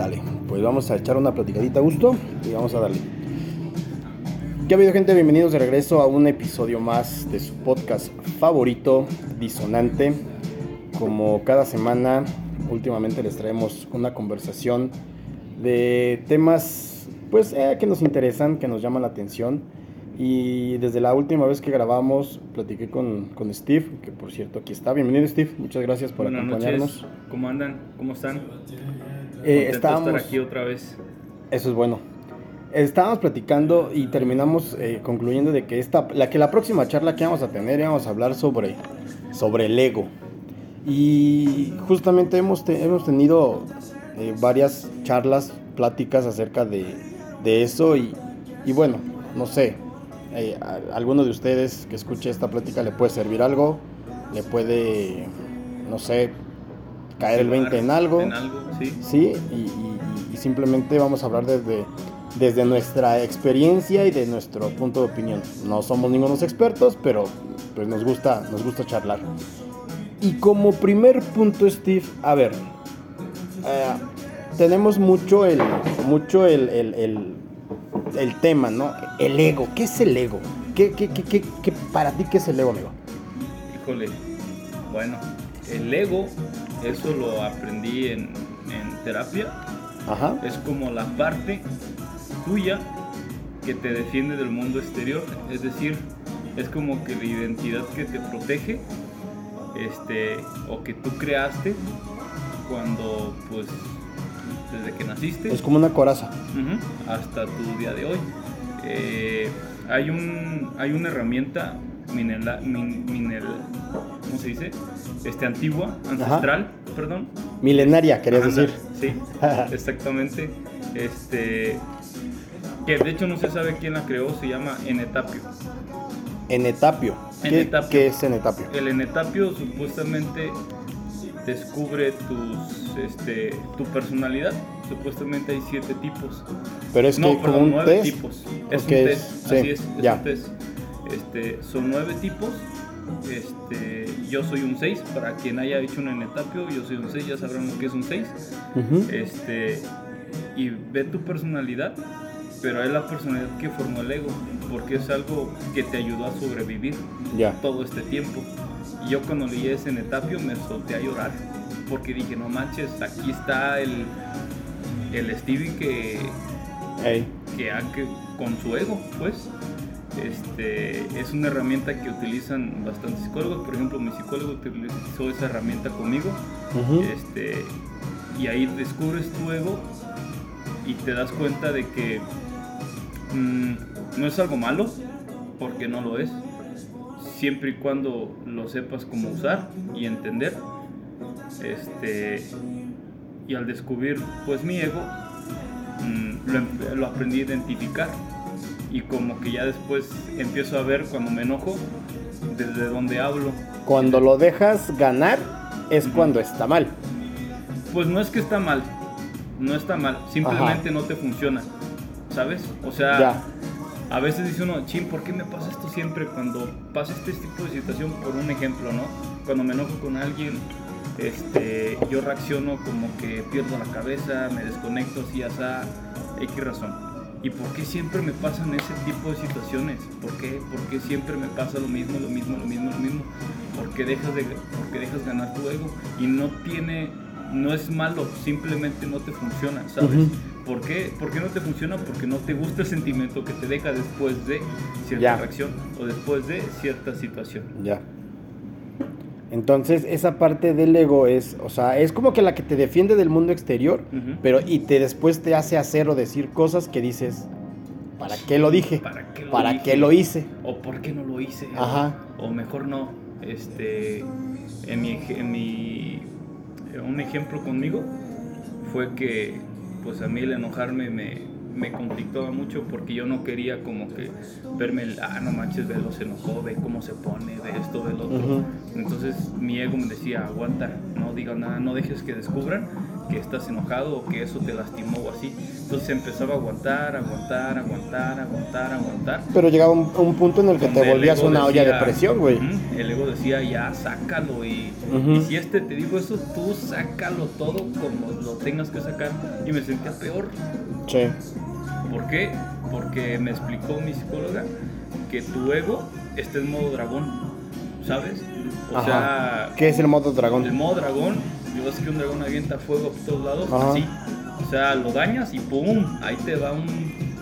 Sale, pues vamos a echar una platicadita a gusto y vamos a darle. ¿Qué ha habido gente? Bienvenidos de regreso a un episodio más de su podcast favorito, Disonante. Como cada semana, últimamente les traemos una conversación de temas pues eh, que nos interesan, que nos llaman la atención. Y desde la última vez que grabamos, platiqué con, con Steve, que por cierto aquí está. Bienvenido Steve, muchas gracias por Buenas acompañarnos. noches. ¿Cómo andan? ¿Cómo están? Eh, estábamos, estar aquí otra vez. Eso es bueno. Estábamos platicando y terminamos eh, concluyendo de que esta, la que la próxima charla que vamos a tener vamos a hablar sobre, sobre el ego. Y justamente hemos, te- hemos tenido eh, varias charlas, pláticas acerca de, de eso y, y bueno, no sé, eh, a, alguno de ustedes que escuche esta plática le puede servir algo, le puede, no sé, caer el 20 en algo. En algo, sí. Sí, y, y- y simplemente vamos a hablar desde, desde nuestra experiencia y de nuestro punto de opinión. No somos ningunos expertos, pero pues nos gusta, nos gusta charlar. Y como primer punto, Steve, a ver, eh, tenemos mucho el, mucho el, el- el- el tema, ¿no? El ego. ¿Qué es el ego? ¿Qué, qué, qué, qué- qué- para ti qué es el ego, amigo? Híjole. Bueno, el ego, eso lo aprendí en, en terapia. Ajá. Es como la parte tuya que te defiende del mundo exterior. Es decir, es como que la identidad que te protege, este, o que tú creaste cuando, pues, desde que naciste. Es como una coraza. Hasta tu día de hoy. Eh, hay, un, hay una herramienta minela- min- minel- ¿cómo se dice? Este, antigua, ancestral, perdón. Milenaria, querías Anda, decir. Sí, exactamente. Este, que de hecho no se sabe quién la creó, se llama Enetapio. Enetapio. ¿Qué, Enetapio. qué es enetapio? El enetapio supuestamente descubre tus, este, tu personalidad. Supuestamente hay siete tipos. Pero es que no, como perdón, un nueve test. tipos. Es ¿O un test, es? Sí, así es, es ya. un test. Este, son nueve tipos. Este, yo soy un 6, para quien haya hecho un enetapio, yo soy un 6, ya sabrán lo que es un 6. Ujú. Este, y ve tu personalidad, pero es la personalidad que formó el ego, porque es algo que te ayudó a sobrevivir Ya. todo este tiempo. Y yo cuando leí ese enetapio me solté a llorar, porque dije, no manches, aquí está el, el Stevie que, que, que con su ego, pues. Este, es una herramienta que utilizan bastantes psicólogos, por ejemplo mi psicólogo utilizó esa herramienta conmigo. Este, y ahí descubres tu ego y te das cuenta de que mm, no es algo malo, porque no lo es, siempre y cuando lo sepas cómo usar y entender. Este, y al descubrir pues mi ego, mm, lo, lo aprendí a identificar y como que ya después empiezo a ver cuando me enojo desde dónde hablo. Cuando lo dejas ganar es cuando está mal. Pues no es que está mal, no está mal, simplemente no te funciona, ¿sabes? O sea, Ya. a veces dice uno, chin, ¿por qué me pasa esto siempre cuando pasa este tipo de situación? Por un ejemplo, ¿no? Cuando me enojo con alguien, este, yo reacciono como que pierdo la cabeza, me desconecto, así, así, X razón. ¿Y por qué siempre me pasan ese tipo de situaciones? ¿Por qué? ¿Por qué siempre me pasa lo mismo, lo mismo, lo mismo, lo mismo? ¿Por qué dejas, de, por qué dejas ganar tu ego? Y no tiene, no es malo, simplemente no te funciona, ¿sabes? Ujú. ¿Por qué? ¿Por qué no te funciona? Porque no te gusta el sentimiento que te deja después de cierta Ya. reacción o después de cierta situación. Ya. Entonces, esa parte del ego es, o sea, es como que la que te defiende del mundo exterior, pero y te después te hace hacer o decir cosas que dices, ¿para qué lo dije? ¿Para qué lo ¿Para dije? qué lo hice? ¿O por qué no lo hice? Ajá. O mejor no. Este, en mi, en mi- un ejemplo conmigo fue que, pues a mí el enojarme me, me conflictaba mucho porque yo no quería como que verme el, ah, no manches, velo, se enojó, ve cómo se pone, ve esto, ve lo otro. Ujú. Entonces mi ego me decía, aguanta, no digas nada, no dejes que descubran que estás enojado o que eso te lastimó o así. Entonces empezaba a aguantar, aguantar, aguantar, aguantar, aguantar. Pero llegaba un, un punto en el que te volvías una olla de presión, güey. El ego decía, ya, sácalo. Y, y si este te dijo eso, tú sácalo todo como lo tengas que sacar. Y me sentía peor. Sí. ¿Por qué? Porque me explicó mi psicóloga que tu ego está en modo dragón, ¿sabes? O Ajá. sea, ¿Qué es el modo dragón? el modo dragón, yo ves que un dragón avienta fuego por todos lados, Ajá. así. O sea, lo dañas y ¡pum! Ahí te va un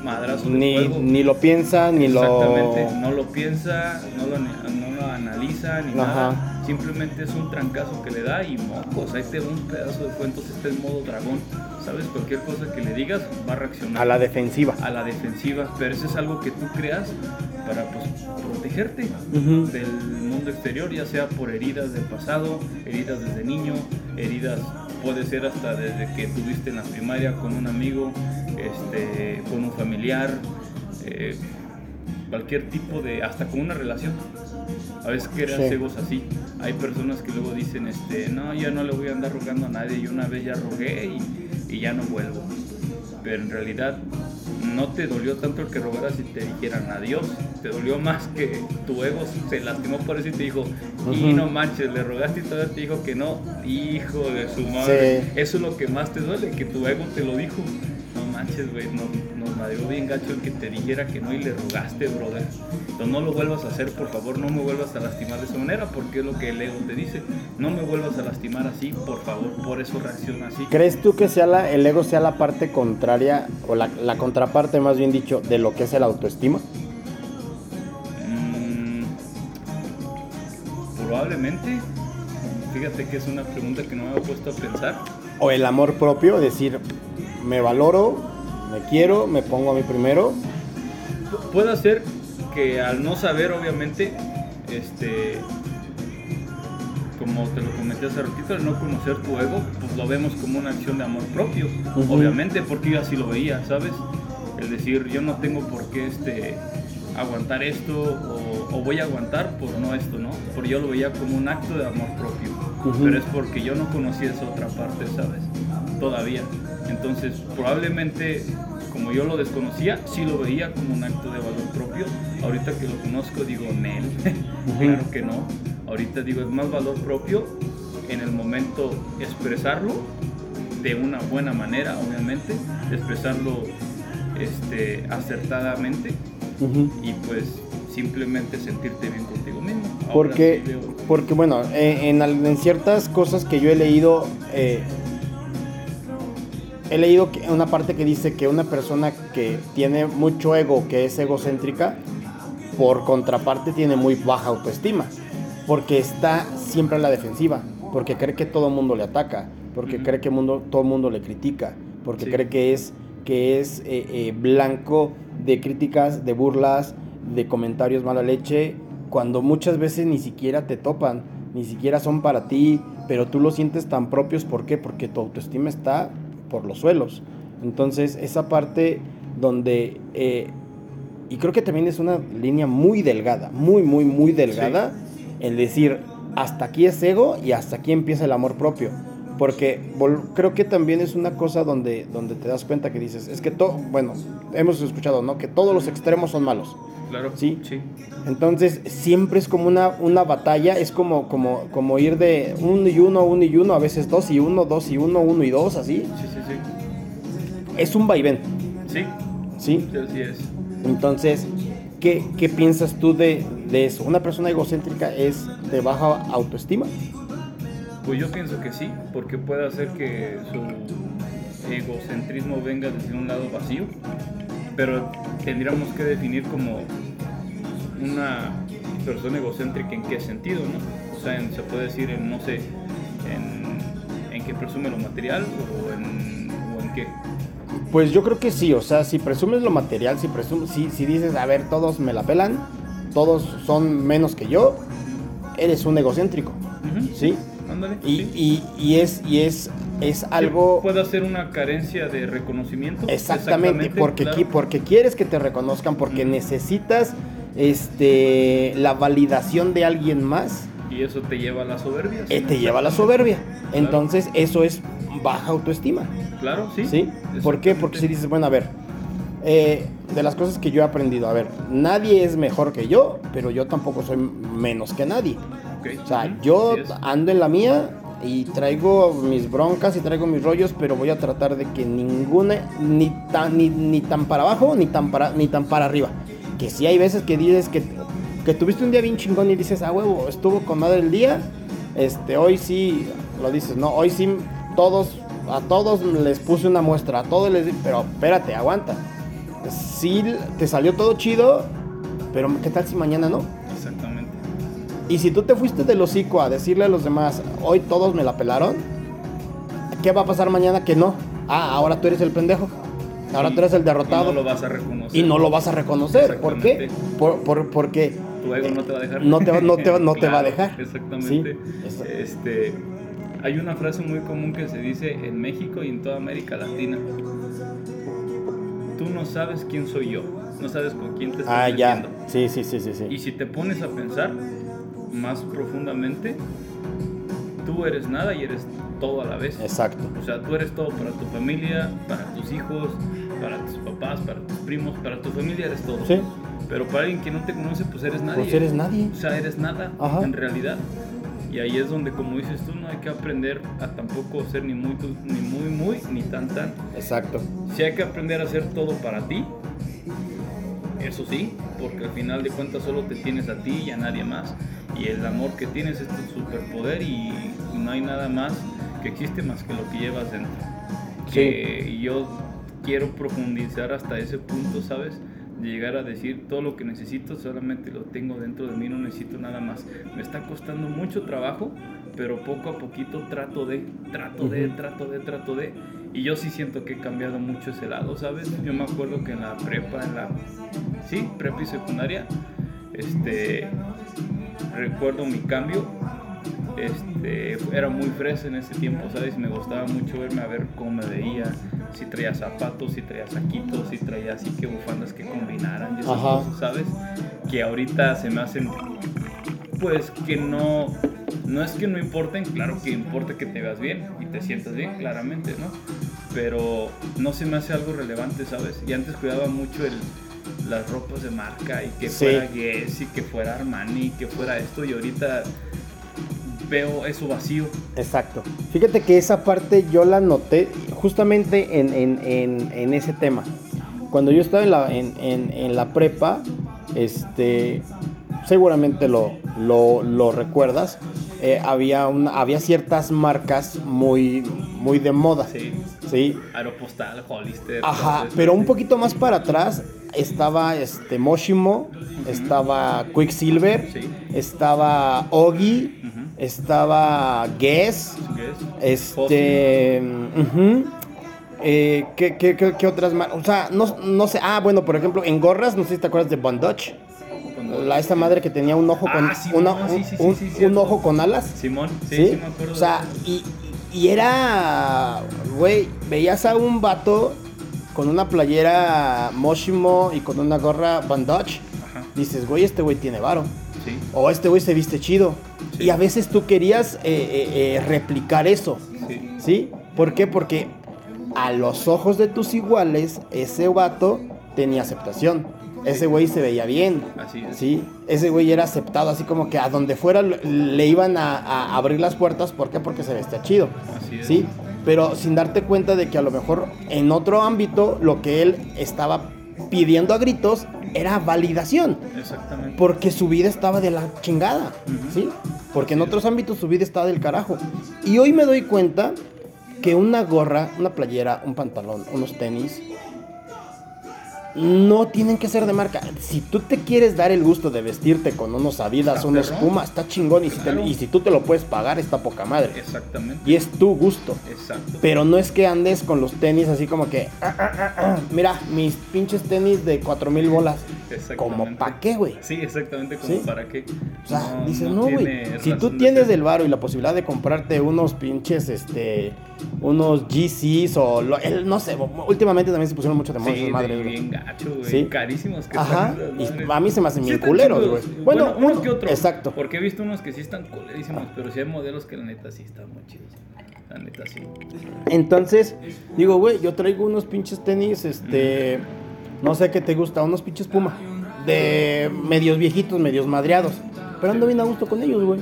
madrazo de Ni, fuego. ni lo piensa, ni lo... Exactamente, no lo piensa, no lo, no lo analiza ni Ajá. nada. Simplemente es un trancazo que le da y mocos, ahí te va un pedazo de fuego, entonces está en modo dragón. ¿Sabes? Cualquier cosa que le digas va a reaccionar A la defensiva. a la defensiva, pero eso es algo que tú creas para pues, protegerte del mundo exterior, ya sea por heridas del pasado, heridas desde niño, heridas puede ser hasta desde que tuviste en la primaria con un amigo, este, con un familiar, eh, cualquier tipo de, hasta con una relación. A veces creas Sí. egos así. Hay personas que luego dicen, este, no, ya no le voy a andar rogando a nadie, y una vez ya rogué y, y ya no vuelvo. Pero en realidad no te dolió tanto el que rogaras y te dijeran adiós. Te dolió más que tu ego se lastimó por eso y te dijo, y no manches, le rogaste y todavía te dijo que no. Hijo de su madre. Sí. Eso es lo que más te duele, que tu ego te lo dijo. Manches, güey, no, nos madreó bien gacho el que te dijera que no y le rogaste, brother. Entonces no lo vuelvas a hacer, por favor, no me vuelvas a lastimar de esa manera, porque es lo que el ego te dice. No me vuelvas a lastimar así, por favor, por eso reacciona así. ¿Crees tú que sea la, el ego sea la parte contraria, o la, la contraparte más bien dicho, de lo que es el autoestima? Mm, probablemente. Fíjate que es una pregunta que no me había puesto a pensar. O el amor propio, decir, me valoro, me quiero, me pongo a mí primero. Pu- Puede ser que al no saber, obviamente, este, como te lo comenté hace ratito, al no conocer tu ego, pues lo vemos como una acción de amor propio, obviamente, porque yo así lo veía, ¿sabes? Es decir, yo no tengo por qué este, aguantar esto o, o voy a aguantar por no esto, ¿no? Porque yo lo veía como un acto de amor propio, pero es porque yo no conocía esa otra parte, ¿sabes? Todavía. Entonces, probablemente, como yo lo desconocía, sí lo veía como un acto de valor propio. Ahorita que lo conozco, digo, Nel, claro que no. Ahorita digo, es más valor propio en el momento expresarlo de una buena manera, obviamente, expresarlo este, acertadamente Ujú. y pues simplemente sentirte bien contigo mismo. Ahora Porque, sí veo- porque bueno, en ciertas cosas que yo he leído, eh, he leído una parte que dice que una persona que tiene mucho ego, que es egocéntrica, por contraparte tiene muy baja autoestima, porque está siempre a la defensiva, porque cree que todo el mundo le ataca, porque cree que mundo, todo el mundo le critica, porque Sí. cree que es, que es eh, eh, blanco de críticas, de burlas, de comentarios mala leche, cuando muchas veces ni siquiera te topan, ni siquiera son para ti, pero tú los sientes tan propios, ¿por qué? Porque tu autoestima está por los suelos. Entonces, esa parte donde, eh, y creo que también es una línea muy delgada, muy, muy, muy delgada, el decir, hasta aquí es ego y hasta aquí empieza el amor propio. Porque creo que también es una cosa donde, donde te das cuenta que dices, es que todo, bueno, hemos escuchado, ¿no? Que todos los extremos son malos. Claro, Sí. sí. Entonces siempre es como una, una batalla, es como, como, como ir de uno y uno, uno y uno, a veces dos y uno, dos y uno, uno y dos, así. Sí, sí, sí. Es un vaivén, Sí, ¿sí? sí, así es. Entonces, ¿qué, qué piensas tú de, de eso? ¿Una persona egocéntrica es de baja autoestima? Pues yo pienso que sí, porque puede hacer que su egocentrismo venga desde un lado vacío, pero tendríamos que definir como una persona egocéntrica en qué sentido, ¿no? O sea, en- se puede decir en, no sé, en, en que presume lo material o en, o en qué. Pues yo creo que sí, o sea, si presumes lo material, si, presumes, si, si dices, a ver, todos me la pelan, todos son menos que yo, eres un egocéntrico, ¿sí? Ándale. Y, sí. y, y es, y es, es algo... Puede ser una carencia de reconocimiento. Exactamente, porque, claro. qui- porque quieres que te reconozcan, porque necesitas este, la validación de alguien más Y eso te lleva a la soberbia. Eh, te lleva a la soberbia. Entonces, eso es baja autoestima. Claro, sí. ¿Sí? ¿Por qué? Porque si dices, bueno, a ver, eh, de las cosas que yo he aprendido, a ver, nadie es mejor que yo, pero yo tampoco soy menos que nadie. O sea, yo ando en la mía y traigo mis broncas y traigo mis rollos, pero voy a tratar de que ninguna, ni tan, ni, ni tan para abajo, ni tan para, ni tan para arriba. Que sí hay veces que dices que, que tuviste un día bien chingón y dices, ah, huevo, estuvo con madre el día, este, hoy sí, lo dices, no, hoy sí, todos, a todos les puse una muestra, a todos les, pero espérate, aguanta. Sí, te salió todo chido, pero ¿qué tal si mañana no? Y si tú te fuiste del hocico a decirle a los demás, hoy todos me la pelaron, ¿qué va a pasar mañana que no? Ah, ahora tú eres el pendejo. Ahora Y- tú eres el y derrotado. no lo vas a reconocer. Y no lo vas a reconocer. ¿Por qué? Por, por- porque Tu ego no te va a dejar. no te va- no te va- no te va a dejar. Exactamente. Sí. Este, hay una frase muy común que se dice en México y en toda América Latina. Tú no sabes quién soy yo. No sabes con quién te estás Ah, ya. Sí, sí, sí, sí, sí. Y si te pones a pensar más profundamente, tú eres nada y eres todo a la vez. Exacto. O sea, tú eres todo para tu familia, para tus hijos, para tus papás, para tus primos, para tu familia eres todo. Sí. Pero para alguien que no te conoce, pues eres nadie. Pues eres nadie. O sea, eres nada Ajá. en realidad. Y ahí es donde, como dices tú, no hay que aprender a tampoco ser ni muy, ni muy, muy, ni tan, tan. Exacto. Si hay que aprender a hacer todo para ti, eso sí, porque al final de cuentas solo te tienes a ti y a nadie más. Y el amor que tienes es tu superpoder y no hay nada más que existe más que lo que llevas dentro. Sí. Que yo quiero profundizar hasta ese punto, ¿sabes? De llegar a decir todo lo que necesito solamente lo tengo dentro de mí, no necesito nada más. Me está costando mucho trabajo, pero poco a poquito trato de, trato de, Ujú. trato de, trato de. Y yo sí siento que he cambiado mucho ese lado, ¿sabes? Yo me acuerdo que en la prepa, en la, sí, prepa y secundaria, este, recuerdo mi cambio. Este, era muy fresa en ese tiempo, ¿sabes? Me gustaba mucho verme a ver cómo me veía, si traía zapatos, si traía saquitos, si traía así que bufandas que combinaran y esas cosas, ¿sabes? Que ahorita se me hacen, pues que no, no es que no importen, claro que importa que te veas bien y te sientas bien, claramente, ¿no? Pero no se me hace algo relevante, ¿sabes? Y antes cuidaba mucho el, las ropas de marca y que Sí. fuera Guess y que fuera Armani y que fuera esto y ahorita veo eso vacío. Exacto. Fíjate que esa parte yo la noté justamente en, en- en- en ese tema. Cuando yo estaba en la, en la prepa, este, seguramente lo, lo, lo recuerdas, eh, había, una, había ciertas marcas muy, muy de moda. Sí. ¿sí? Aeropostal, Hollister. Ajá, pero un poquito más para atrás estaba este Moshimo, estaba Quicksilver, Sí. estaba Ogi, Ujú. estaba Guess, Guess, este, eh, ¿qué, qué, qué- qué otras más? O sea, no, no sé, ah, bueno, por ejemplo, en gorras, no sé si te acuerdas de Bondoch, Cuando- la esta madre que tenía un ojo con un, ojo con alas. Simón, sí, ¿Sí? sí, me acuerdo. O sea, y, y era, güey, veías a un vato con una playera Moshimo y con una gorra Van Dutch. Ajá, Dices, güey, este güey tiene varo. sí, O este güey se viste chido. Sí. Y a veces tú querías eh, eh, eh, replicar eso. sí. ¿Sí? ¿Por qué? Porque a los ojos de tus iguales, ese vato tenía aceptación. Ese güey se veía bien. Así es. Sí, ese güey era aceptado, así como que a donde fuera le- iban a, a abrir las puertas. ¿Por qué? Porque se vestía chido. Así es. Sí, pero sin darte cuenta de que a lo mejor en otro ámbito lo que él estaba pidiendo a gritos era validación. Exactamente. Porque su vida estaba de la chingada. ¿sí? Porque en otros ámbitos su vida estaba del carajo. Y hoy me doy cuenta que una gorra, una playera, un pantalón, unos tenis, no tienen que ser de marca. Si tú te quieres dar el gusto de vestirte con unos Adidas, Está unos perrón. Puma, está chingón. Y si, te- y si tú te lo puedes pagar, está poca madre. Exactamente. Y es tu gusto. Exacto. Pero no es que andes con los tenis así como que, "Ah, ah, ah, ah, mira, mis pinches tenis de 4000 bolas. Exactamente. ¿Como pa' qué, güey? Sí, exactamente, como Sí. para qué. O sea, No, dices, no güey. Si tú tienes ser. el varo y la posibilidad de comprarte unos pinches, este, unos GCs o, lo- el- no sé, últimamente también se pusieron mucho de moda Sí, bien gacho, güey. Sí. Carísimos que Ajá, están y a mí se me hacen bien culeros, güey. Bueno, Bueno, uno que otro. exacto. Porque he visto unos que sí están culerísimos, pero sí hay modelos que la neta sí están muy chidos. La neta sí. Entonces, digo, güey, yo traigo unos pinches tenis, este, no sé qué te gusta, unos pinches Puma, de medios viejitos, medios madreados. Pero ando bien a gusto con ellos, güey.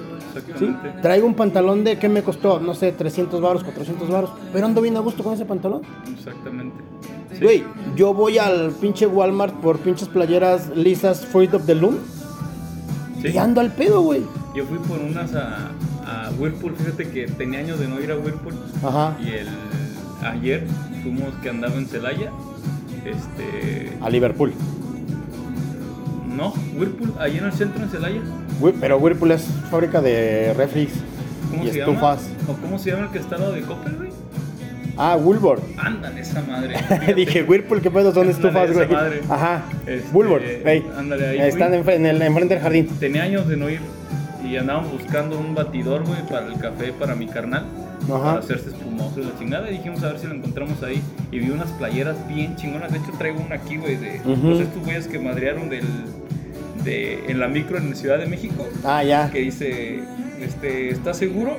¿Sí? Traigo un pantalón de, ¿qué me costó? No sé, 300 baros, 400 baros. Pero ando bien a gusto con ese pantalón. Exactamente. Güey, yo voy al pinche Walmart por pinches playeras lisas Fruit of the Loom Sí. y ando al pedo, güey. Yo fui por unas a, a Whirlpool, fíjate que tenía años de no ir a Whirlpool. Ajá. Y el ayer fuimos que andaba en Celaya. Este. A Liverpool. No, Whirlpool, ahí en el centro en Celaya. Pero Whirlpool es fábrica de ¿Cómo y se estufas. llama? ¿O cómo se llama el que está al lado de Coppel, güey? Ah, Woolworth. Ándale, esa madre. Dije, Whirlpool, ¿qué pedo? Son estufas, güey. madre. Ajá. Este, Woolworth, ey. ándale, ahí Están fui. en, enfrente del jardín. Tenía años de no ir y andábamos buscando un batidor, güey, para el café para mi carnal. Ajá. Para hacerse espumoso y la chingada. Y dijimos a ver si lo encontramos ahí. Y vi unas playeras bien chingonas. De hecho, traigo una aquí, güey, de Ujú. pues, estos güeyes que madrearon del, de, en la micro en Ciudad de México. Ah, ya. Que dice, este, ¿estás seguro?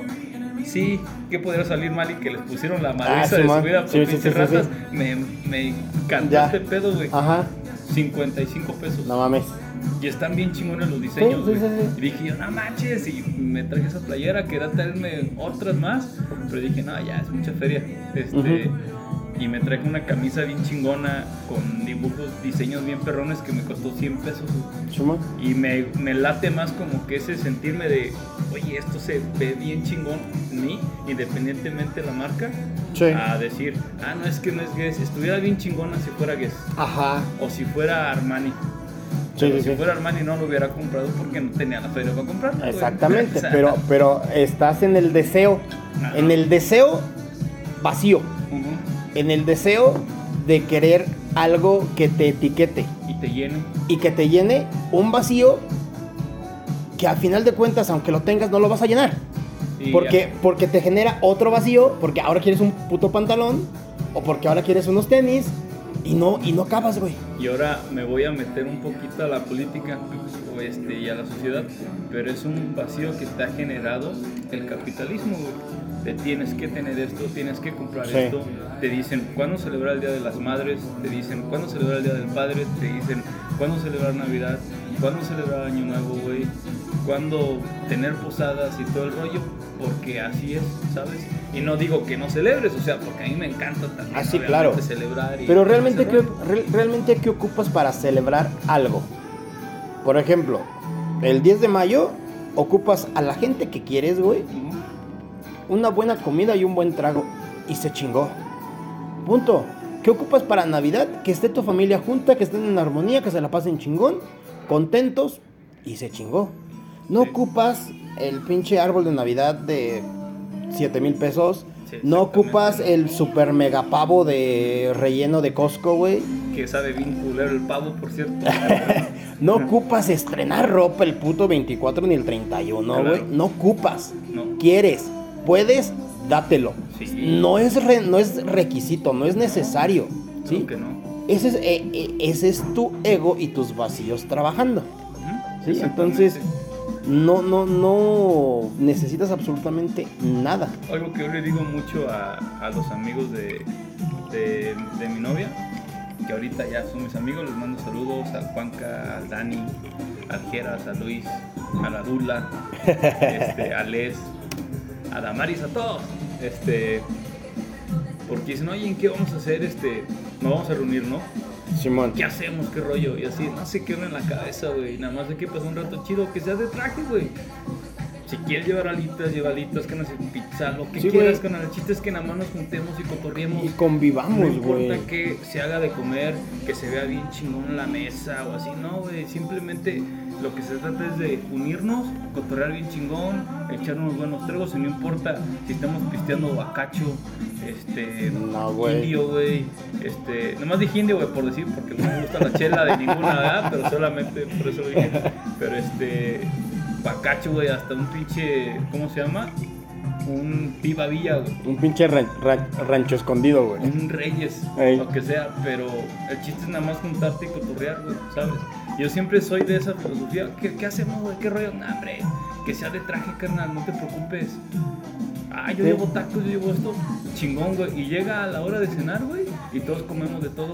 Sí, que podría salir mal y que les pusieron la madriza Ah, de su vida por Sí, sí, ratas. Me, me encantó Ya. este pedo, güey. Ajá. 55 pesos. No mames. Y están bien chingones los diseños, güey. Y dije, yo, no manches, y me traje esa playera, quería traerme otras más, pero dije, no, ya es mucha feria. Este, Y me traje una camisa bien chingona con dibujos, diseños bien perrones que me costó 100 pesos. Y me, me late más como que ese sentirme de, oye, esto se ve bien chingón en mí, independientemente de la marca, Sí. a decir, ah, no, es que no es Guess, estuviera bien chingona si fuera Guess, Ajá. o si fuera Armani. Sí, Pero sí, si fuera Armani no lo hubiera comprado porque no tenía la feria para comprarlo. Exactamente, O sea, pero, pero estás en el deseo, Ajá. en el deseo vacío, en el deseo de querer algo que te etiquete Y te llene. y que te llene un vacío que al final de cuentas, aunque lo tengas, no lo vas a llenar. Porque, porque te genera otro vacío, porque ahora quieres un puto pantalón, o porque ahora quieres unos tenis, y no, y no acabas, güey. Y ahora me voy a meter un poquito a la política o este, y a la sociedad, pero es un vacío que ha generado el capitalismo, güey. Te tienes que tener esto, tienes que comprar Sí. esto. Te dicen cuándo celebrar el Día de las Madres, te dicen cuándo celebrar el Día del Padre, te dicen cuándo celebrar Navidad, cuándo celebrar Año Nuevo, güey. Cuándo tener posadas y todo el rollo, porque así es, ¿sabes? Y no digo que no celebres, o sea, porque a mí me encanta también Ah, sí, obviamente, claro. celebrar. y- Pero realmente, ¿qué, re- realmente, ¿qué ocupas para celebrar algo? Por ejemplo, el 10 de mayo ocupas a la gente que quieres, güey. Una buena comida y un buen trago. Y se chingó. Punto. ¿Qué ocupas para Navidad? Que esté tu familia junta, que estén en armonía, que se la pasen chingón, contentos y se chingó. No Sí. ocupas el pinche árbol de Navidad de 7 mil pesos. Sí, no ocupas el super mega pavo de relleno de Costco, güey. Que sabe bien culero el pavo, por cierto. No ocupas estrenar ropa el puto 24 ni el 31, Claro. güey. No ocupas. No. Quieres, puedes, dátelo. Sí. No es, re- no es requisito, no es necesario. ¿sí? Creo que no. Ese, es, eh, eh, ese es tu ego y tus vacíos trabajando. ¿sí? Entonces, no, no, no necesitas absolutamente nada. Algo que yo le digo mucho a, a los amigos de, de, de mi novia, que ahorita ya son mis amigos, les mando saludos al Juanca, al Dani, al Geras, a Luis, a la Dula, este, a Les, a Damaris, a todos. Este, porque dicen, oye, ¿en qué vamos a hacer? Este, nos vamos a reunir, ¿no? Simón. ¿Qué hacemos? ¿Qué rollo? Y así, no sé qué en la cabeza, güey. Nada más hay que pasar un rato chido, que sea de traje, güey. Si quieres llevar alitas, lleva alitas, que no sé, pizza, lo que Sí, quieras, con El chiste es que nada más nos juntemos y cotorriemos. Y No convivamos, importa güey. que se haga de comer, que se vea bien chingón la mesa o así, no, güey. Simplemente lo que se trata es de unirnos, cotorrear bien chingón, echar unos buenos tragos y no importa si estamos pisteando bacacho, este, No, güey. indio, güey. Este, nomás dije indio, güey, por decir, porque no me gusta la chela de ninguna edad, pero solamente por eso lo dije. Pero este, bacacho, güey, hasta un pinche, ¿cómo se llama? Un Viva Villa, güey Un pinche ran- ran- rancho escondido, güey. un Reyes, Ey. lo que sea, pero el chiste es nada más juntarte y cotorrear, güey, ¿sabes? Yo siempre soy de esa filosofía. ¿Qué, qué hacemos, güey? ¿Qué rollo? Nah, hombre, que sea de traje, carnal, no te preocupes. Ah, yo Sí. llevo tacos, yo llevo esto, chingón, güey. Y llega a la hora de cenar, güey, y todos comemos de todo.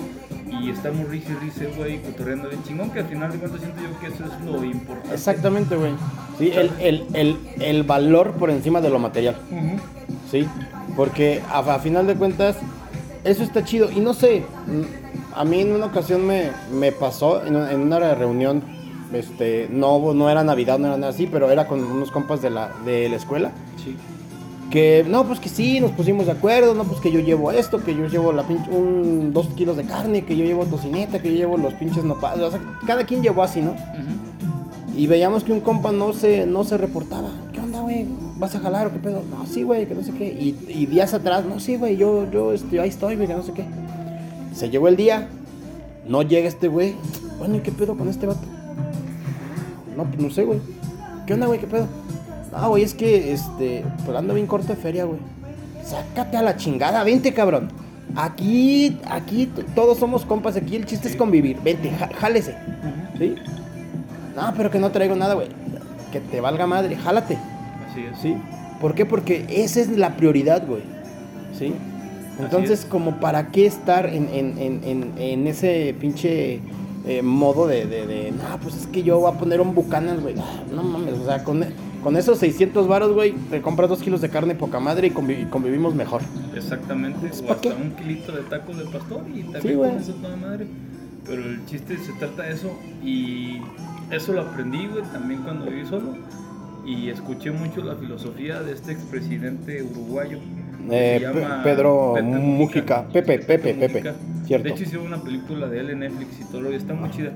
Y estamos risa y risa, güey, cotorreando bien chingón, que al final de cuentas siento yo que eso es lo importante. Exactamente, güey. Sí, el, el, el, el valor por encima de lo material. Sí, porque a, a final de cuentas, eso está chido. Y no sé, a mí en una ocasión me, me pasó en, una- en una reunión, este, no, no era Navidad, no era nada así, pero era con unos compas de la, de la escuela. Sí. Que no, pues que sí, nos pusimos de acuerdo, no, pues que yo llevo esto, que yo llevo la pinche, un, dos kilos de carne, que yo llevo tocineta, que yo llevo los pinches nopales, o sea, cada quien llevó así, ¿no? Y veíamos que un compa no se, no se reportaba. ¿Qué onda, güey? ¿Vas a jalar o qué pedo? No, sí, güey, que no sé qué. Y, y días atrás, no, sí, güey, yo, yo este, ahí estoy, güey, que no sé qué. Se llegó el día, no llega este güey. Bueno, ¿y qué pedo con este vato? No, pues no sé, güey. ¿Qué onda, güey? ¿Qué pedo? No, güey, es que, este, pues ando bien corto de feria, güey. Sácate a la chingada, vente, cabrón. Aquí, aquí, todos somos compas, aquí el chiste es convivir. Vente, já- jálese. ¿Sí? No, pero que no traigo nada, güey. Que te valga madre, jálate. Así es. ¿Sí? ¿Por qué? Porque esa es la prioridad, güey. ¿Sí? Entonces, es. como para qué estar en, en, en, en, en ese pinche eh, modo de, de, de, no, pues es que yo voy a poner un Bucanas, güey. Ah, No mames, o sea, con, con esos 600 varos, güey, te compras dos kilos de carne poca madre y, convi- y convivimos mejor. Exactamente, o ¿pa' hasta qué? un kilito de tacos de pastor y también con eso toda madre. Pero el chiste se trata de eso y eso lo aprendí, güey, también cuando viví solo y escuché mucho la filosofía de este expresidente uruguayo. que Eh, se Pe- llama Pedro Pepe Mujica. Pepe, Pepe, Pepe. Cierto. De hecho hicieron una película de él en Netflix y todo, y está muy chida.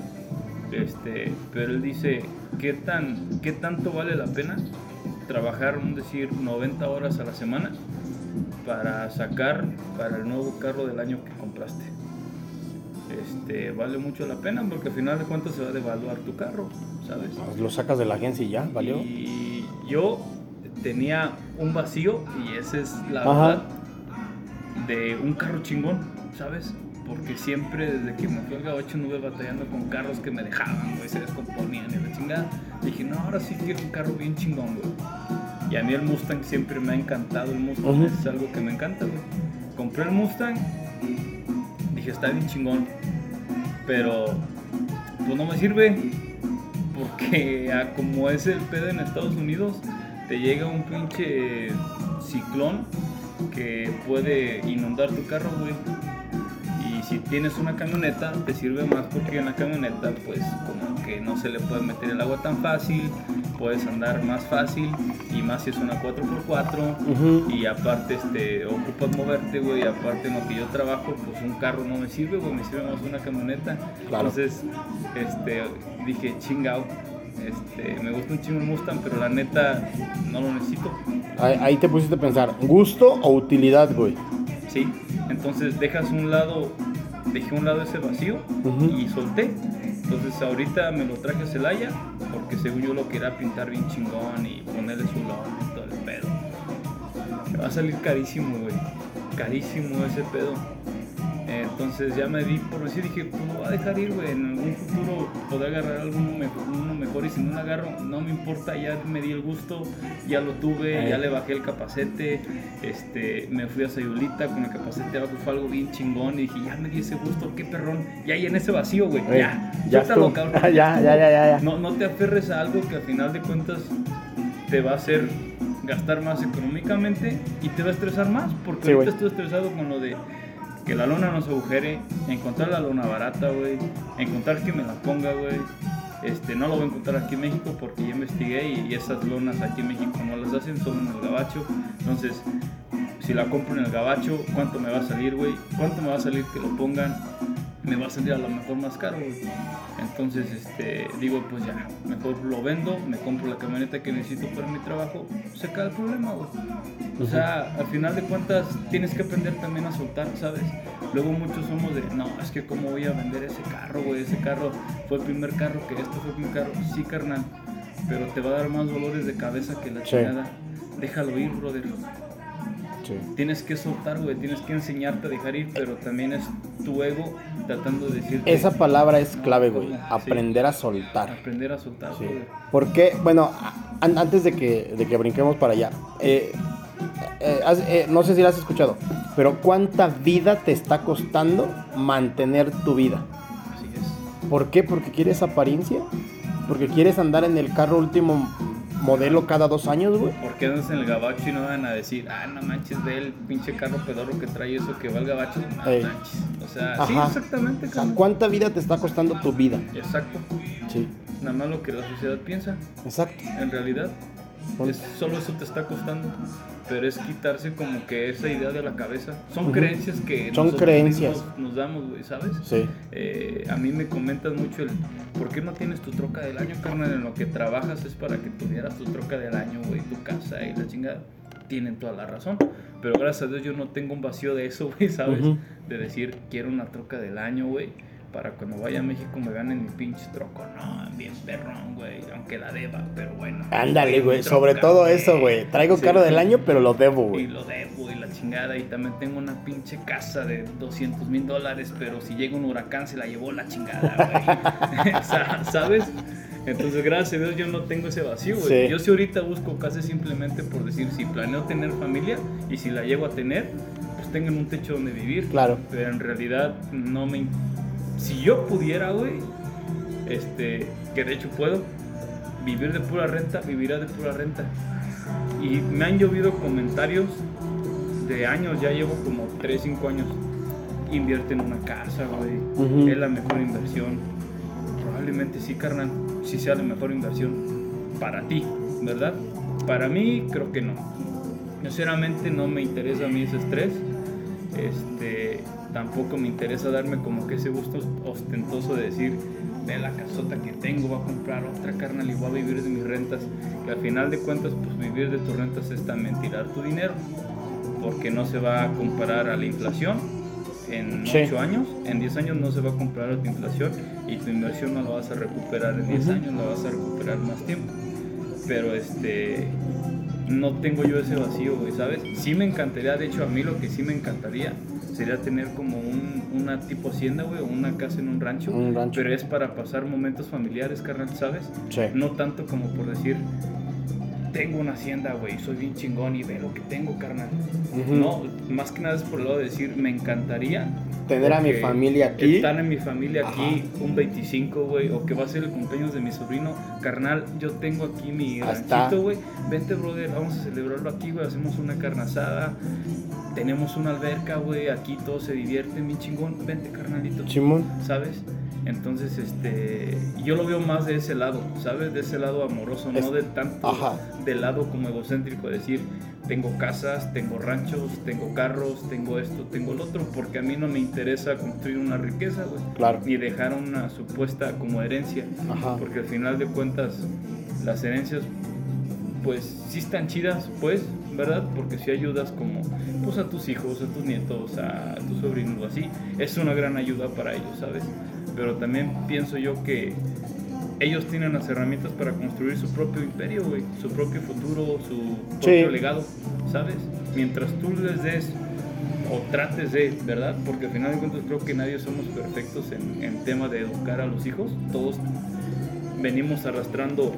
Este, pero él dice, ¿qué, tan, ¿qué tanto vale la pena trabajar, un decir, 90 horas a la semana para sacar para el nuevo carro del año que compraste? Este, vale mucho la pena porque al final de cuentas se va a devaluar tu carro, ¿sabes? Pues Lo sacas de la agencia y ya, ¿valió? Y yo tenía un vacío y esa es la Ajá. verdad de un carro chingón, ¿sabes? Porque siempre desde que me fui al Gabacho anduve batallando con carros que me dejaban, güey, se descomponían y la chingada. Dije, no, ahora sí quiero un carro bien chingón, güey. Y a mí el Mustang siempre me ha encantado, el Mustang es algo que me encanta, güey. Compré el Mustang, dije, está bien chingón, pero pues no me sirve porque a como es el pedo en Estados Unidos, te llega un pinche ciclón que puede inundar tu carro, güey. Si tienes una camioneta, te sirve más porque en la camioneta, pues, como que no se le puede meter el agua tan fácil, puedes andar más fácil, y más si es una 4x4. Ujú. Y aparte, este, ocupas moverte, güey. Y aparte, en lo que yo trabajo, pues un carro no me sirve, güey. Me sirve más una camioneta. Claro. Entonces, este, dije, chingao. Este, me gusta un chingo Mustang, pero la neta, no lo necesito. Ahí, ahí te pusiste a pensar, ¿gusto o utilidad, güey? Sí. Entonces, dejas un lado, dejé un lado ese vacío y solté. Entonces, ahorita me lo traje a Celaya, porque según yo lo quería pintar bien chingón y ponerle su lona y todo el pedo. Me va a salir carísimo, güey. Carísimo ese pedo. Entonces ya me di por decir, dije, pues voy a dejar ir, güey. En algún futuro podré agarrar alguno mejor, uno mejor y si no lo agarro, no me importa, ya me di el gusto, ya lo tuve, ya le bajé el capacete, este, me fui a Sayulita con el capacete abajo, fue algo bien chingón y dije, ya me di ese gusto, qué perrón, ya en ese vacío, güey, ya, ya suéltalo, cabrón. ya, ya, ya, ya, ya. No, no te aferres a algo que al final de cuentas te va a hacer gastar más económicamente y te va a estresar más. Porque Sí, ahorita estoy estresado con lo de que la lona no se agujere, encontrar la lona barata, güey, encontrar que me la ponga, güey. Este, no lo voy a encontrar aquí en México porque ya investigué y, y esas lonas aquí en México no las hacen, son en el gabacho. Entonces, si la compro en el gabacho, ¿cuánto me va a salir, güey? ¿Cuánto me va a salir que lo pongan? Me va a salir a lo mejor más caro. Entonces, este, digo, pues ya, mejor lo vendo, me compro la camioneta que necesito para mi trabajo, se cae el problema, güey. O sea, al final de cuentas, tienes que aprender también a soltar, ¿sabes? Luego muchos somos de, no, es que cómo voy a vender ese carro, güey, ese carro fue el primer carro, que esto fue el primer carro. Sí, carnal, pero te va a dar más dolores de cabeza que la Sí. chingada. Déjalo ir, brother. Sí. Tienes que soltar, güey, tienes que enseñarte a dejar ir, pero también es tu ego tratando de decirte... Esa palabra es clave, güey. Sí. Aprender a soltar. Aprender a soltar, Sí. brother. Porque, bueno, an- antes de que, de que brinquemos para allá, eh, eh, eh, no sé si lo has escuchado, pero ¿cuánta vida te está costando mantener tu vida? Así es. ¿Por qué? Porque quieres apariencia, porque quieres andar en el carro último modelo cada dos años, güey. ¿Por qué andas en el gabacho y no van a decir, ah, no manches, ve el pinche carro pedorro que trae eso que va al gabacho? No manches. O sea, sí, exactamente, O sea. ¿cuánta vida te está costando tu vida? Exacto. Sí, Nada más lo que la sociedad piensa, exacto. en realidad. Es, solo eso te está costando. Pero es quitarse como que esa idea de la cabeza. Son creencias que Son creencias. nos damos, güey, ¿sabes? Sí, Eh, a mí me comentas mucho el ¿por qué no tienes tu troca del año, carnal? En lo que trabajas es para que tuvieras tu troca del año, güey, tu casa y la chingada. Tienen toda la razón. Pero gracias a Dios yo no tengo un vacío de eso, güey, ¿sabes? De decir, quiero una troca del año, güey. Para cuando vaya a México me vean en mi pinche troco. No, bien perrón, güey. Aunque la deba, pero bueno. ándale, güey. Sobre todo eso, güey. Traigo Sí. carro del año, pero lo debo, y güey. lo debo y la chingada. Y también tengo una pinche casa de 200 mil dólares, pero si llega un huracán se la llevó la chingada, güey. ¿Sabes? Entonces, gracias a Dios yo no tengo ese vacío, güey. Sí. Yo si ahorita busco casa simplemente por decir, si planeo tener familia y si la llego a tener, pues tengan un techo donde vivir. Claro. Pero en realidad no me... Si yo pudiera, güey, este, que de hecho puedo, vivir de pura renta, vivirá de pura renta. Y me han llovido comentarios de años, ya llevo como 3, 5 años. Invierte en una casa, güey. Es la mejor inversión. Probablemente sí, carnal. Sí sea la mejor inversión para ti, ¿verdad? Para mí, creo que no. Sinceramente, no me interesa a mí ese estrés. Este, tampoco me interesa darme como que ese gusto ostentoso de decir de la casota que tengo, voy a comprar otra carnal y voy a vivir de mis rentas. Que al final de cuentas, pues vivir de tus rentas es también tirar tu dinero. Porque no se va a comparar a la inflación en Sí. 8 años. En 10 años no se va a comparar a tu inflación y tu inversión no la vas a recuperar en 10 Ujú. años, la vas a recuperar más tiempo. Pero este no tengo yo ese vacío, güey, ¿sabes? Sí me encantaría, de hecho a mí lo que sí me encantaría sería tener como un, una tipo hacienda, güey, o una casa en un rancho. Un rancho. Pero es para pasar momentos familiares, carnal, ¿sabes? Sí. No tanto como por decir, tengo una hacienda, güey, soy bien chingón y ve lo que tengo, carnal. No, más que nada es por el lado de decir, me encantaría Tener a mi familia aquí. Estar en mi familia aquí un 25, güey, o que va a ser el cumpleaños de mi sobrino. Carnal, yo tengo aquí mi ranchito, güey. Vente, brother, vamos a celebrarlo aquí, güey. Hacemos una carne asada. Tenemos una alberca, güey. Aquí todos se divierten, mi chingón. Vente, carnalito. Chimón. ¿Sabes? Entonces, este, yo lo veo más de ese lado, ¿sabes? De ese lado amoroso, Es- no de tanto Ajá. del lado como egocéntrico, de decir, tengo casas, tengo ranchos, tengo carros, tengo esto, tengo lo otro, porque a mí no me interesa construir una riqueza, güey, Claro. ni dejar una supuesta como herencia, Ajá. porque al final de cuentas las herencias, pues sí están chidas, pues, ¿verdad? Porque si ayudas como, pues a tus hijos, a tus nietos, a tus sobrinos, así, es una gran ayuda para ellos, ¿sabes? Pero también pienso yo que ellos tienen las herramientas para construir su propio imperio, güey, su propio futuro, su propio Sí. legado, ¿sabes? Mientras tú les des o trates de, ¿verdad? Porque al final de cuentas creo que nadie somos perfectos en, en tema de educar a los hijos. Todos venimos arrastrando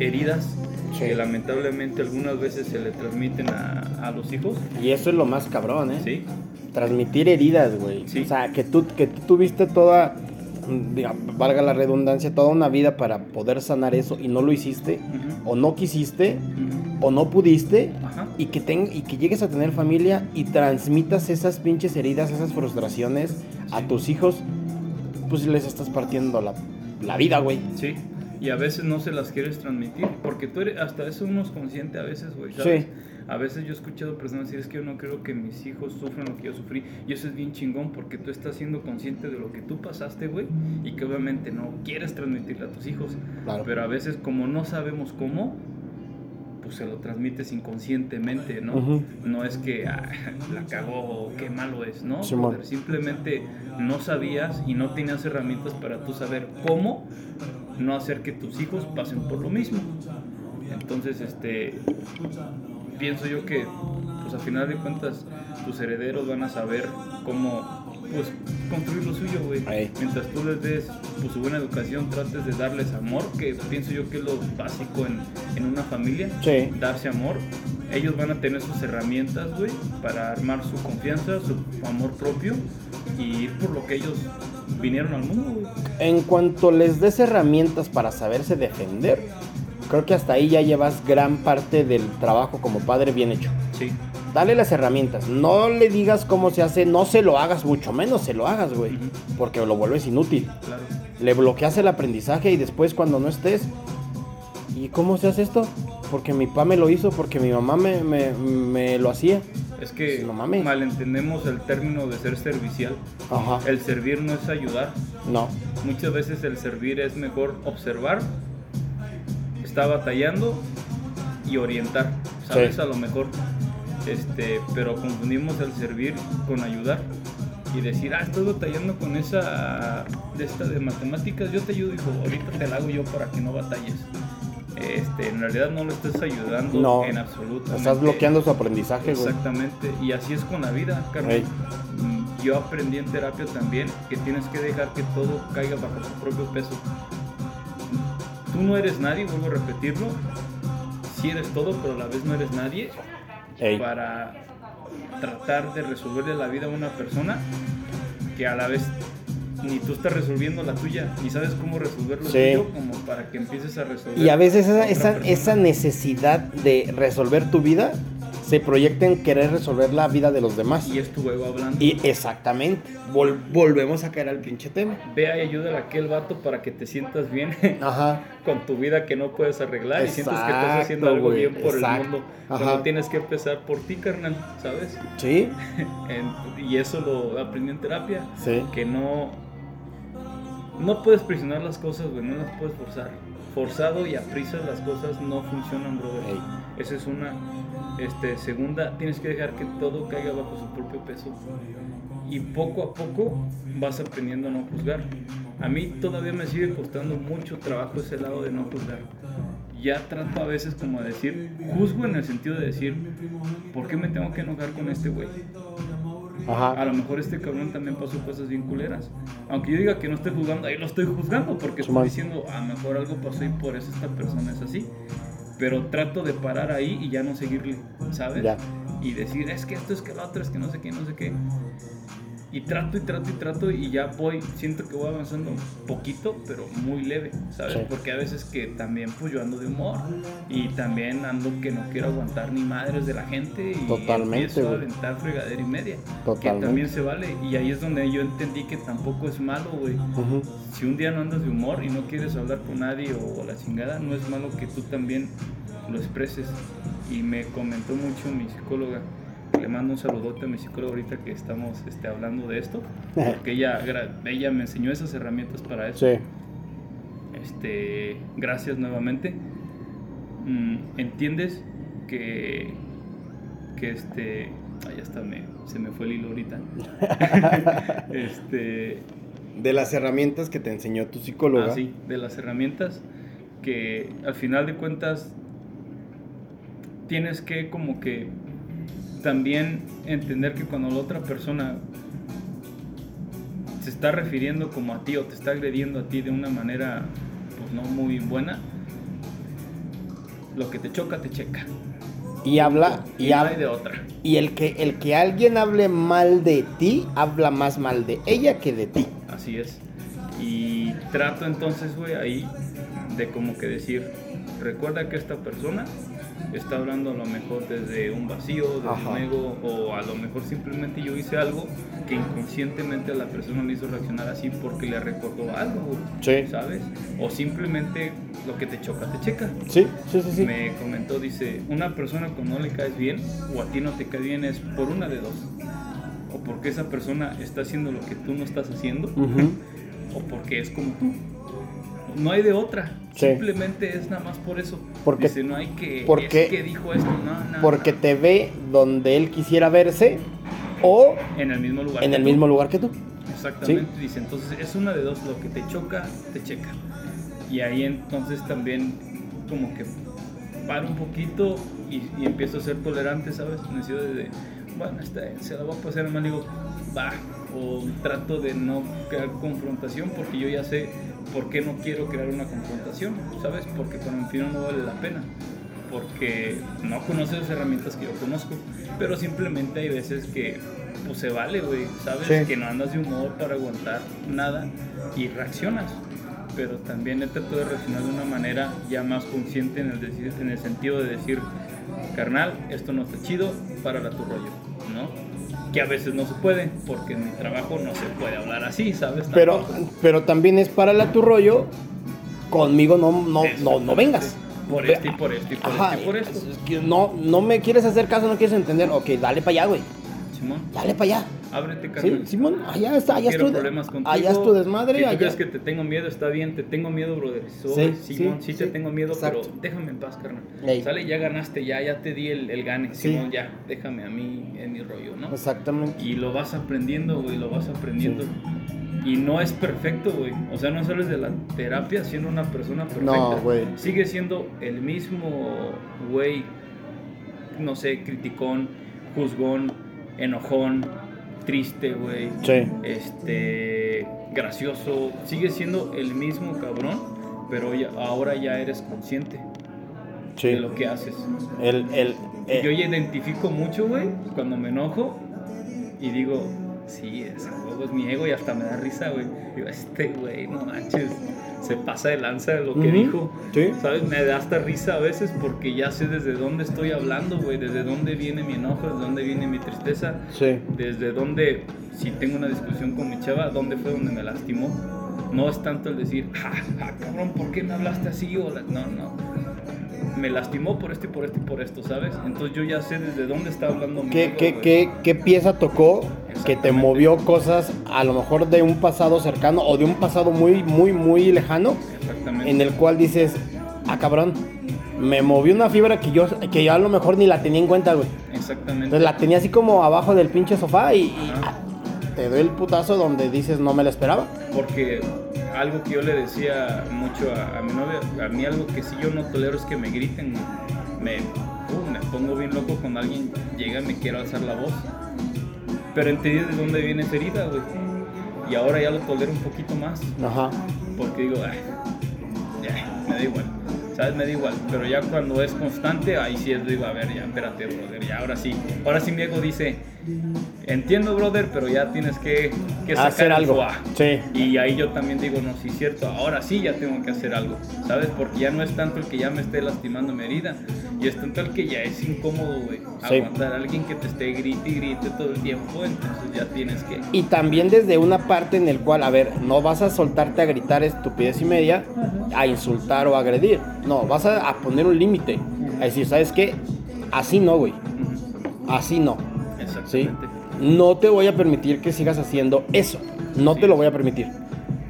heridas Sí. que lamentablemente algunas veces se le transmiten a, a los hijos. Y eso es lo más cabrón, ¿eh? ¿Sí? Transmitir heridas, güey. Sí. O sea, que tú, que tú tuviste toda, valga la redundancia, toda una vida para poder sanar eso y no lo hiciste, o no quisiste, o no pudiste, Ajá. y que, ten- y que llegues a tener familia y transmitas esas pinches heridas, esas frustraciones a tus hijos, pues les estás partiendo la la vida, güey. Sí. Y a veces no se las quieres transmitir, porque tú eres, hasta eso uno es consciente a veces, güey. Sí. A veces yo he escuchado personas decir, es que yo no creo que mis hijos sufran lo que yo sufrí. Y eso es bien chingón, porque tú estás siendo consciente de lo que tú pasaste, güey, y que obviamente no quieres transmitirle a tus hijos. Claro. Pero a veces como no sabemos cómo, pues se lo transmites inconscientemente, ¿no? No es que ah, la cagó o qué malo es, ¿no? Simplemente no sabías y no tenías herramientas para tú saber cómo no hacer que tus hijos pasen por lo mismo. Entonces, este, pienso yo que, pues a final de cuentas, tus herederos van a saber cómo, pues, construir lo suyo, güey. Ey. Mientras tú les des, pues, su buena educación, trates de darles amor, que pienso yo que es lo básico en, en una familia Sí. darse amor, ellos van a tener sus herramientas, güey, para armar su confianza, su amor propio y ir por lo que ellos vinieron al mundo, güey. En cuanto les des herramientas para saberse defender, creo que hasta ahí ya llevas gran parte del trabajo como padre bien hecho. Sí, Dale las herramientas, no le digas cómo se hace, no se lo hagas, mucho menos se lo hagas, güey, Ujú. porque lo vuelves inútil. claro. Le bloqueas el aprendizaje y después cuando no estés, ¿y cómo se hace esto? Porque mi papá me lo hizo, porque mi mamá me, me- me lo hacía. Es que No mames. malentendemos el término de ser servicial. Ajá. El servir no es ayudar. No. Muchas veces el servir es mejor observar, está batallando y orientar, ¿sabes? Sí. A lo mejor. Este, pero confundimos el servir con ayudar y decir, ah, estoy batallando con esa de esta de matemáticas, yo te ayudo, hijo, ahorita te la hago yo para que no batalles. Este, en realidad no lo estás ayudando No. en absoluto. Estás bloqueando su aprendizaje, güey. Exactamente, y así es con la vida, Carmen. Ey. Mm, Yo aprendí en terapia también que tienes que dejar que todo caiga bajo su propio peso. Tú no eres nadie, vuelvo a repetirlo. Sí eres todo, pero a la vez no eres nadie Ey. para tratar de resolverle la vida a una persona que a la vez ni tú estás resolviendo la tuya, ni sabes cómo resolver lo Sí. tuyo, como para que empieces a resolver. Y a veces esa necesidad de resolver tu vida se proyecta en querer resolver la vida de los demás. Y es tu ego hablando. Y exactamente, vol- volvemos a caer al pinche tema. Ve y ayúdale a aquel vato para que te sientas bien Ajá. con tu vida que no puedes arreglar y sientes que estás haciendo algo bien por exacto. el mundo. Ajá. Cuando tienes que empezar por ti, carnal, ¿sabes? Sí, En- y eso lo aprendí en terapia. sí. Que no. No puedes presionar las cosas, güey, no las puedes forzar. Forzado y a prisa las cosas no funcionan, brother. Esa es una. Este, segunda, tienes que dejar que todo caiga bajo su propio peso. Y poco a poco vas aprendiendo a no juzgar. A mí todavía me sigue costando mucho trabajo ese lado de no juzgar. Ya trato a veces como de decir, juzgo en el sentido de decir, ¿por qué me tengo que enojar con este güey? A lo mejor este cabrón también pasó cosas bien culeras. Aunque yo diga que no estoy juzgando, ahí lo estoy juzgando porque estoy diciendo, a lo mejor algo pasó y por eso esta persona es así. Pero trato de parar ahí y ya no seguirle, ¿sabes? Ya. Y decir, es que esto es que lo otro, es que no sé qué, no sé qué. Y trato y trato y trato y ya voy, siento que voy avanzando poquito, pero muy leve, ¿sabes? Sí. Porque a veces que también pues yo ando de humor y también ando que no quiero aguantar ni madres de la gente y Totalmente, empiezo a aventar fregadera y media. Que Totalmente. también se vale. Y ahí es donde yo entendí que tampoco es malo, güey. Ujú. Si un día no andas de humor y no quieres hablar con nadie o la chingada, no es malo que tú también lo expreses. Y me comentó mucho mi psicóloga. Le mando un saludote a mi psicóloga ahorita que estamos este, hablando de esto. Porque ella, ella me enseñó esas herramientas para eso. Sí. Este, gracias nuevamente. Mm, ¿Entiendes que, que este, ay, ya está, me, se me fue el hilo ahorita. este, De las herramientas que te enseñó tu psicóloga. ah, sí, de las herramientas que al final de cuentas tienes que como que también entender que cuando la otra persona se está refiriendo como a ti o te está agrediendo a ti de una manera pues no muy buena, lo que te choca te checa. Y habla, Y y, no hab- hay de otra. y el que el que alguien hable mal de ti, habla más mal de ella que de ti. Así es. Y trato entonces, güey, ahí de como que decir, recuerda que esta persona está hablando a lo mejor desde un vacío, desde Ajá. un ego, o a lo mejor simplemente yo hice algo que inconscientemente a la persona le hizo reaccionar así porque le recordó algo, Sí. ¿sabes? O simplemente lo que te choca, te checa. Sí, sí, sí, sí. Me comentó, dice, una persona cuando no le caes bien o a ti no te cae bien es por una de dos. O porque esa persona está haciendo lo que tú no estás haciendo, o porque es como tú. No hay de otra. Sí. Simplemente es nada más por eso. Porque- Dice, no hay que... porque- es que dijo esto, no, no. Porque no. te ve donde él quisiera verse o En el mismo lugar. en el tú. mismo lugar que tú. Exactamente, dice, entonces es una de dos, lo que te choca, te checa. Y ahí entonces también como que paro un poquito y, y empiezo a ser tolerante, ¿sabes? En el sentido de, bueno, está, se la voy a pasar mal, digo, va, o trato de no crear confrontación porque yo ya sé por qué no quiero crear una confrontación, ¿sabes? Porque para mi final no vale la pena. Porque no conoces las herramientas que yo conozco, pero simplemente hay veces que pues se vale, güey, ¿sabes? Sí. Que no andas de humor para aguantar nada y reaccionas. Pero también he tratado de reaccionar de una manera ya más consciente en el, decir- en el sentido de decir, carnal, esto no está chido, para tu rollo, ¿no? Que a veces no se puede, porque en mi trabajo no se puede hablar así, ¿sabes? Pero, pero también es para la tu rollo. Conmigo no, no, no, no vengas. Por esto y por esto y por esto y por esto. no, no me quieres hacer caso, no quieres entender. Ok, dale para allá, güey. Simón, Dale para allá. ábrete, Sí, carnal. Simón, allá está, No allá es problemas contigo. allá es tu desmadre. Si tú allá- crees que te tengo miedo, está bien. Te tengo miedo, brother. Soy, Sí, Simón, sí, sí, te tengo miedo, pero déjame en paz, carnal. Ey. Sale, ya ganaste, ya, ya te di el, el gane. Simón, ya, déjame a mí en mi rollo, ¿no? Exactamente. Y lo vas aprendiendo, güey, lo vas aprendiendo. Y no es perfecto, güey. O sea, no sales de la terapia siendo una persona perfecta. No, güey. Sigue siendo el mismo, güey, no sé, criticón, juzgón, enojón, triste, güey. Sí. Este, gracioso. Sigue siendo el mismo cabrón, pero ya- ahora ya eres consciente Sí. de lo que haces. El, el, eh, Yo ya identifico mucho, güey, cuando me enojo y digo, sí, ese juego es mi ego y hasta me da risa, güey. Digo, este güey, no manches, se pasa de lanza de lo que dijo. sí. ¿Sabes? Me da hasta risa a veces porque ya sé desde dónde estoy hablando, güey, desde dónde viene mi enojo, desde dónde viene mi tristeza, Sí. desde dónde, si tengo una discusión con mi chava, dónde fue donde me lastimó. No es tanto el decir, ja, ja, cabrón, ¿por qué me hablaste así? O la- No, no. Me lastimó por esto y por esto y por esto, ¿sabes? Entonces yo ya sé desde dónde está hablando mi ¿Qué, qué, qué, qué pieza tocó que te movió cosas a lo mejor de un pasado cercano o de un pasado muy, muy, muy lejano Exactamente. en el cual dices, ah cabrón, me movió una fibra que yo, que yo a lo mejor ni la tenía en cuenta, güey. Exactamente. Entonces la tenía así como abajo del pinche sofá y, y, te doy el putazo donde dices no me la esperaba. Porque algo que yo le decía mucho a, a mi novia, a mí algo que sí yo no tolero es que me griten. Me, uh, me pongo bien loco cuando alguien llega y me quiere alzar la voz. Pero entendí de dónde viene esa herida, güey. Y ahora ya lo tolero un poquito más. Ajá. Porque digo, "Ay, ya, me da igual. ¿Sabes? Me da igual. Pero ya cuando es constante, ahí sí es, digo, a ver, ya, espérate, brother. Ya, ahora sí. Ahora sí mi ego dice, entiendo, brother, pero ya tienes que, que sacar Hacer algo. foie". Sí. Y ahí yo también digo, no, sí es cierto, ahora sí ya tengo que hacer algo, ¿sabes? Porque ya no es tanto el que ya me esté lastimando mi herida, y es tanto el que ya es incómodo, güey. Sí. Aguantar a alguien que te esté grite y grite todo el tiempo, entonces ya tienes que... Y también desde una parte en el cual, a ver, no vas a soltarte a gritar estupidez y media, a insultar o agredir. No, vas a, a poner un límite. A decir, ¿sabes qué? Así no, güey. Así no. ¿Sí? No te voy a permitir que sigas haciendo eso. No te lo voy a permitir.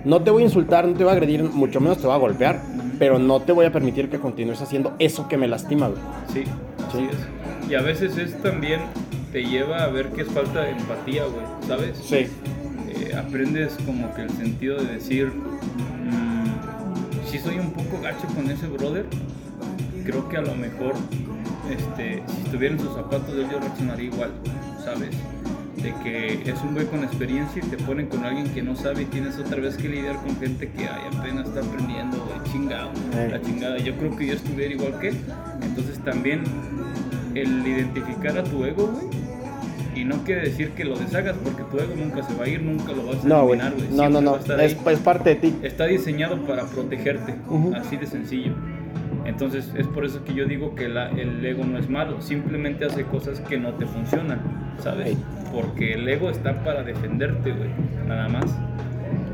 No te voy a insultar, no te voy a agredir, mucho menos te voy a golpear. Pero no te voy a permitir que continúes haciendo eso que me lastima, güey. Sí, Sí. es. Y a veces es también, te lleva a ver que es falta de empatía, güey, ¿sabes? Sí. eh, aprendes como que el sentido de decir, si soy un poco gacho con ese brother, creo que a lo mejor, este, si estuviera en sus zapatos, él yo reaccionaría igual, ¿sabes? De que es un güey con experiencia y te ponen con alguien que no sabe y tienes otra vez que lidiar con gente que ay, apenas está aprendiendo, güey, chingado, la chingada. Yo creo que yo estuviera igual que él. Entonces también el identificar a tu ego, güey, y no quiere decir que lo deshagas porque tu ego nunca se va a ir, nunca lo vas a No, güey. eliminar, güey. No, no, Siempre va no. a estar Es, ahí. es parte de ti. Está diseñado para protegerte, Ujú. así de sencillo. Entonces es por eso que yo digo que la- el ego no es malo, simplemente hace cosas que no te funcionan, ¿sabes? Porque el ego está para defenderte, güey, nada más.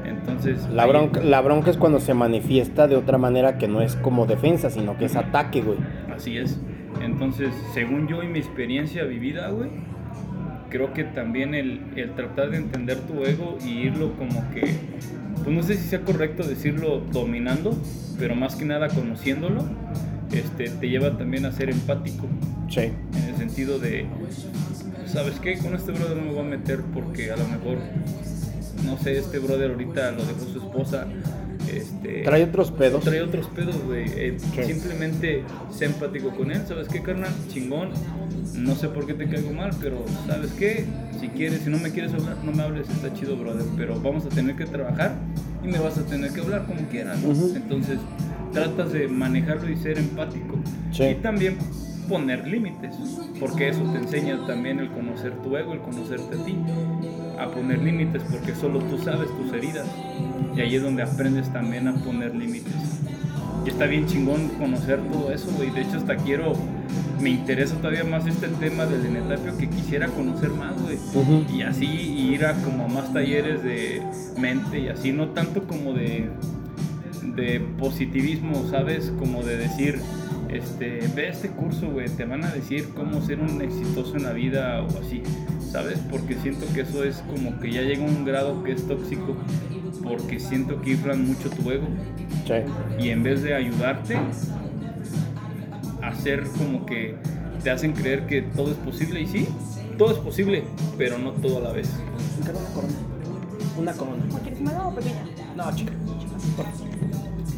Entonces... La ahí- bronca, la bronca es cuando se manifiesta de otra manera que no es como defensa, sino que es ataque, güey. Así es. Entonces, según yo y mi experiencia vivida, güey, creo que también el, el tratar de entender tu ego y irlo como que, pues no sé si sea correcto decirlo dominando, pero más que nada conociéndolo, este, te lleva también a ser empático, Sí. en el sentido de, ¿sabes qué? Con este brother no me voy a meter porque a lo mejor, no sé, este brother ahorita lo dejó su esposa. Este, Trae otros pedos. trae otros pedos, güey. Eh, Sí. Simplemente sé empático con él. ¿Sabes qué, carnal? Chingón. No sé por qué te caigo mal, pero ¿sabes qué? Si quieres, si no me quieres hablar, no me hables. Está chido, brother. Pero vamos a tener que trabajar y me vas a tener que hablar como quieras. ¿no? Ujú. Entonces, tratas de manejarlo y ser empático. Sí. Y también poner límites, porque eso te enseña también el conocer tu ego, el conocerte a ti, a poner límites, porque solo tú sabes tus heridas. Y ahí es donde aprendes también a poner límites. Y está bien chingón conocer todo eso, güey. De hecho, hasta quiero, me interesa todavía más este tema del enetapio que quisiera conocer más, güey. Y así ir a como a más talleres de mente y así, no tanto como de, de positivismo, ¿sabes? Como de decir, este, ve este curso, güey, te van a decir cómo ser un exitoso en la vida o así, ¿sabes? Porque siento que eso es como que ya llega a un grado que es tóxico, porque siento que inflan mucho tu ego Sí. y en vez de ayudarte, hacer como que te hacen creer que todo es posible y sí, todo es posible, pero no todo a la vez. Una corona. Una corona. ¿Quieres mala o pequeña? No, chica.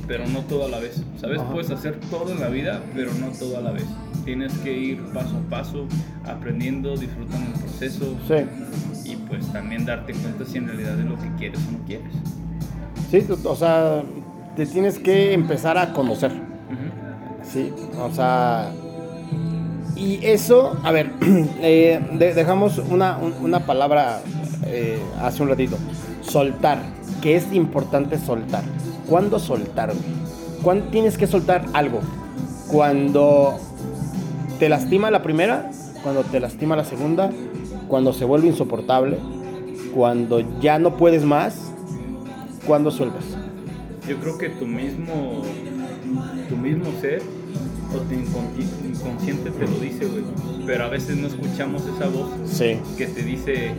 Pero no todo a la vez. ¿Sabes? Ajá. Puedes hacer todo en la vida, pero no todo a la vez. Tienes que ir paso a paso, aprendiendo, disfrutando el proceso Sí. y pues también darte cuenta si en realidad es lo que quieres o no quieres. Sí, o sea, te tienes que empezar a conocer. Sí, o sea. Y eso, a ver, eh, de- dejamos una, un- una palabra eh, hace un ratito. Soltar, que es importante soltar. ¿Cuándo soltar? ¿Cuándo tienes que soltar algo? Cuando te lastima la primera, cuando te lastima la segunda, cuando se vuelve insoportable, cuando ya no puedes más, cuando sueltas. Yo creo que tu mismo, tu mismo ser o tu incon- inconsciente te lo dice, güey. Pero a veces no escuchamos esa voz Sí. que te dice,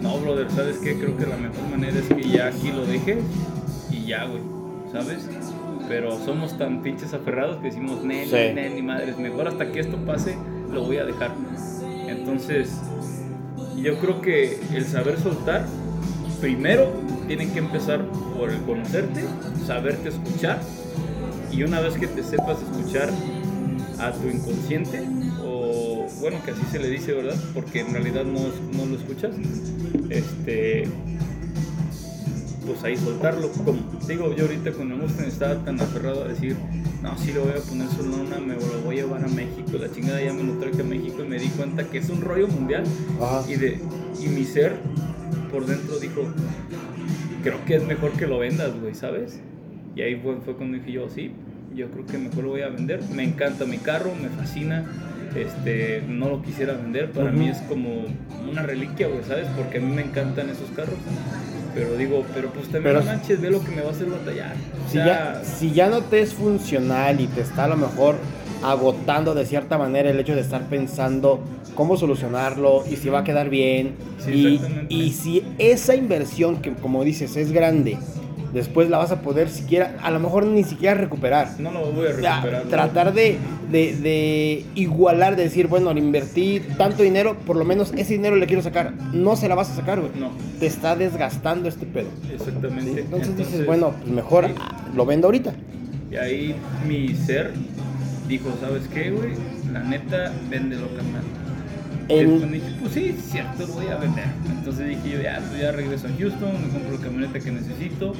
no, brother, ¿sabes qué? Creo que la mejor manera es que ya aquí lo dejes y ya, güey, ¿sabes? Pero somos tan pinches aferrados que decimos, nen, Sí. ni madres, mejor hasta que esto pase, lo voy a dejar. Entonces, yo creo que el saber soltar, primero, tiene que empezar por el conocerte, saberte escuchar, y una vez que te sepas escuchar a tu inconsciente, o bueno, que así se le dice, ¿verdad? Porque en realidad no, no lo escuchas, este, pues ahí soltarlo. Como digo, yo ahorita con Mustang estaba tan aferrado a decir, no, sí le voy a poner su lona, me lo voy a llevar a México, la chingada ya me lo traje a México y me di cuenta que es un rollo mundial Ajá. y, de, y mi ser por dentro dijo, creo que es mejor que lo vendas, güey, ¿sabes? Y ahí fue, fue cuando dije yo, sí, yo creo que mejor lo voy a vender. Me encanta mi carro, me fascina. Este, no lo quisiera vender, para Ujú. mí es como una reliquia, güey, ¿sabes? Porque a mí me encantan esos carros. Pero digo, pero pues también Pero- no manches, ve lo que me va a hacer batallar. O Si sea, ya, si ya no te es funcional y te está a lo mejor agotando de cierta manera el hecho de estar pensando cómo solucionarlo y si va a quedar bien Sí, y, y si esa inversión que como dices es grande después la vas a poder siquiera a lo mejor ni siquiera recuperar no lo voy a recuperar. güey. tratar de, de- de igualar, de decir, bueno, le invertí tanto dinero, por lo menos ese dinero le quiero sacar. No se la vas a sacar, güey. No, Te está desgastando este pedo. ¿sí? exactamente. Entonces, dices, bueno, pues mejor sí. lo vendo ahorita. Y ahí mi ser dijo, ¿sabes qué, güey? La neta, véndelo, carnal. Y En- después dije, pues sí, es cierto, lo voy a vender. Entonces dije yo, ya, pues ya regreso a Houston, me compro la camioneta que necesito.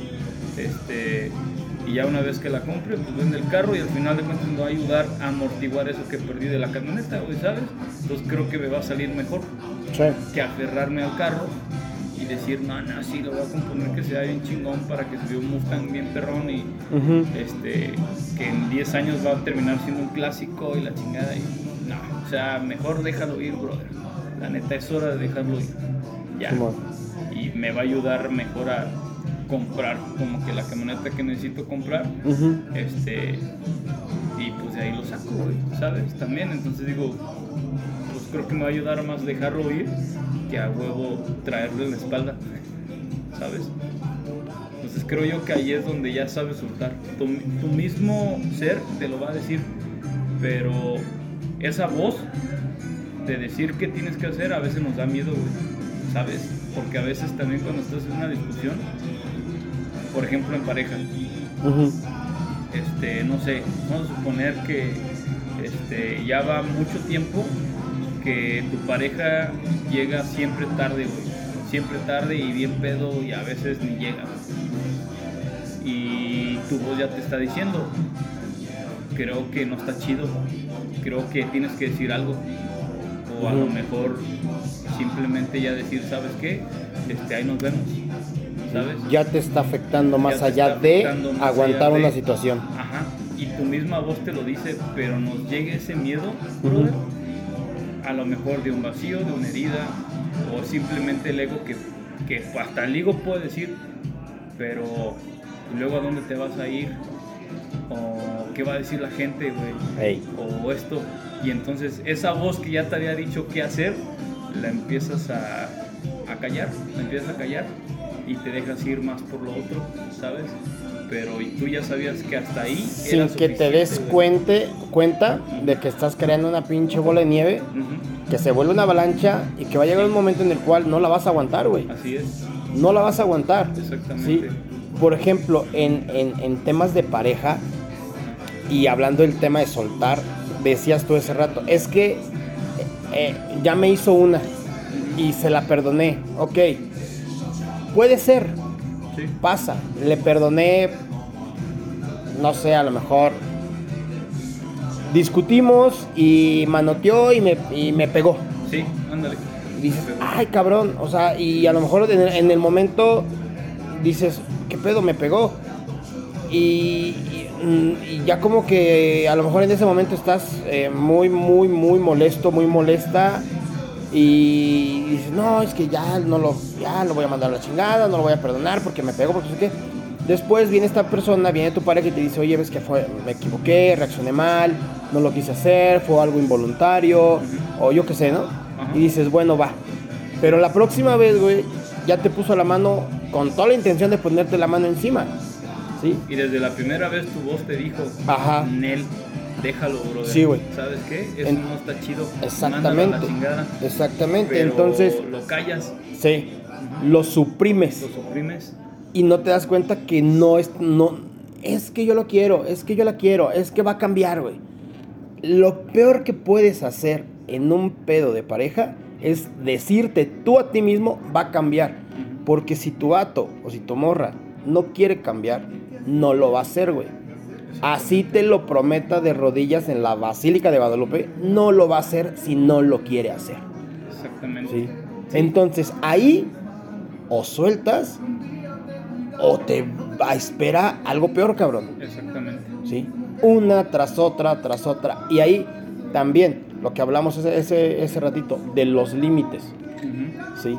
Este, y ya una vez que la compre, pues vende el carro y al final de cuentas me va a ayudar a amortiguar eso que perdí de la camioneta, güey, ¿sabes? Entonces creo que me va a salir mejor Sí. que aferrarme al carro y decir, no, no, sí, lo voy a componer que sea bien chingón para que se vea un Mustang bien perrón y este, que en 10 años va a terminar siendo un clásico y la chingada. Y, no, o sea, mejor déjalo ir, brother. La neta es hora de dejarlo ir. Ya. Simón. Y me va a ayudar mejor a comprar como que la camioneta que necesito comprar. Este, y pues de ahí lo saco, güey, ¿sabes? También, entonces digo, pues creo que me va a ayudar más dejarlo ir que a huevo traerlo en la espalda, ¿sabes? Entonces creo yo que ahí es donde ya sabes soltar. Tu, tu mismo ser te lo va a decir, pero esa voz de decir qué tienes que hacer a veces nos da miedo, güey, ¿sabes? Porque a veces también cuando estás en una discusión, por ejemplo en pareja, este, no sé, vamos a suponer que este, ya va mucho tiempo que tu pareja llega siempre tarde, güey. Siempre tarde y bien pedo y a veces ni llega. Y tu voz ya te está diciendo, creo que no está chido, creo que tienes que decir algo. O a lo mejor simplemente ya decir, ¿sabes qué? Este, ahí nos vemos, ¿sabes? Ya te está afectando más allá de más aguantar allá de- una situación. Ajá, y tu misma voz te lo dice, pero nos llega ese miedo, brother, a lo mejor de un vacío, de una herida, o simplemente el ego que, que hasta el ego puede decir, pero ¿y luego a dónde te vas a ir? ¿O qué va a decir la gente, güey? Ey. o esto. Y entonces esa voz que ya te había dicho qué hacer, la empiezas a, a callar, la empiezas a callar y te dejas ir más por lo otro, ¿sabes? Pero y tú ya sabías que hasta ahí... Sin era que te des güey. cuente, cuenta de que estás creando una pinche bola de nieve que se vuelve una avalancha y que va a llegar un momento en el cual no la vas a aguantar, güey. Así es, No la vas a aguantar. exactamente. ¿sí? Por ejemplo, en, en- en temas de pareja y hablando del tema de soltar, decías tú ese rato, es que eh, ya me hizo una y se la perdoné. Ok, puede ser, Sí, pasa, le perdoné, no sé, a lo mejor discutimos y manoteó y me, y me pegó. sí, ándale. Y dices, ay cabrón, o sea, y a lo mejor en el, en el momento dices, ¿qué pedo me pegó? Y, y, mm, y ya como que a lo mejor en ese momento estás eh, muy, muy, muy molesto, muy molesta. Y dices, no, es que ya no lo, ya lo voy a mandar a la chingada, no lo voy a perdonar porque me pegó, porque sé qué. Después viene esta persona, viene tu pareja y te dice, oye, ves que fue, me equivoqué, reaccioné mal, no lo quise hacer, fue algo involuntario, o yo qué sé, ¿no? Y dices, bueno, va. Pero la próxima vez, güey, ya te puso la mano con toda la intención de ponerte la mano encima. ¿Sí? Y desde la primera vez tu voz te dijo, Ajá. Nel, déjalo, brother. Sí, güey. ¿Sabes qué? Eso En- no está chido. A Exactamente. la chingada. Exactamente. Pero Entonces, lo callas, sí, lo suprimes lo suprimes. y no te das cuenta que no es, no, es que yo lo quiero, es que yo la quiero, es que va a cambiar, güey. Lo peor que puedes hacer en un pedo de pareja es decirte tú a ti mismo va a cambiar. Porque si tu vato o si tu morra no quiere cambiar, no lo va a hacer, güey. Así te lo prometa de rodillas en la Basílica de Guadalupe, no lo va a hacer si no lo quiere hacer. Exactamente. ¿sí? Entonces ahí o sueltas o te va a esperar algo peor, cabrón. Exactamente. ¿sí? Una tras otra, tras otra. Y ahí también lo que hablamos ese, ese, ese ratito de los límites. ¿sí?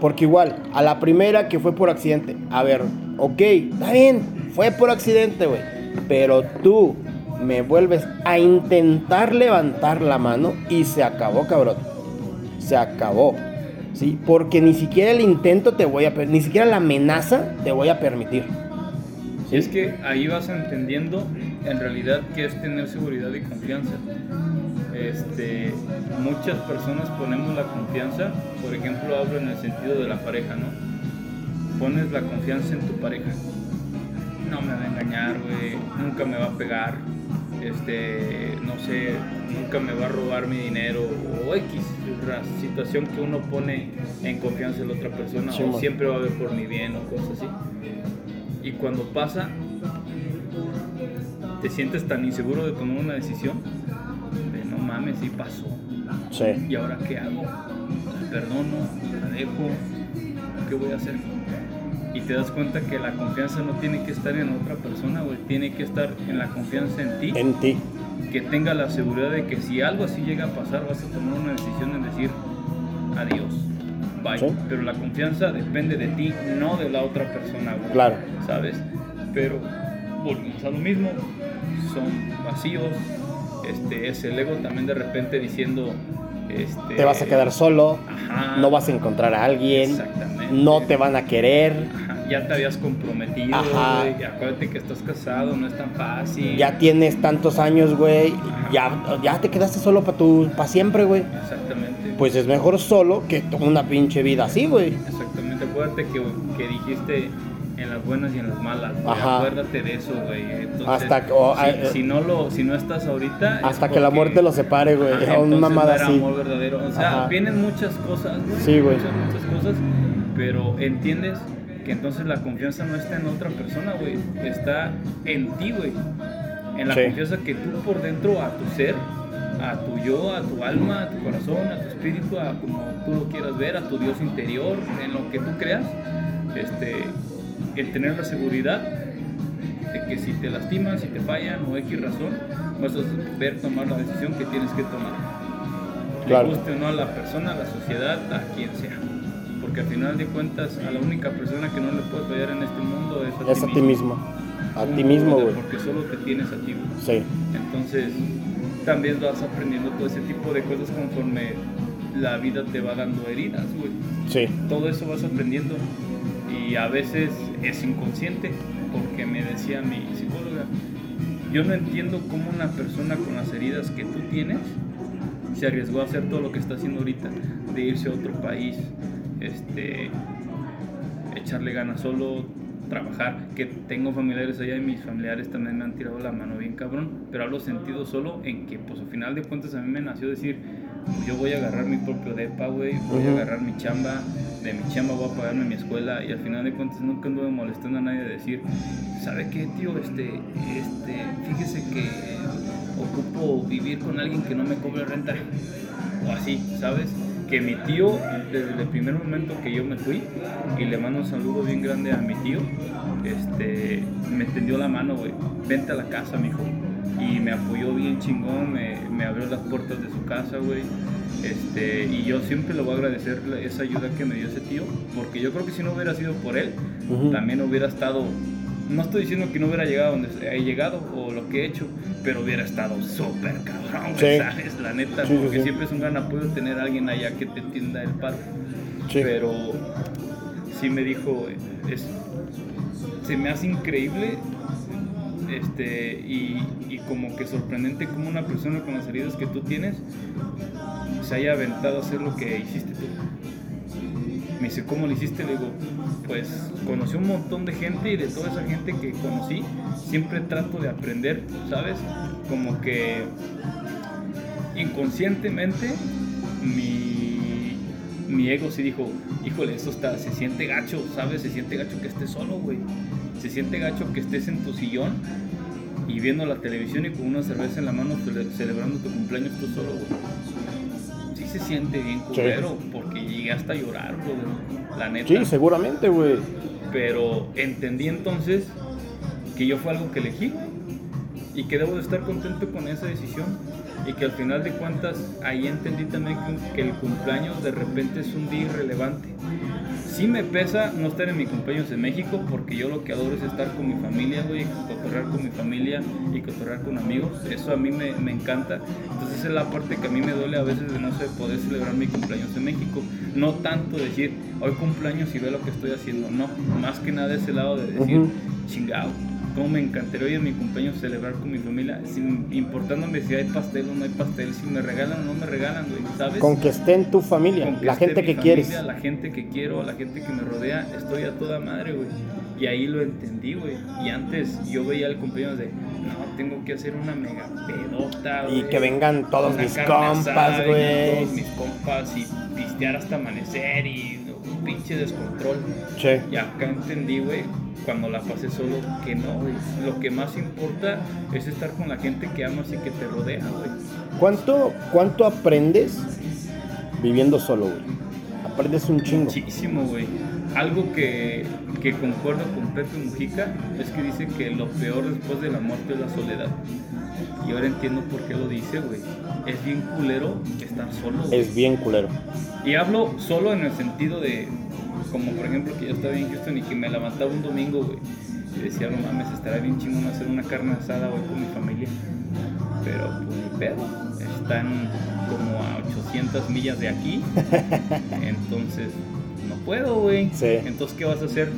Porque igual, a la primera que fue por accidente, a ver, ok, está bien, fue por accidente, güey. Pero tú me vuelves a intentar levantar la mano y se acabó, cabrón. Se acabó. ¿Sí? Porque ni siquiera el intento te voy a ni siquiera la amenaza te voy a permitir. Y es que ahí vas entendiendo en realidad qué es tener seguridad y confianza. Este, muchas personas ponemos la confianza, por ejemplo, hablo en el sentido de la pareja, ¿no? Pones la confianza en tu pareja. No me va a engañar, güey, nunca me va a pegar, este, no sé, nunca me va a robar mi dinero o X ra- situación que uno pone en confianza en la otra persona Sí, o siempre va a ver por mi bien o cosas así. Y cuando pasa, te sientes tan inseguro de tomar una decisión, de no mames, sí pasó. Sí. ¿Y ahora qué hago? perdono, la dejo, ¿qué voy a hacer? Y te das cuenta que la confianza no tiene que estar en otra persona, güey, tiene que estar en la confianza en ti. En ti. Que tenga la seguridad de que si algo así llega a pasar, vas a tomar una decisión en decir adiós, bye. Sí. Pero la confianza depende de ti, no de la otra persona, güey. Claro. ¿Sabes? Pero volvemos a lo mismo, son vacíos, este, es el ego también de repente diciendo, este, Te vas a quedar solo, Ajá. no vas a encontrar a alguien, Exactamente. no te van a querer, Ajá, Ya te habías comprometido, güey, acuérdate que estás casado, no es tan fácil. ya tienes tantos años, güey, ya, ya te quedaste solo para tu, para siempre, güey. Exactamente. Pues es mejor solo que una pinche vida así, güey. Exactamente, acuérdate que, que dijiste en las buenas y en las malas. güey. Ajá. Acuérdate de eso, güey. Entonces, Hasta que- si, eh, si no lo, si no estás ahorita. es Hasta que la muerte los separe, güey. Ajá, O una mamada así. amor verdadero. O sea, Ajá. vienen muchas cosas, güey. Sí, güey. Muchas, muchas cosas. Pero entiendes que entonces la confianza no está en otra persona, güey. Está en ti, güey. En la Sí. confianza que tú por dentro, a tu ser, a tu yo, a tu alma, a tu corazón, a tu espíritu, a como tú lo quieras ver, a tu Dios interior, en lo que tú creas, este, el tener la seguridad de que si te lastiman, si te fallan o X razón, vas a ver tomar la decisión que tienes que tomar. Claro. Le guste o no a la persona, a la sociedad, a quien sea. Porque al final de cuentas, a la única persona que no le puedes fallar en este mundo es a Es a ti mismo. A ti mismo, güey. Porque solo te tienes a ti. Sí. Entonces, también vas aprendiendo todo ese tipo de cosas conforme la vida te va dando heridas, güey. Sí. Todo eso vas aprendiendo y a veces es inconsciente, porque me decía mi psicóloga, yo no entiendo cómo una persona con las heridas que tú tienes se arriesgó a hacer todo lo que está haciendo ahorita, de irse a otro país, este, echarle ganas solo, trabajar, que tengo familiares allá y mis familiares también me han tirado la mano bien cabrón, pero hablo sentido solo en que pues al final de cuentas a mí me nació decir, yo voy a agarrar mi propio depa, güey, voy a agarrar mi chamba, de mi chamba voy a pagarme mi escuela y al final de cuentas nunca anduve molestando a nadie de decir, ¿sabe qué, tío? Este, este, fíjese que ocupo vivir con alguien que no me cobre renta o así, ¿sabes? Que mi tío, desde el primer momento que yo me fui, y le mando un saludo bien grande a mi tío, este, me tendió la mano, güey, vente a la casa, mijo. Y me apoyó bien chingón, me, me abrió las puertas de su casa, güey. Este, y yo siempre le voy a agradecer esa ayuda que me dio ese tío, porque yo creo que si no hubiera sido por él, Ujú. también hubiera estado, no estoy diciendo que no hubiera llegado donde he llegado o lo que he hecho, pero hubiera estado súper cabrón, Sí. ¿sabes? La neta, Sí, porque sí. siempre es un gran apoyo tener a alguien allá que te entienda el paro. Pero sí me dijo, es, se me hace increíble este, y, y como que sorprendente como una persona con las heridas que tú tienes se haya aventado a hacer lo que hiciste tú. Me dice, ¿cómo lo hiciste? Le digo, pues conocí un montón de gente y de toda esa gente que conocí, siempre trato de aprender, ¿sabes? Como que inconscientemente mi, mi ego sí dijo, híjole, esto está, se siente gacho, ¿sabes? Se siente gacho que estés solo, güey. Se siente gacho que estés en tu sillón y viendo la televisión y con una cerveza en la mano cele- celebrando tu cumpleaños tú solo, güey. Sí se siente bien culero, porque llegué hasta a llorar, güey. La neta. Sí, seguramente, güey. Pero entendí entonces que yo fue algo que elegí y que debo de estar contento con esa decisión y que al final de cuentas ahí entendí también que, el cumpleaños de repente es un día irrelevante. Sí me pesa no estar en mi cumpleaños en México porque yo lo que adoro es estar con mi familia, güey, cotorrear con mi familia y cotorrear con amigos. Eso a mí me, me encanta. Entonces es la parte que a mí me duele a veces de no sé, poder celebrar mi cumpleaños en México. No tanto decir, hoy cumpleaños y ve lo que estoy haciendo. No, más que nada ese lado de decir, Ujú. chingado. Cómo me encantaría hoy en mi cumpleaños celebrar con mi familia, sin importándome si hay pastel o no hay pastel, si me regalan o no me regalan, güey, ¿sabes? Con que esté en tu familia, la gente que familia, quieres. La gente que quiero, la gente que me rodea, estoy a toda madre, güey. Y ahí lo entendí, güey. Y antes yo veía el cumpleaños de, no, tengo que hacer una mega pedota, Y güey. que vengan todos mis compas, y güey. Todos mis compas y pistear hasta amanecer y un pinche descontrol. Sí. Y acá entendí, güey, cuando la pasé solo, que no, güey. Lo que más importa es estar con la gente que amas y que te rodea, güey. ¿Cuánto, ¿Cuánto aprendes viviendo solo, güey? aprendes un chingo. Muchísimo, güey. Algo que, que concuerdo con Pepe Mujica es que dice que lo peor después de la muerte es la soledad. Y ahora entiendo por qué lo dice, güey. Es bien culero estar solo. güey. Es bien culero. Y hablo solo en el sentido de, como por ejemplo que yo estaba en Houston y que me levantaba un domingo, güey. Y decía, no mames, estará bien chingón hacer una carne asada hoy con mi familia. Pero pues ni pedo. Están como a 800 millas de aquí. Entonces, no puedo, güey. Sí. Entonces, ¿qué vas a hacer?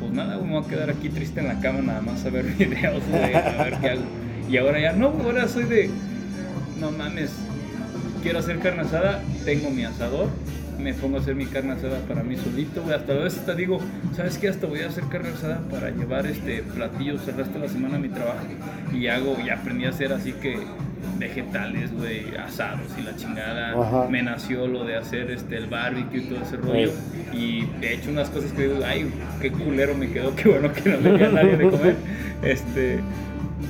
Pues nada, güey, me voy a quedar aquí triste en la cama nada más a ver videos, güey, a ver qué hago. Y ahora ya no, ahora soy de, no mames, quiero hacer carne asada, tengo mi asador, me pongo a hacer mi carne asada para mí solito, güey. Hasta a veces te digo, ¿sabes qué? Hasta voy a hacer carne asada para llevar este platillos el resto de la semana a mi trabajo. Y hago, y aprendí a hacer así que vegetales, güey, asados y la chingada. Ajá. Me nació lo de hacer este el barbecue y todo ese rollo. Y he hecho unas cosas que digo, ay, qué culero me quedó, qué bueno que no le di a nadie de comer. Este,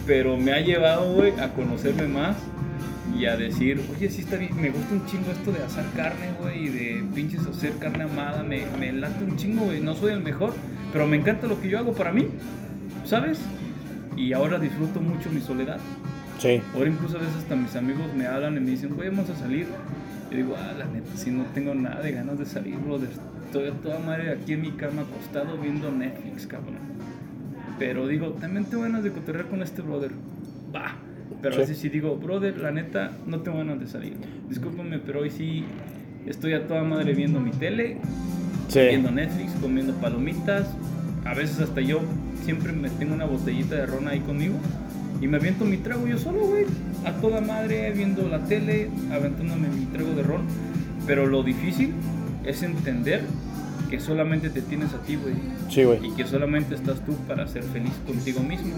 pero me ha llevado, güey, a conocerme más y a decir, oye, sí está bien, me gusta un chingo esto de asar carne, güey, y de pinches hacer carne amada, me, me late un chingo, güey, no soy el mejor, pero me encanta lo que yo hago para mí, ¿sabes? Y ahora disfruto mucho mi soledad. Sí. Ahora incluso a veces hasta mis amigos me hablan y me dicen, güey, vamos a salir. Y digo, ah, la neta, si no tengo nada de ganas de salir, brother. Estoy a toda madre aquí en mi cama acostado viendo Netflix, cabrón. Pero digo, también tengo ganas de cotorrear con este brother. Va. Pero Sí. a veces sí digo, brother, la neta, no tengo ganas de salir. Discúlpame, pero hoy sí estoy a toda madre viendo mi tele, Sí. viendo Netflix, comiendo palomitas. A veces hasta yo siempre me tengo una botellita de ron ahí conmigo y me aviento mi trago yo solo, güey. A toda madre viendo la tele, aventándome mi trago de ron. Pero lo difícil es entender que solamente te tienes a ti, güey. Sí, güey. Y que solamente estás tú para ser feliz contigo mismo.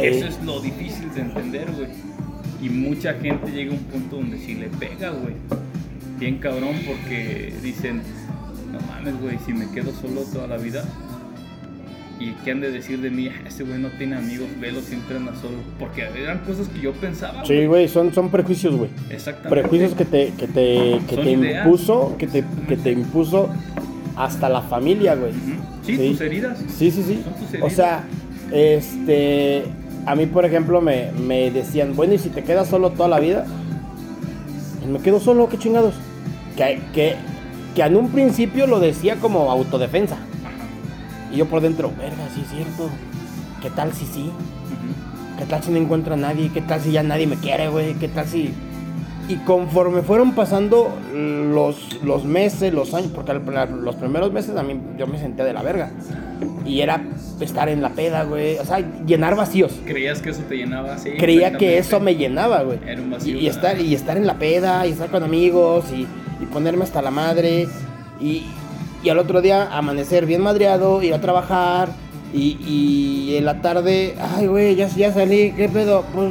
Eso es lo difícil de entender, güey. Y mucha gente llega a un punto donde sí le pega, güey. Bien cabrón porque dicen, no mames, güey, si me quedo solo toda la vida. ¿Y qué han de decir de mí? "Ah, Ese güey no tiene amigos, velo, siempre anda solo. Porque eran cosas que yo pensaba, Sí, güey, son, son prejuicios, güey. Exactamente. Prejuicios que te, que te, que te impuso, que te, que te impuso hasta la familia, güey. Sí, Sí. tus heridas. Sí, sí, sí. Son tus O sea, este, a mí, por ejemplo, me, me decían, bueno, ¿y si te quedas solo toda la vida? Me quedo solo, qué chingados. Que, que, que en un principio lo decía como autodefensa. Y yo por dentro, verga, sí es cierto. ¿Qué tal si sí? ¿Qué tal si no encuentro a nadie? ¿Qué tal si ya nadie me quiere, güey? ¿Qué tal si...? Y conforme fueron pasando los, los meses, los años, porque al- los primeros meses a mí yo me senté de la verga. Y era estar en la peda, güey. O sea, llenar vacíos. Creías que eso te llenaba así. Creía que eso me llenaba, güey. Era un Y, vacío. y estar, y estar en la peda, y estar con amigos, y, y ponerme hasta la madre. Y, y al otro día amanecer bien madreado, ir a trabajar. Y, y en la tarde, ay, güey, ya, ya salí, ¿qué pedo? Pues,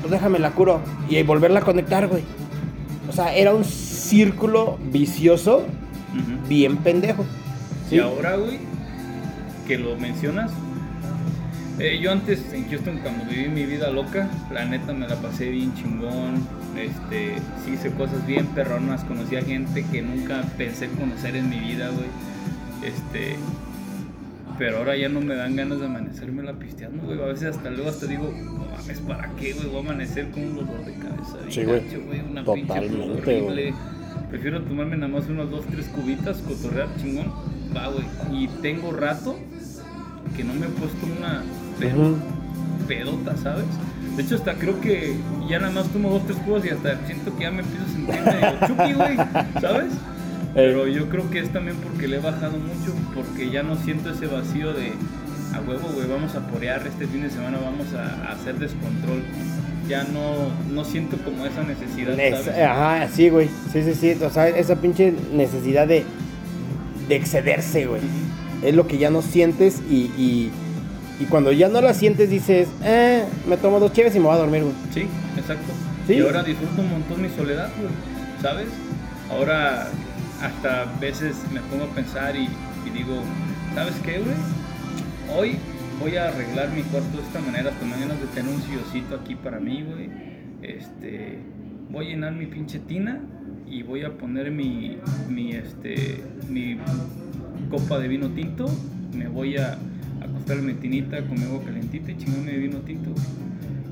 pues déjame la curo. Y volverla a conectar, güey. O sea, era un círculo vicioso, bien pendejo. Y ahora, güey, que lo mencionas, eh, yo antes en Houston, cuando viví mi vida loca, la neta me la pasé bien chingón. Este, sí hice cosas bien perronas, conocí a gente que nunca pensé conocer en mi vida, güey. Este, pero ahora ya no me dan ganas de amanecerme la pisteando, güey. A veces hasta luego hasta digo, no mames, ¿para qué, güey? Voy a amanecer con un dolor de cabeza. Sí, güey. Una Totalmente, pinche güey. horrible. Prefiero tomarme nada más unos dos, tres cubitas, cotorrear chingón. Va, güey. Y tengo rato que no me he puesto una pedo- pedota, ¿sabes? De hecho, hasta creo que ya nada más tomo dos, tres cubos y hasta siento que ya me empiezo a sentir medio chupi, güey, ¿sabes? Pero yo creo que es también porque le he bajado mucho, porque ya no siento ese vacío de a huevo, güey, vamos a porear este fin de semana, vamos a, a hacer descontrol. Ya no, no siento como esa necesidad, Es- ¿sabes? ajá, sí, güey. Sí, sí, sí. O sea, esa pinche necesidad de, de excederse, güey. Es lo que ya no sientes y, y, y cuando ya no la sientes dices, eh, me tomo dos cheves y me voy a dormir, güey. Sí, exacto. Sí. Y ahora disfruto un montón mi soledad, güey, ¿sabes? Ahora hasta veces me pongo a pensar y, digo, ¿sabes qué, güey? Hoy voy a arreglar mi cuarto de esta manera, hasta mañana de tener un sillocito aquí para mí, güey. Este, voy a llenar mi pinche tina y voy a poner mi, mi, este, mi copa de vino tinto, me voy a acostar mi tinita con mi agua calentita y chingarme mi vino tinto.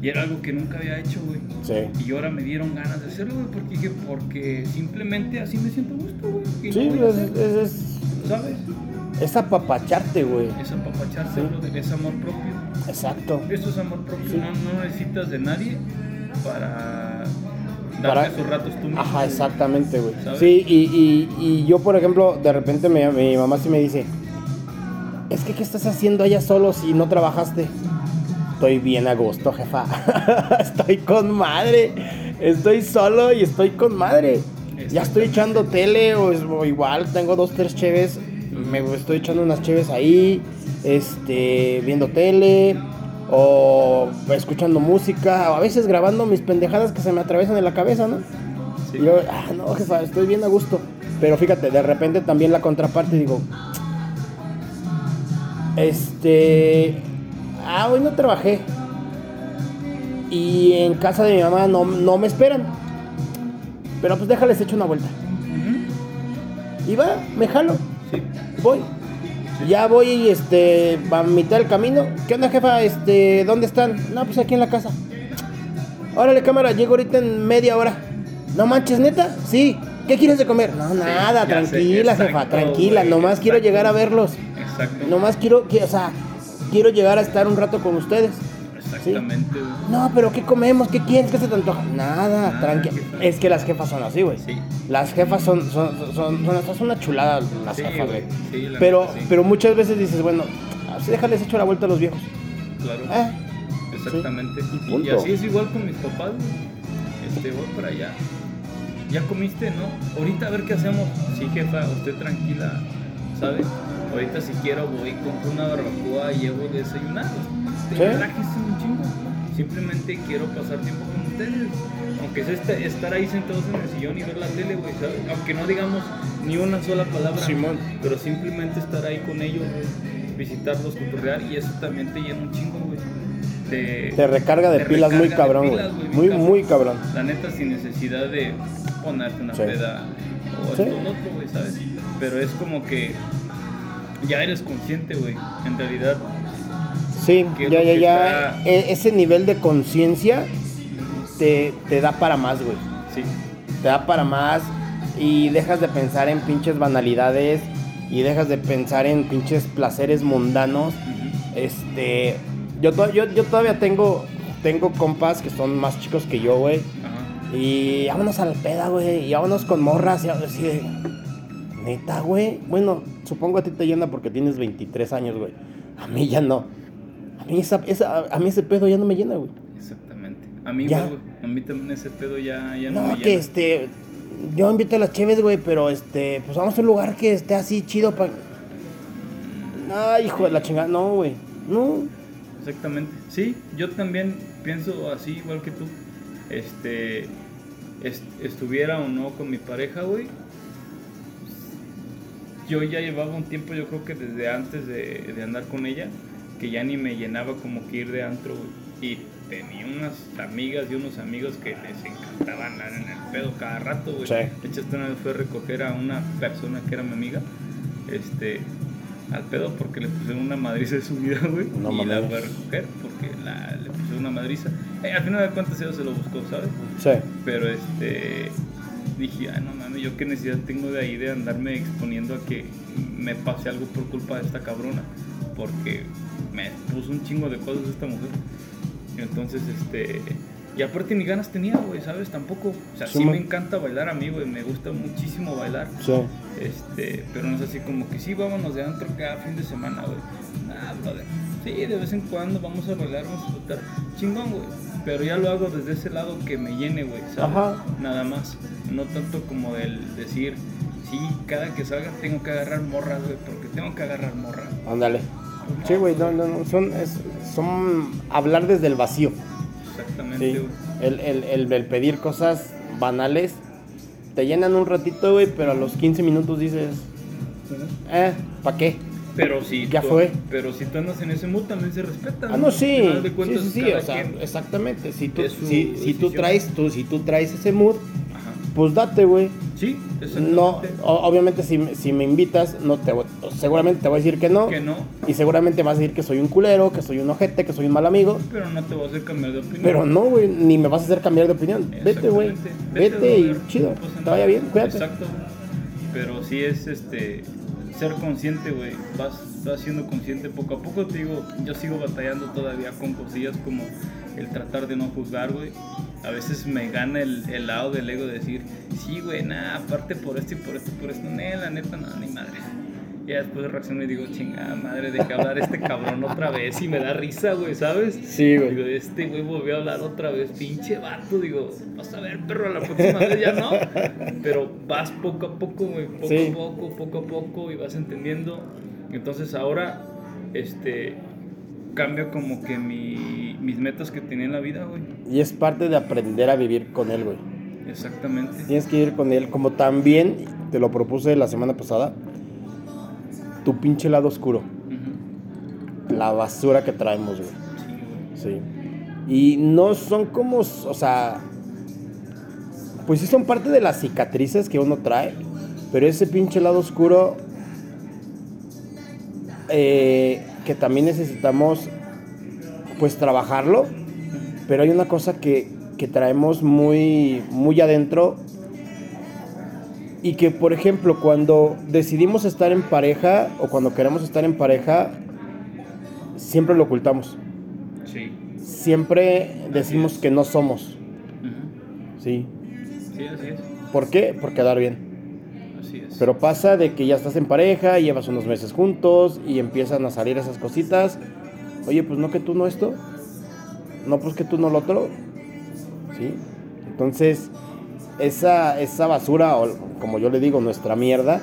Y era algo que nunca había hecho, güey. Sí. Y ahora me dieron ganas de hacerlo, güey, porque dije, porque simplemente así me siento gusto, güey. Sí, voy a es, es, es, ¿Sabes? es apapacharte, güey. Es Sí. brother, es amor propio. Exacto. Eso es amor propio, Sí. no, no necesitas de nadie para Para- tus ratos tú mismo. Ajá, exactamente, güey. Sí, y, y, y yo, por ejemplo, de repente me- mi mamá sí me dice, es que, ¿qué estás haciendo allá solo si no trabajaste? Estoy bien a gusto, jefa. estoy con madre. Estoy solo y estoy con madre. Ya estoy echando tele o, es- o igual tengo dos, tres cheves. Me estoy echando unas cheves ahí. Este, viendo tele. O escuchando música. O a veces grabando mis pendejadas que se me atravesan en la cabeza, ¿no? Sí. Y yo, ah, no, jefa, estoy bien a gusto. Pero fíjate, de repente también la contraparte digo, este, ah, hoy no trabajé. Y en casa de mi mamá no, no me esperan. Pero pues déjales hecho una vuelta. Y va, me jalo, Sí. voy. Ya voy, este, a mitad del camino. ¿Qué onda, jefa? Este, ¿dónde están? No, pues aquí en la casa. Órale, cámara, llego ahorita en media hora. No manches, neta, sí. ¿Qué quieres de comer? No, nada, sé, tranquila, jefa, tranquila. Nomás quiero llegar a verlos. Exacto. Nomás quiero, que, o sea, quiero llegar a estar un rato con ustedes. Exactamente, güey. No, pero ¿qué comemos? ¿Qué quieres? ¿Qué se te antoja? Nada, Nada, tranquila. jefa. Es que las jefas son así, güey. Sí. Las jefas son, son, son, son, son- son una chulada las Sí, jefas, güey. Sí, la pero, neta, sí. pero muchas veces dices, bueno, así déjales hecho la vuelta a los viejos. Claro. Ah, Exactamente. Sí, y así es igual con mis papás, güey. Este, voy para allá. ¿Ya comiste, no? Ahorita a ver qué hacemos. Sí, jefa, usted tranquila, ¿sabe? Ahorita si quiero voy, compro una barbacoa y llevo desayunado. Sí. Un chingo. Simplemente quiero pasar tiempo con ustedes. Aunque sea este- estar ahí sentados en el sillón y ver la tele, güey, ¿sabes? Aunque no digamos ni una sola palabra. Simón. Pero simplemente estar ahí con ellos, visitarlos, cotorrear y eso también te llena un chingo, güey. Te, te recarga de te pilas muy recarga cabrón, güey. Muy, cabrón. muy cabrón. La neta, sin necesidad de ponerte una Sí. peda o Sí. esto otro, güey, ¿sabes? Pero es como que ya eres consciente, güey. En realidad, Sí, ¿Qué es ya, ya, ya. está? e- Ese nivel de conciencia te, te da para más, güey. sí. Te da para más y dejas de pensar en pinches banalidades y dejas de pensar en pinches placeres mundanos. Este, yo, to- yo, yo todavía tengo, tengo compas que son más chicos que yo, güey. Ajá. Y vámonos a la peda, güey. Y vámonos con morras. Y así neta, güey. Bueno, supongo a ti te llena porque tienes 23 años, güey. A mí ya no. A mí, esa, esa- a mí ese pedo ya no me llena, güey. Exactamente. A mí, Ya. güey, a mí también ese pedo ya, ya no, No, me que llena. este. Yo invito a las cheves, güey, pero este. Pues vamos a un lugar que esté así chido para. Ay, hijo de la chingada. No, güey. No. Exactamente. Sí, yo también pienso así, igual que tú. Este, est- estuviera o no con mi pareja, güey. Yo ya llevaba un tiempo, yo creo que desde antes de, de andar con ella, que ya ni me llenaba como que ir de antro, güey. Y tenía unas amigas y unos amigos que les encantaba andar en el pedo cada rato, güey. Sí. De hecho, esta vez fue a recoger a una persona que era mi amiga, este, al pedo porque le pusieron una madriza de su vida, güey. No y la fue a recoger porque la, le pusieron una madriza. Eh, al final de cuentas ella se lo buscó, ¿sabes? Sí. Pero este dije, ay no mames, yo qué necesidad tengo de ahí de andarme exponiendo a que me pase algo por culpa de esta cabrona. Porque me puso un chingo de cosas esta mujer. Entonces, este. Y aparte ni ganas tenía, güey, ¿sabes? Tampoco. O sea, Sí, me encanta bailar a mí, güey. Me gusta muchísimo bailar. Sí. Este, pero no es así como que sí, vámonos de antro cada fin de semana, güey. Nah, brother. Sí, de vez en cuando vamos a bailar, vamos a disfrutar. Chingón, güey. Pero ya lo hago desde ese lado que me llene, güey, ¿sabes? Ajá. Nada más. No tanto como el decir, sí, cada que salga tengo que agarrar morras, güey, porque tengo que agarrar morras. Ándale. Sí, güey, no, no, no, son, es- son hablar desde el vacío. Exactamente, Sí. güey. El, el, el, el pedir cosas banales te llenan un ratito, güey, pero a los 15 minutos dices, eh, ¿para qué? Pero si Ya tú, fue. Pero si tú andas en ese mood también se respeta. Ah, no, sí. De Sí, cuentas, sí, sí, cada o sea, exactamente. Si tú, si, si tú traes, tú, si tú traes ese mood, Ajá. pues date, güey. Sí, No, exactamente. obviamente si, si me invitas, no te seguramente te voy a decir que no. Que no, Y seguramente vas a decir que soy un culero, que soy un ojete, que soy un mal amigo. pero no te voy a hacer cambiar de opinión. Pero no, güey, ni me vas a hacer cambiar de opinión. Vete, güey. Vete y chido. No Te vaya bien, cuídate. Exacto. Pero sí es este ser consciente, güey. Vas, vas siendo consciente poco a poco. Te digo, yo sigo batallando todavía con cosillas como el tratar de no juzgar, güey. A veces me gana el, lado del ego de decir, sí, güey, nada, aparte por esto y por esto, por esto, no, la neta, no, ni madre. Y después reacciono y digo, chingada madre, deja hablar este cabrón otra vez y me da risa, güey, ¿sabes? Sí, güey. Digo, este güey volvió a hablar otra vez, pinche vato. Digo, vas a ver, perro, la próxima vez ya no. Pero vas poco a poco, güey, poco Sí. a poco, poco a poco y vas entendiendo. Entonces ahora, este, cambia como que mi, mis metas que tenía en la vida, güey. Y es parte de aprender a vivir con él, güey. Exactamente. Tienes que ir con él. Como también te lo propuse la semana pasada, tu pinche lado oscuro. La basura que traemos, güey. Sí, güey. Sí. Y no son como, o sea, pues sí son parte de las cicatrices que uno trae, pero ese pinche lado oscuro eh, que también necesitamos, pues trabajarlo, pero hay una cosa que, que traemos muy, muy adentro y que, por ejemplo, cuando decidimos estar en pareja o cuando queremos estar en pareja, siempre lo ocultamos Sí. siempre decimos que no somos. ¿sí? Sí, así es. ¿Por qué? Por quedar bien. Así es. Pero pasa de que ya estás en pareja, llevas unos meses juntos y empiezan a salir esas cositas. Oye, pues no que tú no esto. No, pues que tú no lo otro. ¿Sí? Entonces, esa, esa basura, o como yo le digo, nuestra mierda,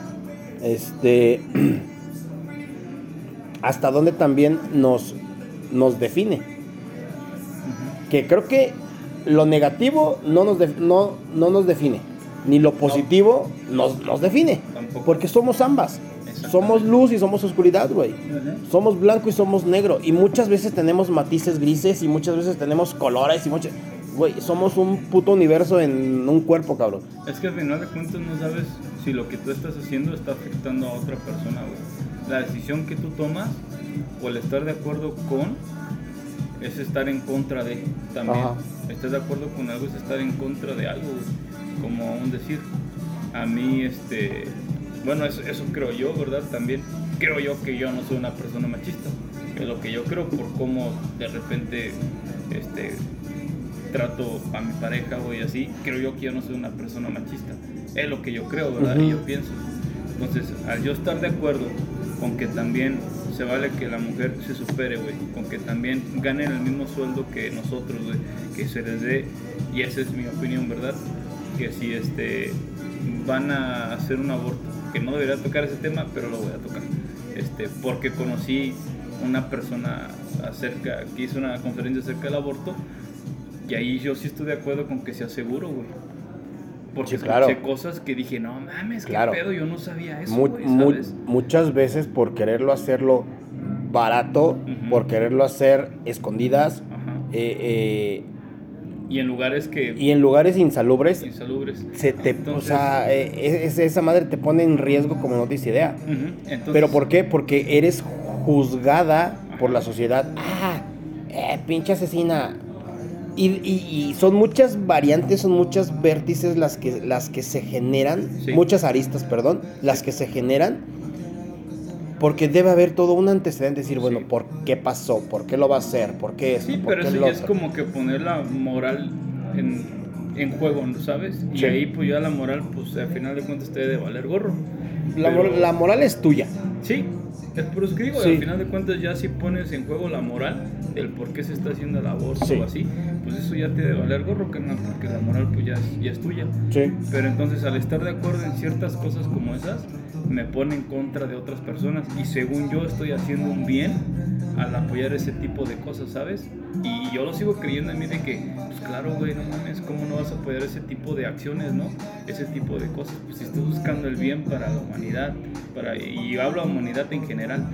este, hasta dónde también nos, nos define. Que creo que lo negativo no nos, no, no nos define, ni lo positivo nos, nos define, Tampoco. porque somos ambas. Somos luz y somos oscuridad, güey. Somos blanco y somos negro. Y muchas veces tenemos matices grises y muchas veces tenemos colores y muchas... Güey, somos un puto universo en un cuerpo, cabrón. Es que al final de cuentas no sabes si lo que tú estás haciendo está afectando a otra persona, güey. La decisión que tú tomas o el estar de acuerdo con es estar en contra de también. Ajá. Estás de acuerdo con algo es estar en contra de algo, güey. como un decir. A mí, este, bueno, eso, eso creo yo, ¿verdad? También creo yo que yo no soy una persona machista. Es lo que yo creo por cómo de repente, este, trato a mi pareja o y así, creo yo que yo no soy una persona machista. Es lo que yo creo, ¿verdad? Ujú. Y yo pienso. Entonces, al yo estar de acuerdo con que también se vale que la mujer se supere, güey, con que también ganen el mismo sueldo que nosotros, güey, que se les dé, y esa es mi opinión, ¿verdad? Que si este van a hacer un aborto, que no debería tocar ese tema, pero lo voy a tocar. Este, porque conocí una persona acerca, que hizo una conferencia acerca del aborto, y ahí yo sí estoy de acuerdo con que sea seguro, güey. Porque Sí, claro. escuché cosas que dije, no mames, qué Claro. pedo, yo no sabía eso, Mu- güey, muchas veces por quererlo hacerlo barato, por quererlo hacer escondidas, eh, eh, Y en lugares que y en lugares insalubres, insalubres. se te, o sea, eh, es- esa madre te pone en riesgo como no tienes idea. Entonces- ¿Pero por qué? Porque eres juzgada por la sociedad. Ah, eh, pinche asesina. Y, y- y son muchas variantes, son muchas vértices las que, las que se generan, Sí. muchas aristas, perdón, las que se generan, porque debe haber todo un antecedente, decir, bueno, Sí. ¿por qué pasó? ¿Por qué lo va a hacer? ¿Por qué esto? Sí, ¿Por pero qué eso lo ya es como que poner la moral en, en juego, ¿no ¿sabes? Y Sí. ahí pues ya la moral, pues al final de cuentas te debe de valer gorro. La, Pero- la moral es tuya. Sí, es por eso que digo, Sí. al final de cuentas ya si pones en juego la moral, el por qué se está haciendo el aborto Sí. o así, pues eso ya te debe valer gorro, carnal, porque la moral pues ya ya es tuya. Sí. Pero entonces al estar de acuerdo en ciertas cosas como esas, me pone en contra de otras personas y según yo estoy haciendo un bien al apoyar ese tipo de cosas, ¿sabes? Y yo lo sigo creyendo en mí de que, pues claro, güey, no mames, ¿cómo no vas a apoyar ese tipo de acciones, no? Ese tipo de cosas, pues si estás buscando el bien para la humanidad, para, y hablo de humanidad en general,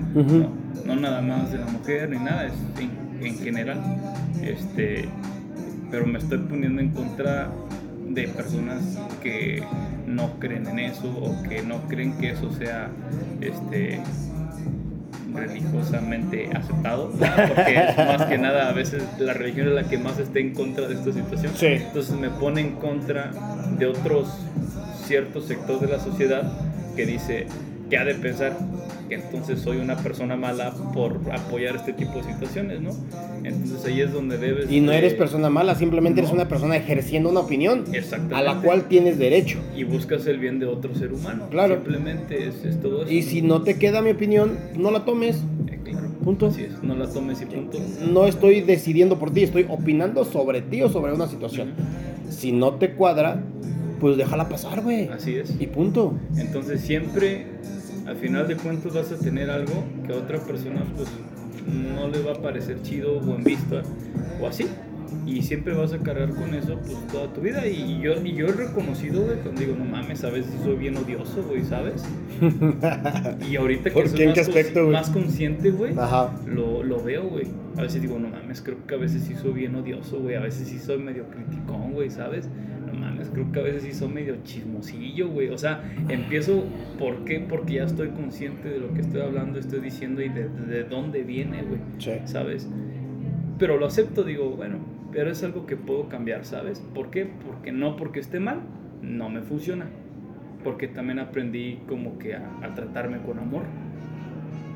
no nada más de la mujer ni nada, es en, en general, este, pero me estoy poniendo en contra de personas que no creen en eso o que no creen que eso sea este religiosamente aceptado, porque más que nada a veces la religión es la que más está en contra de esta situación. Entonces me pone en contra de otros ciertos sectores de la sociedad que dice que ha de pensar que entonces soy una persona mala por apoyar este tipo de situaciones, ¿no? Entonces ahí es donde debes... Y no eres persona mala, simplemente eres una persona ejerciendo una opinión a la cual tienes derecho. Y buscas el bien de otro ser humano. Claro. Simplemente es, todo eso. Y si no te queda mi opinión, no la tomes. Eh, claro. Punto. Así es, no la tomes y punto. No estoy decidiendo por ti, estoy opinando sobre ti o sobre una situación. Si no te cuadra, pues déjala pasar, güey. Así es. Y punto. Entonces siempre al final de cuentas vas a tener algo que a otra persona pues no le va a parecer chido o en vista o así. Y siempre vas a cargar con eso pues toda tu vida. Y yo, y yo he reconocido, güey, cuando digo, no mames, a veces soy bien odioso, güey, ¿sabes? y ahorita que soy más, aspecto, más, consciente, güey, lo, lo veo, güey. A veces digo, no mames, creo que a veces sí soy bien odioso, güey. A veces sí soy medio criticón, güey, ¿sabes? Creo que a veces sí son medio chismosillo, güey. O sea, empiezo, ¿por qué? Porque ya estoy consciente de lo que estoy hablando, estoy diciendo y de, de dónde viene, güey. ¿Sabes? Pero lo acepto, digo, bueno, pero es algo que puedo cambiar, ¿sabes? ¿Por qué? Porque no porque esté mal, no me funciona. Porque también aprendí como que a, a tratarme con amor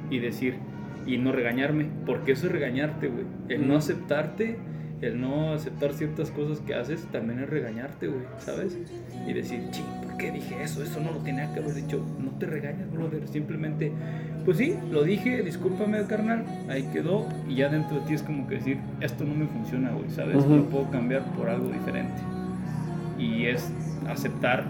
y decir, y no regañarme, porque eso es regañarte, güey. El no aceptarte el no aceptar ciertas cosas que haces también es regañarte, güey, ¿sabes? Y decir, ching, ¿por qué dije eso? Eso no lo tenía que haber dicho. No te regañas, brother. Simplemente, pues sí, lo dije, discúlpame, carnal, ahí quedó. Y ya dentro de ti es como que decir, esto no me funciona, güey, ¿sabes? Lo puedo cambiar por algo diferente. Y es aceptar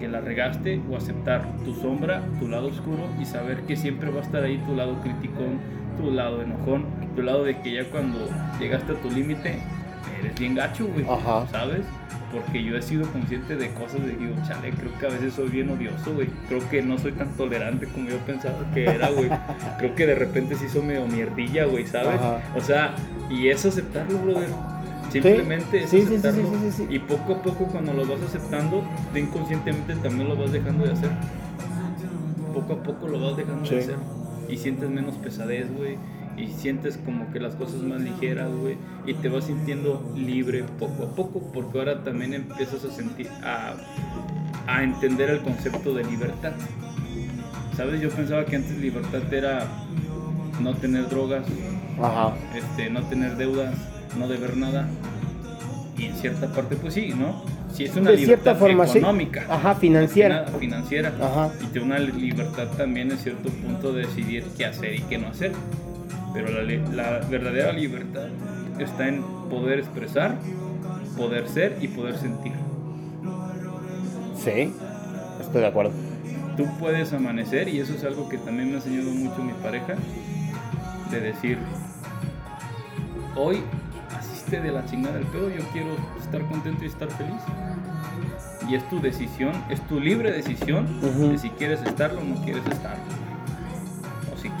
que la regaste o aceptar tu sombra, tu lado oscuro y saber que siempre va a estar ahí tu lado criticón, tu lado enojón, tu lado de que ya cuando llegaste a tu límite eres bien gacho, güey. ¿Sabes? Porque yo he sido consciente de cosas de digo, chale, creo que a veces soy bien odioso, güey. Creo que no soy tan tolerante como yo pensaba que era, güey. creo que de repente sí soy medio mierdilla, güey, ¿sabes? O sea, y es aceptarlo, brother. Simplemente es aceptarlo. y poco a poco cuando lo vas aceptando, inconscientemente también lo vas dejando de hacer. Poco a poco lo vas dejando de hacer. Y sientes menos pesadez, güey y sientes como que las cosas más ligeras, güey, y te vas sintiendo libre poco a poco, porque ahora también empiezas a sentir, a, a entender el concepto de libertad. ¿Sabes? Yo pensaba que antes libertad era no tener drogas, Este, no tener deudas, no deber nada. Y en cierta parte, pues sí, ¿no? Si es una de libertad cierta forma, económica, Ajá, financiera. financiera. Ajá. Y tiene una libertad también en cierto punto de decidir qué hacer y qué no hacer. Pero la, verdadera libertad está en poder expresar, poder ser y poder sentir. Sí, estoy de acuerdo. Tú puedes amanecer, y eso es algo que también me ha enseñado mucho mi pareja, de decir, hoy asiste de la chingada del pedo, yo quiero estar contento y estar feliz. Y es tu decisión, es tu libre decisión de si quieres estarlo o no quieres estarlo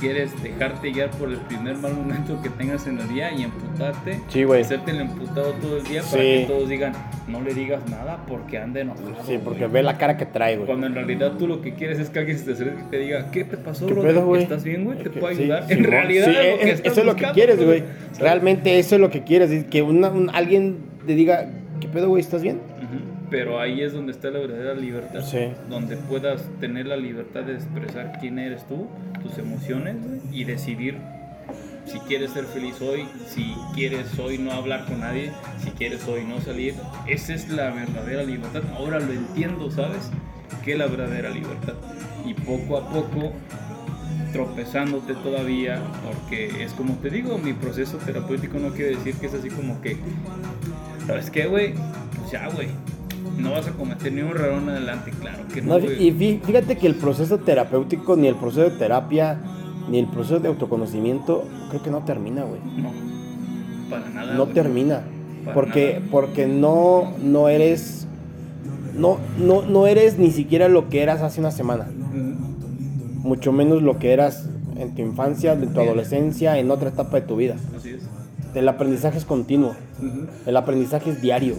quieres dejarte guiar por el primer mal momento que tengas en el día y emputarte, sí, güey. hacerte el emputado todo el día para que todos digan, no le digas nada porque ande enojado. Sí, porque ve la cara que trae, güey. Cuando en realidad tú lo que quieres es que alguien se te acerque y te diga, ¿qué te pasó, bro? ¿Estás bien, güey? ¿Te puedo ayudar? en realidad, eso es lo que quieres, güey. Realmente eso es lo que quieres, que alguien te diga, ¿qué pedo, güey? ¿Estás bien? Pero ahí es donde está la verdadera libertad. Donde puedas tener la libertad de expresar quién eres tú, tus emociones y decidir si quieres ser feliz hoy, si quieres hoy no hablar con nadie, si quieres hoy no salir. Esa es la verdadera libertad. Ahora lo entiendo, ¿sabes? ¿Qué es la verdadera libertad? Y poco a poco tropezándote todavía, porque es como te digo, mi proceso terapéutico no quiere decir que es así como que, ¿sabes qué, güey? Pues ya, güey, no vas a cometer ni un error en adelante, claro que no. y fíjate que el proceso terapéutico, ni el proceso de terapia, ni el proceso de autoconocimiento, creo que no termina, güey. No, para nada. No termina. porque, porque no, no eres. No, no, no eres ni siquiera lo que eras hace una semana. Mucho menos lo que eras en tu infancia, en tu adolescencia, en otra etapa de tu vida. El aprendizaje es continuo. El aprendizaje es diario.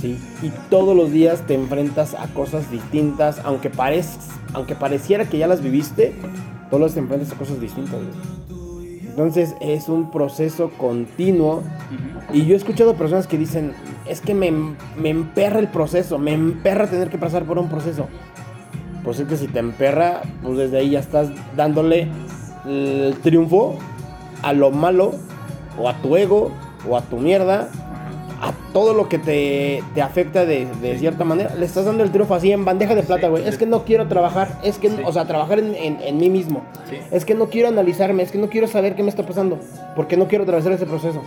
Sí, y todos los días te enfrentas a cosas distintas, aunque, parez, aunque pareciera que ya las viviste, todos los días te enfrentas a cosas distintas. Entonces es un proceso continuo y yo he escuchado personas que dicen, es que me, me emperra el proceso, me emperra tener que pasar por un proceso. Pues es que si te emperra, pues desde ahí ya estás dándole el triunfo a lo malo, o a tu ego, o a tu mierda, a todo lo que te, te afecta de, de cierta manera. Le estás dando el triunfo así en bandeja de plata, güey. sí. Es que no quiero trabajar, es que, o sea, trabajar en, en- en mí mismo. Es que no quiero analizarme, es que no quiero saber qué me está pasando, porque no quiero atravesar ese proceso.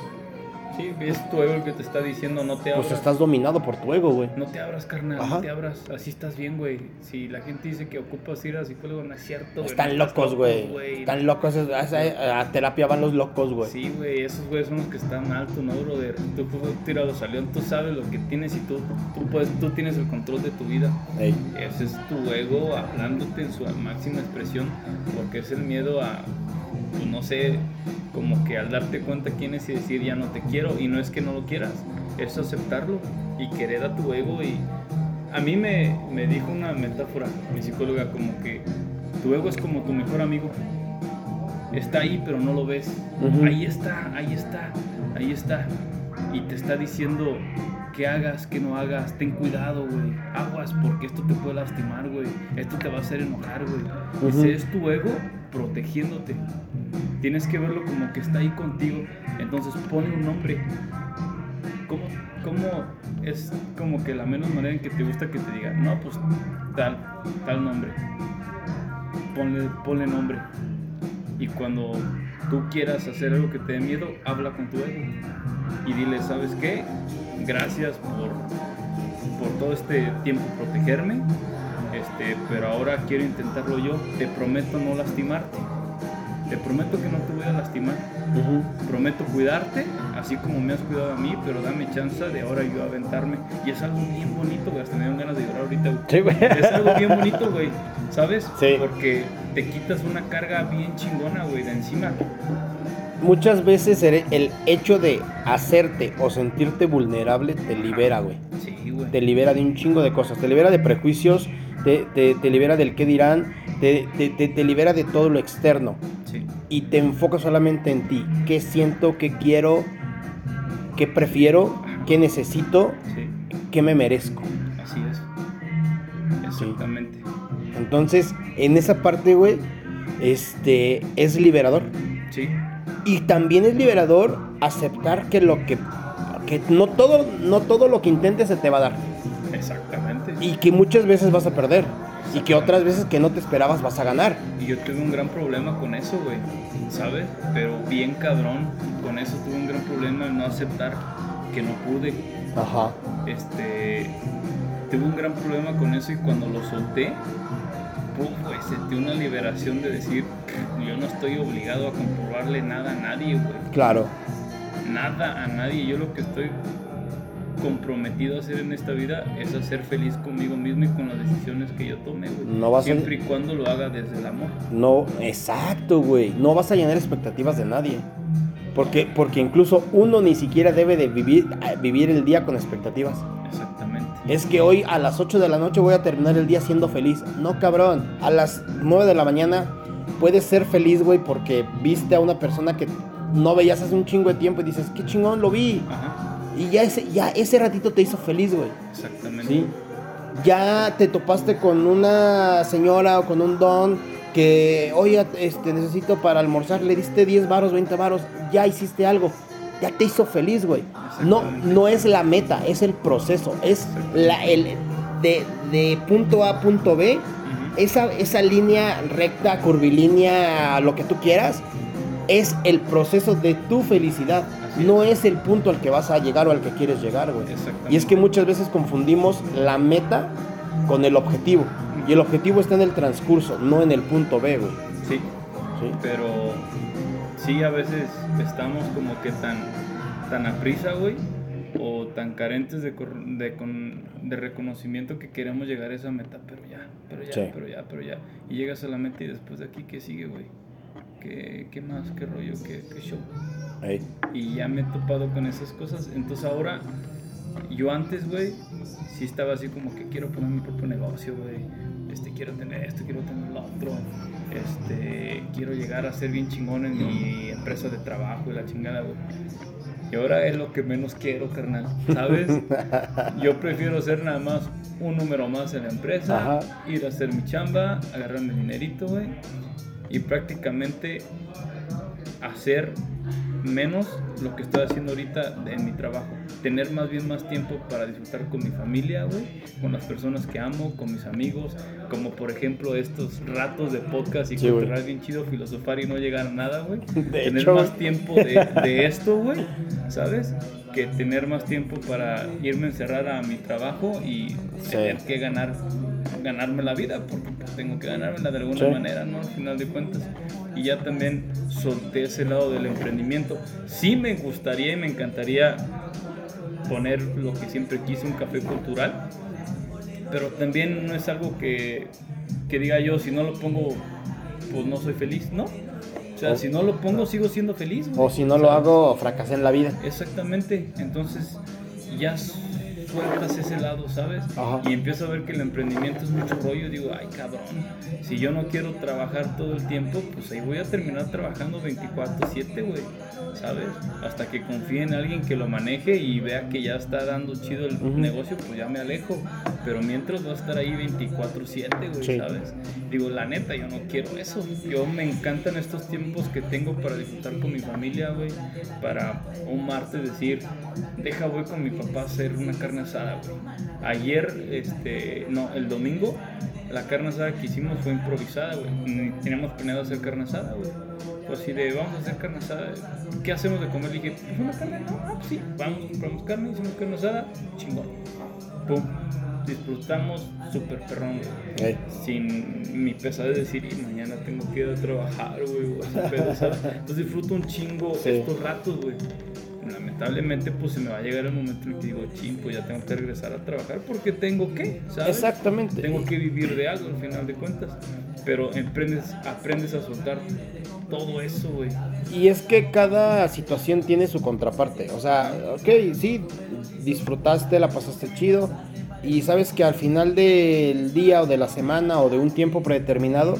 Sí, es tu ego el que te está diciendo no te abras. Pues estás dominado por tu ego, güey. No te abras, carnal, Ajá. no te abras. Así estás bien, güey. Si la gente dice que ocupas ir a psicólogo, no es cierto, güey. Están no locos, güey. Están locos. A, a terapia van los locos, güey. Sí, güey, esos güeyes son los que están alto, ¿no, brother? Tú, a león, tú sabes lo que tienes y tú, tú, puedes, tú tienes el control de tu vida. Ey. Ese es tu ego hablándote en su máxima expresión, porque es el miedo a, pues, no sé, como que al darte cuenta quién es y decir ya no te quiero, y no es que no lo quieras, es aceptarlo y querer a tu ego. Y a mí me, me dijo una metáfora, mi psicóloga, como que tu ego es como tu mejor amigo. Está ahí, pero no lo ves. Ujú. Ahí está, ahí está, ahí está. Y te está diciendo que hagas, que no hagas. Ten cuidado, güey. Aguas, porque esto te puede lastimar, güey. Esto te va a hacer enojar, güey. Ujú. Ese es tu ego protegiéndote. Tienes que verlo como que está ahí contigo. Entonces pone un nombre. ¿Cómo, es como que la menos manera en que te gusta que te diga? No, pues tal, tal nombre. Ponle, ponle nombre. Y cuando tú quieras hacer algo que te dé miedo, habla con tu ego. Y dile, ¿sabes qué? Gracias por, por todo este tiempo protegerme. Este, pero ahora quiero intentarlo yo. Te prometo no lastimarte. Te prometo que no te voy a lastimar. Prometo cuidarte, así como me has cuidado a mí, pero dame chance de ahora yo aventarme. Y es algo bien bonito, güey. Hasta me ganas de llorar ahorita, güey. Sí, güey. Es algo bien bonito, güey. ¿Sabes? Sí. Porque te quitas una carga bien chingona, güey, de encima. Muchas veces el hecho de hacerte o sentirte vulnerable te libera, güey. Sí, güey. Te libera de un chingo de cosas. Te libera de prejuicios, te, te- te libera del qué dirán, te, te- te- te libera de todo lo externo. Sí. Y te enfocas solamente en ti. ¿Qué siento? ¿Qué quiero? ¿Qué prefiero? ¿Qué necesito? Sí, ¿Qué me merezco? así es. Exactamente. Entonces, en esa parte, güey, este, es liberador. Sí, Y también es liberador aceptar que lo que, que no todo, no todo lo que intentes se te va a dar. exactamente. Y que muchas veces vas a perder. Y que otras veces que no te esperabas vas a ganar. Y yo tuve un gran problema con eso, güey. ¿Sabes? Pero bien cabrón. Con eso tuve un gran problema en no aceptar que no pude. Ajá. Este. Tuve un gran problema con eso y cuando lo solté, pum, güey, sentí una liberación de decir, yo no estoy obligado a comprobarle nada a nadie, güey. Claro. Nada a nadie. Yo lo que estoy comprometido a hacer en esta vida es a ser feliz conmigo mismo y con las decisiones que yo tome, güey. No vas a- Siempre y cuando lo haga desde el amor. No, exacto, güey. No vas a llenar expectativas de nadie. Porque, porque incluso uno ni siquiera debe de vivir, eh, vivir el día con expectativas. Exactamente. Es que hoy a las 8 de la noche voy a terminar el día siendo feliz. No, cabrón. A las 9 de la mañana puedes ser feliz, güey, porque viste a una persona que no veías hace un chingo de tiempo y dices, qué chingón, lo vi. Ajá. Y ya ese, ya ese ratito te hizo feliz, güey. Exactamente. Sí. Ya te topaste con una señora o con un don que, oye, este, necesito para almorzar, le diste 10 varos, 20 varos, ya hiciste algo. Ya te hizo feliz, güey. No, no es la meta, es el proceso. Es la, el, de, de punto A a punto B, esa, esa línea recta, curvilínea, lo que tú quieras, es el proceso de tu felicidad. No es el punto al que vas a llegar o al que quieres llegar, güey. Y es que muchas veces confundimos la meta con el objetivo. Y el objetivo está en el transcurso, no en el punto B, güey. Sí, ¿Sí? pero sí a veces estamos como que tan, tan a prisa, güey, o tan carentes de, de, de reconocimiento que queremos llegar a esa meta, pero ya, pero ya, Sí. pero ya, pero ya. Y llegas a la meta y después de aquí, ¿qué sigue, güey? ¿Qué, ¿Qué más? ¿Qué rollo? ¿Qué, qué show? Ey. y ya me he topado con esas cosas. Entonces ahora yo antes, güey, sí estaba así como que quiero poner mi propio negocio, güey. Este, quiero tener esto, quiero tener lo otro. Este, quiero llegar a ser bien chingón en mi empresa de trabajo y la chingada, güey. Y ahora es lo que menos quiero, carnal. ¿Sabes? Yo prefiero ser nada más un número más en la empresa, Ajá. ir a hacer mi chamba, agarrarme dinerito, güey. Y prácticamente hacer menos lo que estoy haciendo ahorita en mi trabajo. Tener más bien más tiempo para disfrutar con mi familia, güey, con las personas que amo, con mis amigos, como por ejemplo estos ratos de podcast y Sí, cotorrear bien chido, filosofar y no llegar a nada, güey. Tener hecho, más tiempo de, de esto, güey, ¿sabes? Que tener más tiempo para irme a encerrar a mi trabajo y Sí. tener que ganar ganarme la vida porque pues, tengo que ganármela de alguna Sí. manera, ¿no? Al final de cuentas. Y ya también solté ese lado del emprendimiento. Sí me gustaría y me encantaría poner lo que siempre quise, un café cultural, pero también no es algo que, que diga yo, si no lo pongo, pues no soy feliz, ¿no? O sea, O- si no lo pongo, sigo siendo feliz. güey. O si no lo ¿Sabes? hago, fracasé en la vida. Exactamente, entonces ya sueltas ese lado, ¿sabes? Ajá. Y empiezo a ver que el emprendimiento es mucho rollo, digo, ay cabrón, si yo no quiero trabajar todo el tiempo, pues ahí voy a terminar trabajando 24/7, güey, ¿sabes? Hasta que confíe en alguien que lo maneje y vea que ya está dando chido el negocio, pues ya me alejo, pero mientras va a estar ahí 24/7, güey, Sí. ¿sabes? Digo, la neta, yo no quiero eso. Yo me encantan estos tiempos que tengo para disfrutar con mi familia, güey. Para un martes decir, deja, voy con mi papá a hacer una carne asada, güey. Ayer, este, no, el domingo, la carne asada que hicimos fue improvisada, güey. Teníamos planeado hacer carne asada, güey. Pues así de, vamos a hacer carne asada. ¿Qué hacemos de comer? Le dije, pues una carne, no, ah, pues sí, vamos, compramos carne, hicimos carne asada, chingón. Pum, disfrutamos súper perrón, güey Ey. sin mi pesadez de decir, "Y mañana tengo que ir a trabajar, güey, o. Entonces disfruto un chingo Sí. estos ratos, güey. Lamentablemente, pues se me va a llegar el momento en que digo, ching, pues ya tengo que regresar a trabajar porque tengo que, ¿sabes? Exactamente. Tengo que vivir de algo al final de cuentas. Pero aprendes, aprendes a soltar todo eso, güey. Y es que cada situación tiene su contraparte. O sea, ok, sí, disfrutaste, la pasaste chido. Y sabes que al final del día o de la semana o de un tiempo predeterminado,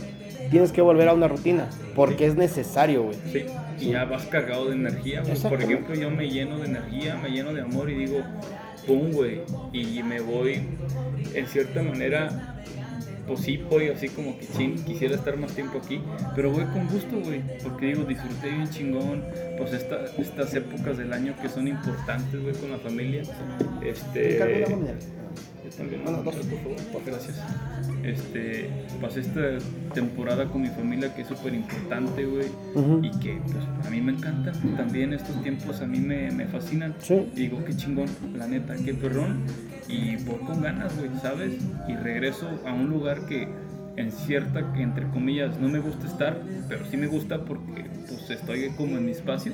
tienes que volver a una rutina. Porque es necesario, güey. Sí, y ya vas cargado de energía, güey. Por ejemplo, yo me lleno de energía, me lleno de amor y digo, pum, güey. Y me voy, en cierta manera, pues sí, voy así como que chin, quisiera estar más tiempo aquí, pero voy con gusto, güey. Porque digo, disfruté bien chingón, pues esta, estas épocas del año que son importantes, güey, con la familia. Este. También, Bueno, dos. por favor, pues, gracias. Este, pasé esta temporada con mi familia que es súper importante, güey. Y que pues, a mí me encantan. También estos tiempos a mí me, me fascinan. Sí. Y digo, qué chingón, la neta, qué perrón. Y voy con ganas, güey, ¿sabes? Y regreso a un lugar que en cierta, entre comillas, no me gusta estar, pero sí me gusta porque pues estoy como en mi espacio.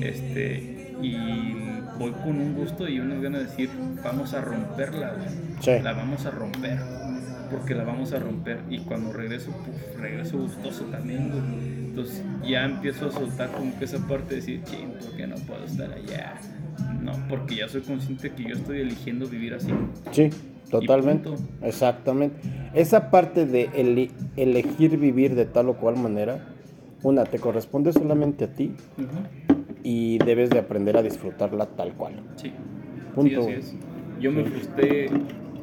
Este, y voy con un gusto y unas ganas de decir, vamos a romperla. Sí. La vamos a romper. Porque la vamos a romper. Y cuando regreso, pues regreso gustoso también, güey. Entonces ya empiezo a soltar como que esa parte de decir, ching, ¿por qué no puedo estar allá? No, porque ya soy consciente que yo estoy eligiendo vivir así. Sí, totalmente. Exactamente. Esa parte de ele- elegir vivir de tal o cual manera, una, te corresponde solamente a ti y debes de aprender a disfrutarla tal cual. Sí. Punto. Sí, así es. Yo me frustré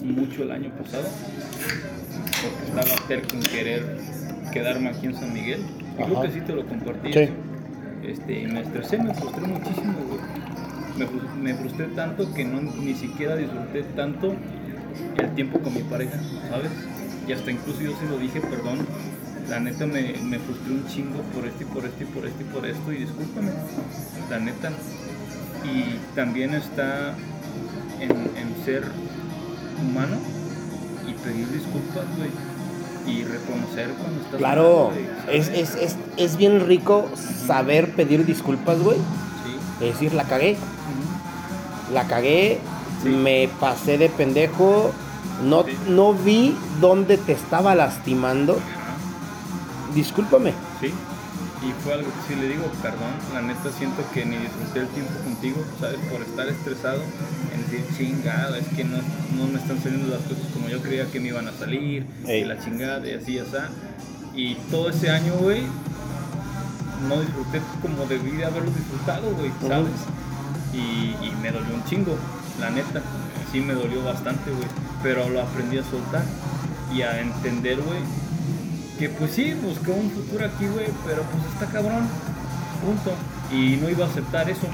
mucho el año pasado porque estaba terco en querer quedarme aquí en San Miguel. Y creo que sí te lo compartí. Sí. Este, me estresé, me frustré muchísimo, güey. Me, me frustré tanto que no, ni siquiera disfruté tanto el tiempo con mi pareja, ¿sabes? Y hasta incluso yo se lo dije, perdón, la neta me, me frustré un chingo por esto y por esto y por esto y por esto y discúlpame, la neta. Y también está en, en ser humano y pedir disculpas, güey. Y reconocer cuando estás Claro, mal, es, es, es, es bien rico saber pedir disculpas, güey. Sí. Es decir, la cagué, la cagué, Sí. me pasé de pendejo, no, Sí. no vi dónde te estaba lastimando. Discúlpame. Sí. Y fue algo que sí le digo, perdón, la neta siento que ni disfruté el tiempo contigo, ¿sabes? Por estar estresado en decir, chingada, es que no, no me están saliendo las cosas como yo creía que me iban a salir, Ey. y la chingada, y así, y así. Y todo ese año, güey, no disfruté como debí de haberlo disfrutado, güey. ¿sabes? Y, y me dolió un chingo, la neta. Sí me dolió bastante, güey. Pero lo aprendí a soltar y a entender, güey, que pues sí, buscó un futuro aquí, güey, pero pues está cabrón, punto. Y no iba a aceptar eso,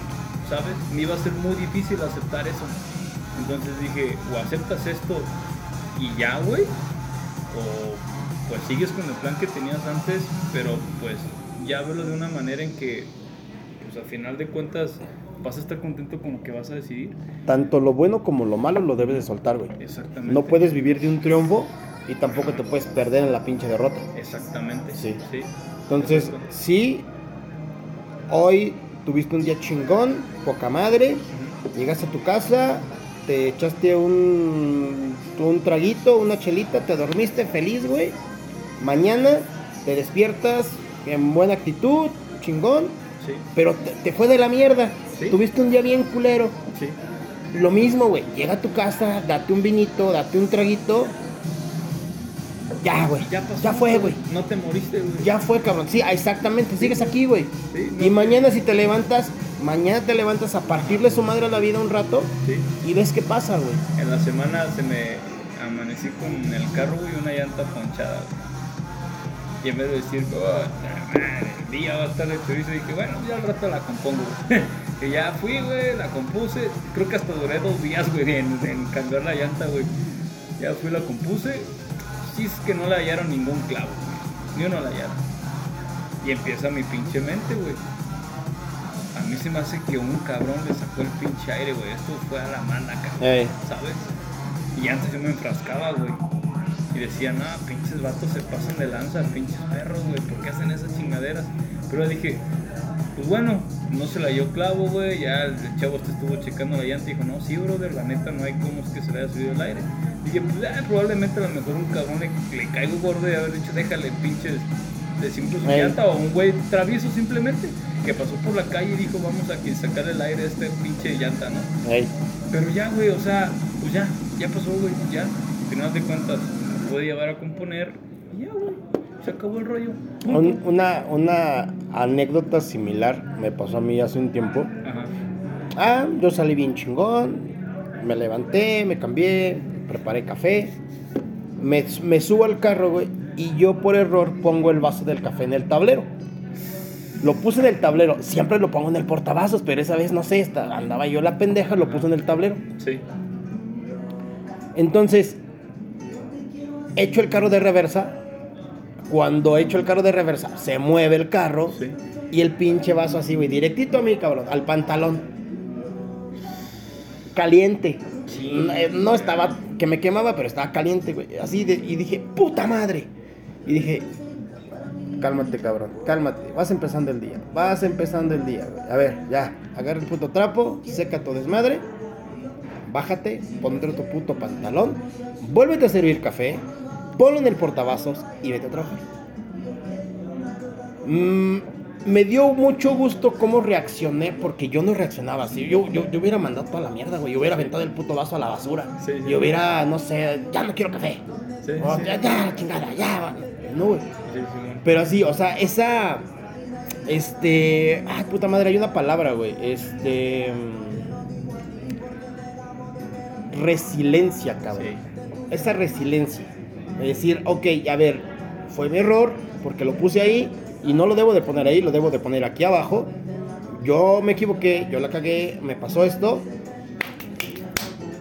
¿sabes? Me iba a ser muy difícil aceptar eso. Entonces dije, o aceptas esto y ya, güey, o pues sigues con el plan que tenías antes, pero pues ya verlo de una manera en que, pues al final de cuentas, vas a estar contento con lo que vas a decidir. Tanto lo bueno como lo malo lo debes de soltar, güey. Exactamente. No puedes vivir de un triunfo y tampoco te puedes perder en la pinche derrota. Exactamente. Sí. sí. Entonces, Exacto. sí, hoy tuviste un día chingón, poca madre, Ujú. llegaste a tu casa, te echaste un, un traguito, una chelita, te dormiste feliz, güey. Mañana te despiertas en buena actitud, chingón, Sí, pero te, te fue de la mierda. Sí. Tuviste un día bien culero. sí. Lo mismo, güey. Llega a tu casa, date un vinito, date un traguito. Ya, güey. Ya pasó. Ya fue, güey. No te moriste, güey. Ya fue, cabrón. Sí, exactamente. Sigues aquí, güey. Sí, no, Y mañana si te levantas, mañana te levantas a partirle su madre a la vida un rato Sí. y ves qué pasa, güey. En la semana se me amanecí con el carro, güey, una llanta ponchada. güey. Y en vez de decir, "Oh, el día va a estar de chorizo, dije, bueno, ya al rato la compongo. güey". y ya fui, güey, la compuse. Creo que hasta duré dos días, güey, en, en cambiar la llanta, güey. Ya fui, la compuse. Sí, es que no le hallaron ningún clavo, güey. Ni uno la hallaron. Y empieza mi pinche mente, güey. A mí se me hace que un cabrón le sacó el pinche aire, güey. Esto fue a la mala, cabrón. ¿sabes? Y antes yo me enfrascaba, güey. Y decía, no, pinches vatos se pasan de lanza, pinches perros, güey, ¿por qué hacen esas chingaderas? Pero dije, pues bueno, no se la dio clavo, güey, ya el chavo este estuvo checando la llanta y dijo, no, sí, brother, la neta no hay cómo es que se le haya subido el aire. Dije, pues ah, probablemente a lo mejor un cabrón le, le caigo gordo y haber dicho, déjale, pinches, de simple su llanta, o un güey travieso simplemente, que pasó por la calle y dijo, vamos a sacar el aire a este pinche llanta, ¿no? Ey. Pero ya, güey, o sea, pues ya, ya pasó, güey, ya. Al final de cuentas, me puede llevar a componer y ya, güey, se acabó el rollo. Un- una, una anécdota similar me pasó a mí hace un tiempo. Ajá, Ah, yo salí bien chingón, me levanté, me cambié, preparé café, me, me subo al carro, güey, y yo por error pongo el vaso del café en el tablero. Lo puse en el tablero, siempre lo pongo en el portavasos, pero esa vez no sé, esta- andaba yo la pendeja, lo puse en el tablero. sí, Entonces, echo el carro de reversa. Cuando echo el carro de reversa, se mueve el carro. sí. Y el pinche vaso así, güey, directito a mí, cabrón, al pantalón. Caliente. Sí. No, eh, no estaba, que me quemaba, pero estaba caliente, güey. Así, de, y dije, puta madre. Y dije, cálmate, cabrón, cálmate. Vas empezando el día, vas empezando el día, güey. A ver, ya, agarra el puto trapo, seca tu desmadre, bájate, ponte tu puto pantalón, vuélvete a servir café, ponlo en el portavasos y vete a trabajar. Mm, me dio mucho gusto cómo reaccioné, porque yo no reaccionaba así. Yo, yo, yo hubiera mandado toda la mierda, güey. Yo hubiera aventado el puto vaso a la basura. Sí, sí, yo hubiera, no sé, ya no quiero café. Sí, O, ya, ya, chingada, ya. No, güey. Pero así, o sea, esa. Este. Ay, puta madre, hay una palabra, güey. Este. mm, Resiliencia, cabrón. Esa resiliencia. Es decir, ok, a ver, fue mi error porque lo puse ahí y no lo debo de poner ahí, lo debo de poner aquí abajo. Yo me equivoqué, yo la cagué, me pasó esto.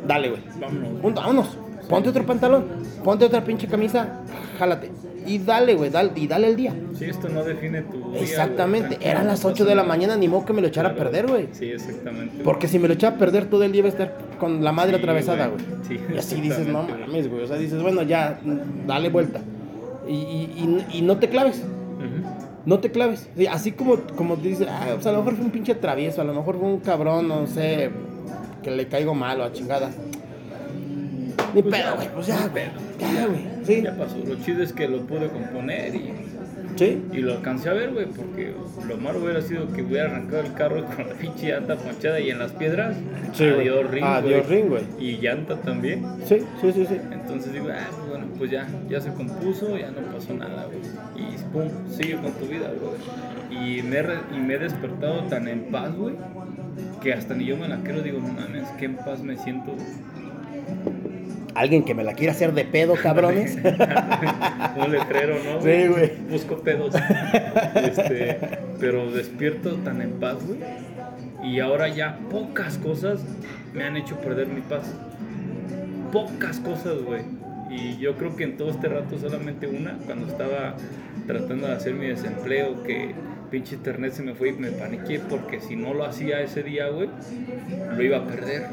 Dale, güey. Vámonos. Vámonos. Ponte otro pantalón, ponte otra pinche camisa, jálate. Y dale, güey, dale, y dale el día. Sí, esto no define tu día, Exactamente. Eran las Tranquilo, 8 de la mañana, ni modo que me lo echara a perder, güey. Sí, exactamente. Porque si me lo echaba a perder todo el día iba a estar con la madre Sí, atravesada, güey. Sí, y así dices, no mames, güey. O sea, dices, bueno, ya, dale vuelta. Y, y- y- y no te claves. No te claves. Sí, así como, como dices, ah, pues a lo mejor fue un pinche travieso, a lo mejor fue un cabrón, no sé, que le caigo mal o a chingada. Ni Pues pedo, güey. Pues ya, güey. pedo. Ya, güey. Sí. Ya pasó. Lo chido es que lo pude componer y Sí. Y lo alcancé a ver, güey, porque lo malo hubiera sido que hubiera arrancado el carro con la pinche llanta ponchada y en las piedras. Sí, adiós ring, Adiós güey. ring, güey. Y llanta también. Sí, sí, sí, sí. Entonces digo, ah, pues bueno, pues ya, ya se compuso, ya no pasó nada, güey. Y pum, sigue con tu vida, güey. Y me, y me he despertado tan en paz, güey, que hasta ni yo me la quiero, digo, no mames, qué en paz me siento. Alguien que me la quiera hacer de pedo, cabrones. Un letrero, ¿no? Sí, güey. Busco pedos. Este, pero despierto tan en paz, güey. Y ahora ya pocas cosas me han hecho perder mi paz. Pocas cosas, güey. Y yo creo que en todo este rato solamente una, cuando estaba tratando de hacer mi desempleo, que pinche internet se me fue y me paniqué porque si no lo hacía ese día, güey, lo iba a perder.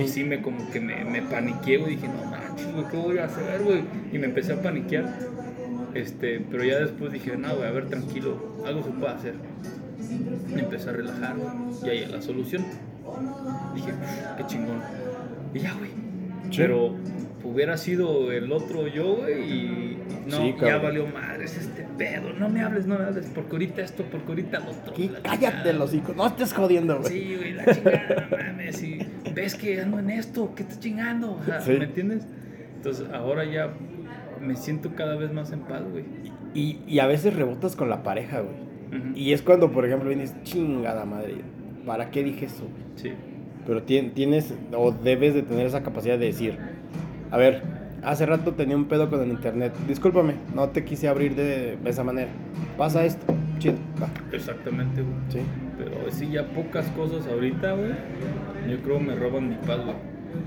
Y sí me como que me, me paniqué, güey, dije, no manches, güey, ¿qué voy a hacer, güey? Y me empecé a paniquear. Este, pero ya después dije, no, güey, a ver, tranquilo, algo se puede hacer. Me empecé a relajar, güey, y ahí la solución. Dije, "Uf, qué chingón. Y ya, güey. Sí. Pero hubiera sido el otro yo, güey, y no, Sí, ya valió madres este pedo. No me hables, no me hables, porque ahorita esto, porque ahorita lo otro. La cállate los hijos. No estés jodiendo, güey. Sí, güey, la chingada, no mames. Y ves que ando en esto, ¿qué estás chingando? O sea, Sí. ¿Me entiendes? Entonces ahora ya me siento cada vez más en paz, güey. Y, y a veces rebotas con la pareja, güey. Y es cuando, por ejemplo, vienes, chingada madre, ¿para qué dije eso? güey?" Sí, Pero tien- tienes o debes de tener esa capacidad de decir, a ver, hace rato tenía un pedo con el internet, discúlpame, no te quise abrir de, de esa manera. Pasa esto, chido, va. exactamente, güey. Sí. Pero sí, ya pocas cosas ahorita, güey. Yo creo me roban mi paz, güey.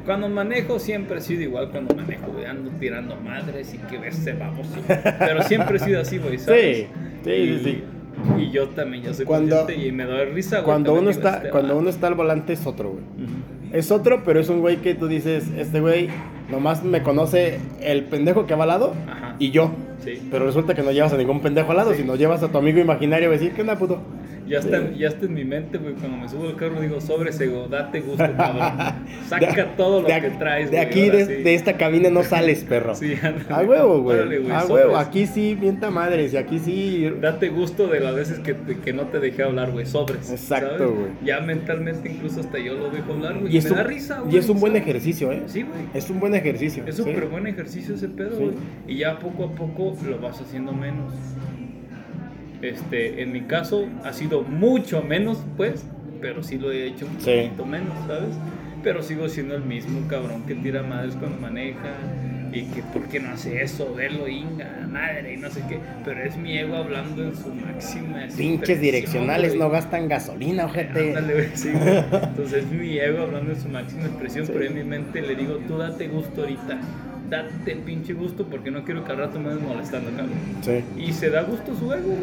Cuando manejo siempre he sido igual cuando manejo, güey. Ando tirando madres y que verse vamos. Pero siempre he sido así, güey, ¿sabes? Sí, sí, y, sí. Y yo también, yo soy Cuando- consciente y me doy risa, güey. Cuando uno está, este cuando vato. uno está al volante es otro, güey. Ujú. Es otro, pero es un güey que tú dices, este güey nomás me conoce el pendejo que va al lado Ajá. y yo. Sí. Pero resulta que no llevas a ningún pendejo al lado, Sí. sino llevas a tu amigo imaginario a decir, ¿qué onda, puto? Ya está, ya está en mi mente, güey. Cuando me subo al carro digo, sobre sego, date gusto, cabrón. Saca todo lo de, que traes, De güey, aquí, de, sí. esta cabina no sales, perro. Sí, ándale. A huevo, güey. A huevo, aquí sí, mienta madres, y aquí sí. Date gusto de las veces que, que no te dejé hablar, güey. Sobres. Exacto, güey. Ya mentalmente incluso hasta yo lo dejo hablar, güey. Y es, me un, da risa, güey. y es un buen ejercicio, ¿eh? Sí, güey. Es un buen ejercicio. Es sí. súper buen ejercicio ese pedo, Sí. güey. Y ya poco a poco lo vas haciendo menos. Este, en mi caso ha sido mucho menos, pues, pero sí lo he hecho un Sí. poquito menos, ¿sabes? Pero sigo siendo el mismo cabrón que tira madres cuando maneja y que por qué no hace eso, verlo inga, madre y no sé qué. Pero es mi ego hablando en su máxima Pinches direccionales güey. no gastan gasolina, ojete. Ándale, güey, sí, güey. Entonces es mi ego hablando en su máxima expresión, Sí. pero en mi mente le digo, tú date gusto ahorita. Date pinche gusto porque no quiero que al rato me andes molestando, cabrón. Sí. Y se da gusto su ego,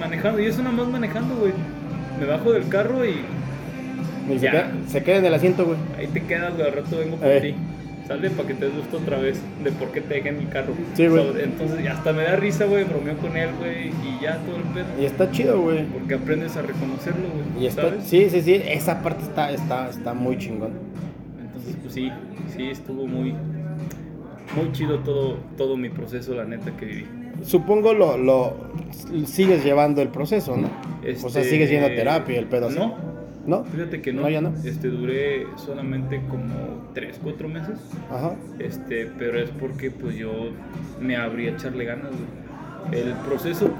manejando. Y eso nada más manejando, güey. Me bajo del carro y Y se Ya. queda, se queda en el asiento, güey. ahí te quedas, güey. Al rato vengo por Eh. ti. Sale para que te des gusto otra vez de por qué te dejé en mi carro. Sí, güey. So, entonces hasta me da risa, güey. Bromeo con él, güey. Y ya todo el pedo. Y está chido, güey. Porque aprendes a reconocerlo, güey. Y está, ¿sabes? sí, sí, sí, esa parte está, está, está muy chingón. Entonces, pues sí, sí, estuvo muy, muy chido todo, todo mi proceso, la neta que viví. Supongo lo, lo sigues llevando el proceso, ¿no? O sea, Este, sigues yendo a terapia, el pedo. No, ¿No? fíjate que no. No, ya no. Este, duré solamente como 3, 4 meses. Ajá. Este, pero es porque pues yo me abrí a echarle ganas. El proceso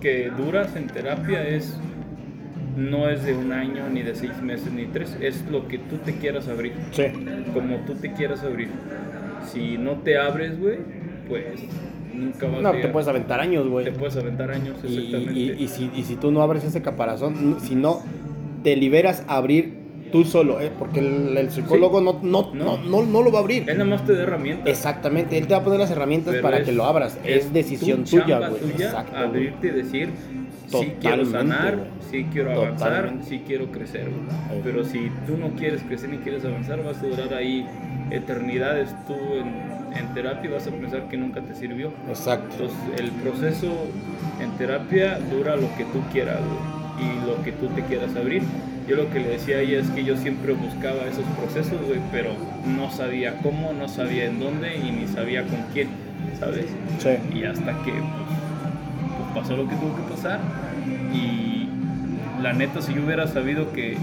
que duras en terapia es no es de un año, ni de seis meses, ni tres, es lo que tú te quieras abrir. Sí. como tú te quieras abrir. Si no te abres, güey, pues nunca vas No, a te llegar. puedes aventar años, güey. Te puedes aventar años, Y, exactamente. y- y si, y si tú no abres ese caparazón, si no te liberas a abrir tú solo, ¿eh? porque el, el psicólogo no, no, no. No. No, no lo va a abrir. Él nada más te da herramientas. Exactamente, él te va a poner las herramientas pero para es- que lo abras. Es, decisión tu tuya, güey. Exacto. abrirte y decir, sí quiero Totalmente, sanar, güey. sí quiero avanzar, Totalmente. sí quiero crecer. güey. Pero si tú no quieres crecer ni quieres avanzar, vas a durar ahí eternidades tú en, en terapia y vas a pensar que nunca te sirvió. Exacto. Entonces, el proceso en terapia dura lo que tú quieras güey, y lo que tú te quieras abrir. Yo lo que le decía a ella es que yo siempre buscaba esos procesos, güey, pero no sabía cómo, no sabía en dónde y ni sabía con quién, ¿sabes? Sí. Y hasta que pues, pasó lo que tuvo que pasar y la neta si yo hubiera sabido que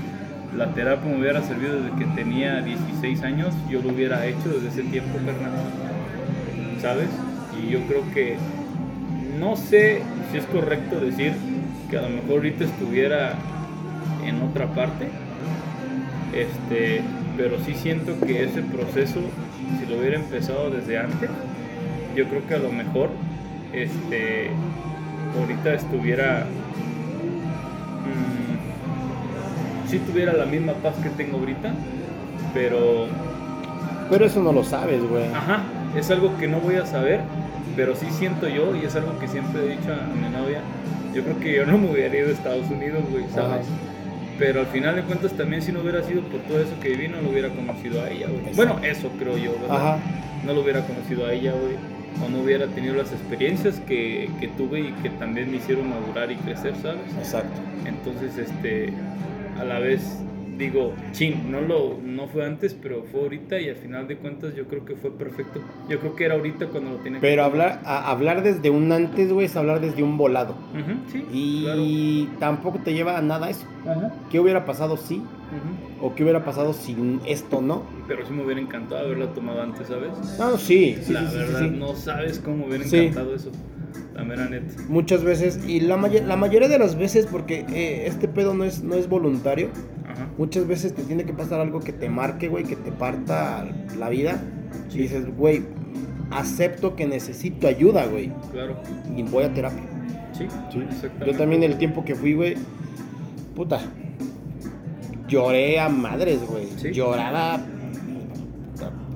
la terapia me hubiera servido desde que tenía 16 años, yo lo hubiera hecho desde ese tiempo, Fernando. ¿Sabes? Y yo creo que no sé si es correcto decir que a lo mejor ahorita estuviera en otra parte. Este, pero sí siento que ese proceso, si lo hubiera empezado desde antes, yo creo que a lo mejor este ahorita estuviera si tuviera la misma paz que tengo ahorita, pero... Pero eso no lo sabes, güey. Ajá, es algo que no voy a saber, pero sí siento yo, y es algo que siempre he dicho a mi novia, yo creo que yo no me hubiera ido a Estados Unidos, güey, ¿sabes? Pero al final de cuentas también si no hubiera sido por todo eso que viví, no lo hubiera conocido a ella, güey. Bueno, eso creo yo, ¿verdad? Ajá. No lo hubiera conocido a ella, güey. O no hubiera tenido las experiencias que, que tuve y que también me hicieron madurar y crecer, ¿sabes? Exacto. Entonces, este, a la vez digo, chin, no lo no fue antes, pero fue ahorita y al final de cuentas yo creo que fue perfecto. Yo creo que era ahorita cuando lo tiene Pero hablar hablar desde un antes, güey, es hablar desde un volado. sí, y tampoco te lleva a nada eso. ¿Qué hubiera pasado si? ¿O qué hubiera pasado sin esto, no? Pero sí me hubiera encantado haberla tomado antes, ¿sabes? No, sí, sí La verdad, no sabes cómo hubiera encantado eso. Muchas veces, y la, la mayoría de las veces, porque eh, este pedo no es, no es voluntario, muchas veces te tiene que pasar algo que te marque, güey, que te parta la vida. Y dices, güey, acepto que necesito ayuda, güey. Claro. Y voy a terapia. Sí, sí. Yo también el tiempo que fui, güey, puta, lloré a madres, güey. Lloraba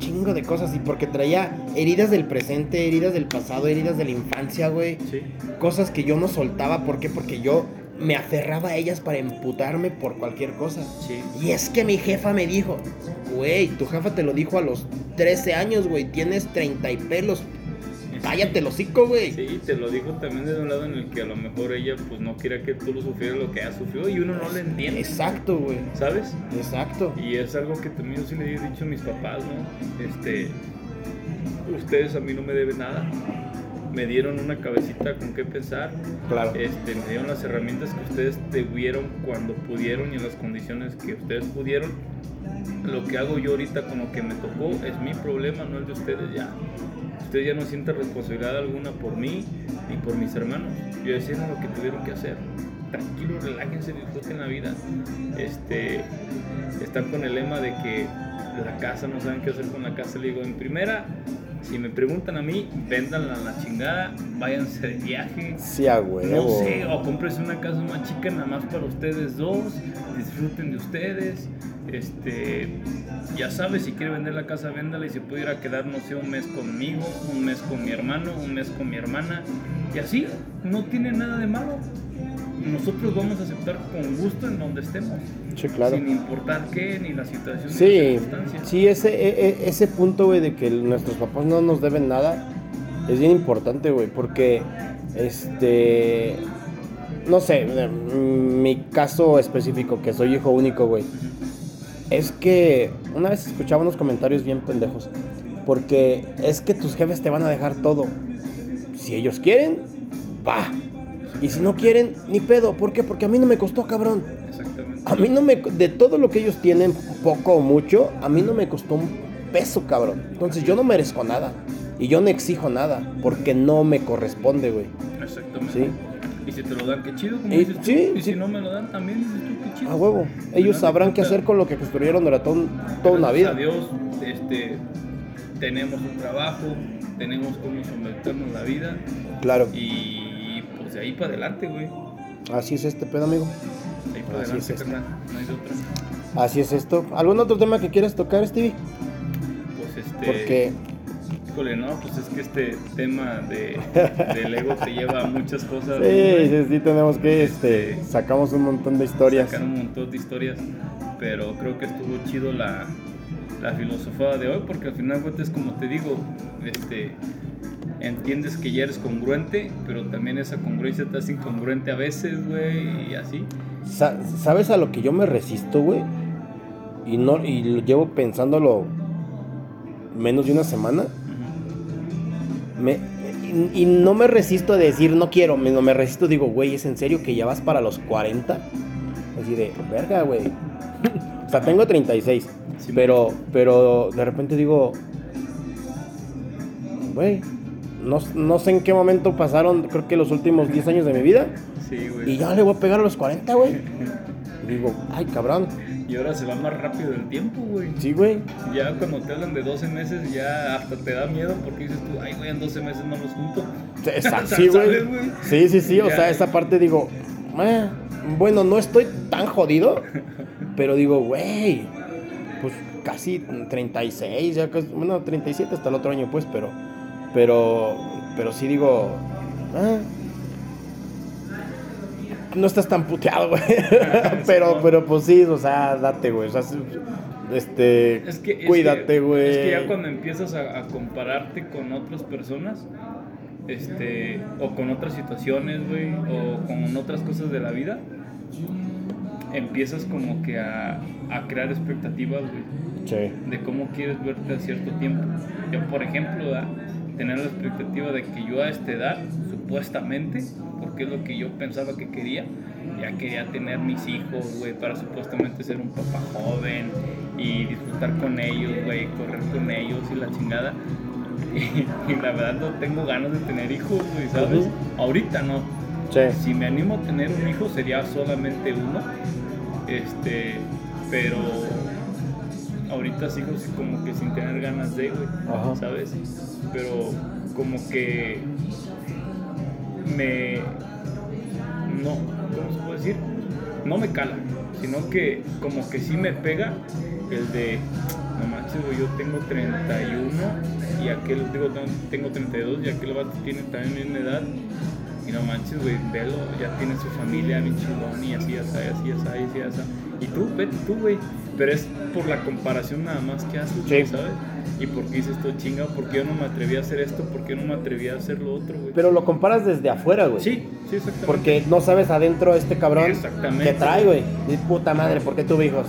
chingo de cosas y porque traía heridas del presente, heridas del pasado, heridas de la infancia, güey. Sí. Cosas que yo no soltaba, ¿por qué? Porque yo me aferraba a ellas para emputarme por cualquier cosa. Sí. Y es que mi jefa me dijo, güey, tu jefa te lo dijo a los 13 años, güey, tienes 30 y pelos, cállate el hocico, güey. Sí, te lo dijo también de un lado en el que a lo mejor ella pues no quiera que tú lo sufrieras lo que ella sufrió y uno no le entiende. Exacto, güey. ¿Sabes? Exacto. Y es algo que también yo sí le he dicho a mis papás, ¿no? Este, ustedes a mí no me deben nada. Me dieron una cabecita con qué pensar. Claro. Este, me dieron las herramientas que ustedes tuvieron cuando pudieron y en las condiciones que ustedes pudieron. Lo que hago yo ahorita con lo que me tocó es mi problema, no el de ustedes ya ustedes ya no sienten responsabilidad alguna por mí ni por mis hermanos. Yo hicieron lo que tuvieron que hacer. Tranquilos, relájense, disfruten la vida. Este, están con el lema de que la casa no saben qué hacer con la casa. Le digo, en primera, si me preguntan a mí, véndanla a la chingada, váyanse de viaje. Sí, a huevo. No sé, o cómprense una casa más chica nada más para ustedes dos, disfruten de ustedes. Este, ya sabes, si quiere vender la casa, véndala y se pudiera quedar, no sé, un mes conmigo, un mes con mi hermano, un mes con mi hermana. Y así, no tiene nada de malo. Nosotros vamos a aceptar con gusto en donde estemos. Sí, claro. Sin importar qué, ni la situación. Sí, sí ese, e, e, ese punto, güey, de que nuestros papás no nos deben nada, es bien importante, güey, porque, este, no sé, mi caso específico, que soy hijo único, güey es que una vez escuchaba unos comentarios bien pendejos. Porque es que tus jefes te van a dejar todo. Si ellos quieren, va. Y si no quieren, ni pedo. ¿Por qué? Porque a mí no me costó, cabrón. Exactamente. A mí no me. De todo lo que ellos tienen, poco o mucho, a mí no me costó un peso, cabrón. Entonces yo no merezco nada. Y yo no exijo nada. Porque no me corresponde, güey. Exactamente. ¿Sí? Y si te lo dan, qué chido, como dices sí, Y si no me lo dan, también dices tú, qué chido. A huevo. Ellos sabrán qué hacer con lo que construyeron durante toda una vida. Dios, este, tenemos un trabajo, tenemos cómo someternos la vida. Claro. Y pues de ahí para adelante, güey. Así es este pedo, amigo. Ahí para Así adelante, es este. no hay otra. Así es esto. ¿Algún otro tema que quieras tocar, Stevie? Pues este. Porque Híjole, no, pues es que este tema de, del ego te lleva a muchas cosas. Sí, sí, sí, tenemos que, este, este, sacamos un montón de historias. Sacar un montón de historias, pero creo que estuvo chido la, la filosofía de hoy, porque al final, es como te digo, este, entiendes que ya eres congruente, pero también esa congruencia te hace incongruente a veces, güey, y así. ¿Sabes a lo que yo me resisto, güey? Y, no, y lo llevo pensándolo menos de una semana me, y, y no me resisto a decir, no quiero, me, no me resisto, digo, güey, ¿es en serio que ya vas para los 40? Así de, verga, güey. o sea, tengo 36, Sí, pero, pero de repente digo, güey, no, no sé en qué momento pasaron, creo que los últimos 10 años de mi vida, Sí, güey. y ya le voy a pegar a los 40, güey. Digo, ay, cabrón. Y ahora se va más rápido el tiempo, güey. Sí, güey. Ya cuando te hablan de 12 meses, ya hasta te da miedo porque dices tú, ay, güey, en 12 meses no los junto. Exacto, sí, güey. Sí, sí, sí. O sea, esa parte digo, "Eh, bueno, no estoy tan jodido, pero digo, güey, pues casi 36, ya casi, bueno, 37 hasta el otro año, pues, pero, pero, pero sí digo, "Ah, no estás tan puteado, güey. pero, pero pues sí, o sea, date, güey. O sea, este, Es que, es cuídate, que- güey. Es que ya cuando empiezas a, a compararte con otras personas, este, o con otras situaciones, güey, o con otras cosas de la vida, empiezas como que a, a crear expectativas, güey Sí. de cómo quieres verte a cierto tiempo. Yo, por ejemplo, ¿verdad? tener la expectativa de que yo a esta edad, supuestamente, porque es lo que yo pensaba que quería, ya quería tener mis hijos, güey, para supuestamente ser un papá joven y disfrutar con ellos, güey, correr con ellos y la chingada. Y, y la verdad no tengo ganas de tener hijos, güey, ¿sabes? Ahorita no. Sí. Si me animo a tener un hijo sería solamente uno. Este, pero ahorita sigo como que sin tener ganas de, güey. ¿sabes? Pero como que me no, ¿cómo se puede decir? No me cala, sino que como que sí me pega el de no manches, güey, yo tengo 31 y aquel digo, tengo 32 y aquel vato tiene también mi edad y no manches, güey, velo, ya tiene su familia bien chingón y así, así, así, así, así, así. Y tú, vete tú, güey. Pero es por la comparación nada más que haces, Sí. ¿sabes? Y porque dices tú, chinga, ¿por qué yo no me atreví a hacer esto? ¿Por qué no me atreví a hacer lo otro, güey? Pero lo comparas desde afuera, güey. Sí, sí, exactamente. Porque no sabes adentro este cabrón que trae, güey. Di puta madre, ¿por qué tuve hijos?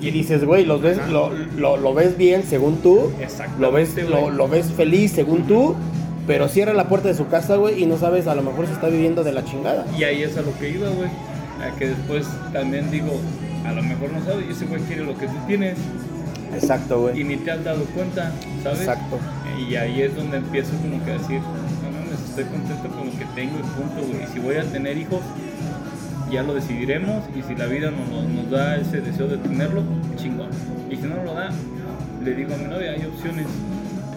Y dices, güey, los ves, Ajá. lo, lo, lo ves bien según tú. Exactamente, Lo ves, lo, lo ves feliz según tú. Pero cierra la puerta de su casa, güey, y no sabes, a lo mejor se está viviendo de la chingada. Y ahí es a lo que iba, güey. A que después también digo, a lo mejor no sabes, y ese güey quiere lo que tú tienes Exacto, y güey. ni te has dado cuenta, ¿sabes? Exacto. Y ahí es donde empiezo como que a decir, no mames, estoy contento con lo que tengo y punto, güey. Y si voy a tener hijos, ya lo decidiremos. Y si la vida nos, nos da ese deseo de tenerlo, chingón. Y si no lo da, le digo a mi novia, hay opciones.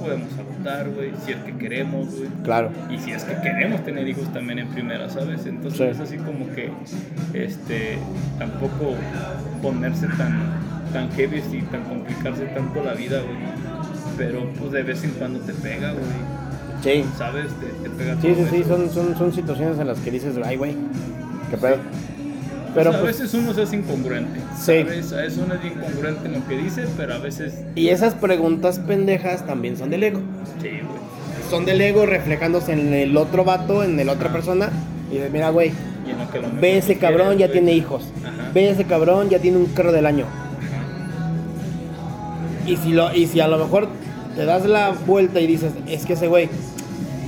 Podemos adoptar, güey, si es que queremos, güey. Claro. Y si es que queremos tener hijos también en primera, ¿sabes? Entonces Sí. es así como que este tampoco ponerse tan tan heavy y tan complicarse tanto la vida, güey. Pero pues de vez en cuando te pega, güey. Sí. ¿Sabes? Te, te pega Sí, todo sí, sí, eso. son, son, son situaciones en las que dices, ay, güey, qué pedo. Pero a pues, veces uno se hace incongruente. Sí. ¿sabes? A veces uno es incongruente en lo que dice, pero a veces y esas preguntas pendejas también son del ego. sí, güey. Son del ego reflejándose en el otro vato, en la otra persona. Y dices, mira, güey, ve ese cabrón, quieres, ya güey. tiene hijos. Ajá. Ve ese cabrón, ya tiene un carro del año. Ajá. Y si, lo, y si a lo mejor te das la vuelta y dices, es que ese güey,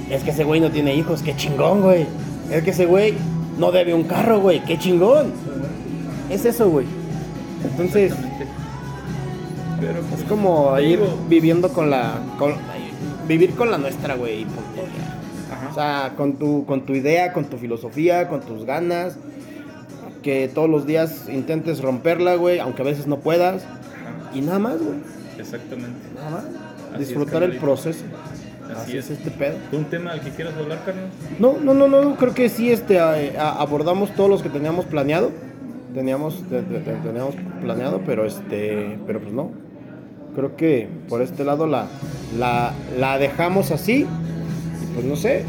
es que ese güey no tiene hijos, qué chingón, güey. Es que ese güey no debe un carro, güey, qué chingón. Es eso, güey. Entonces. Pero pues, es como ir digo, viviendo con la. con- vivir con la nuestra, güey. O sea, con tu, con tu idea, con tu filosofía, con tus ganas. Que todos los días intentes romperla, güey, aunque a veces no puedas. Ajá. Y nada más, güey. Exactamente. Nada más. Así es, Disfrutar el proceso. Así Así, es. es este pedo. ¿Un tema al que quieras hablar, Carlos? No, no, no, no, creo que sí este, a- a- abordamos todos los que teníamos planeado. Teníamos, te- te- te- teníamos planeado, pero este, pero pues no. Creo que por este lado la, la, la dejamos así. Pues no sé,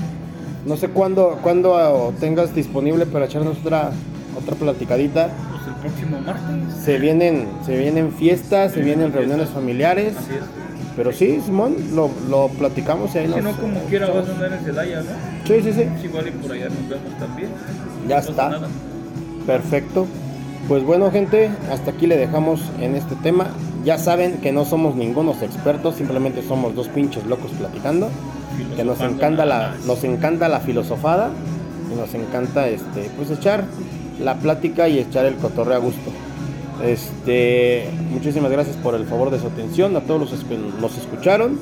no sé cuándo, cuándo ah, tengas disponible para echarnos otra, otra platicadita. Pues el próximo martes. Se vienen, se vienen fiestas, se Se vienen vienen reuniones fiestas. familiares. Así es. Pero sí, Simón, lo, lo platicamos y ahí Si nos- no, como quiera vas a andar en Celaya, ¿no? Sí, sí, sí. Igual y por allá nos vemos también. Ya No está. nada. Perfecto. Pues bueno, gente, hasta aquí le dejamos en este tema. Ya saben que no somos ningunos expertos, simplemente somos dos pinches locos platicando. que nos encanta la, nos encanta la filosofada y nos encanta este, pues echar la plática y echar el cotorreo a gusto. Este, muchísimas gracias por el favor de su atención a todos los que nos escucharon.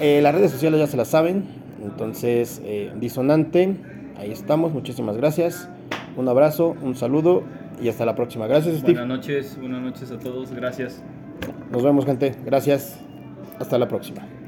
Eh, las redes sociales ya se las saben, entonces eh, disonante, ahí estamos, muchísimas gracias. Un abrazo, un saludo y hasta la próxima. Gracias, Steve. Buenas noches, buenas noches a todos, gracias. Nos vemos, gente. Gracias. Hasta la próxima.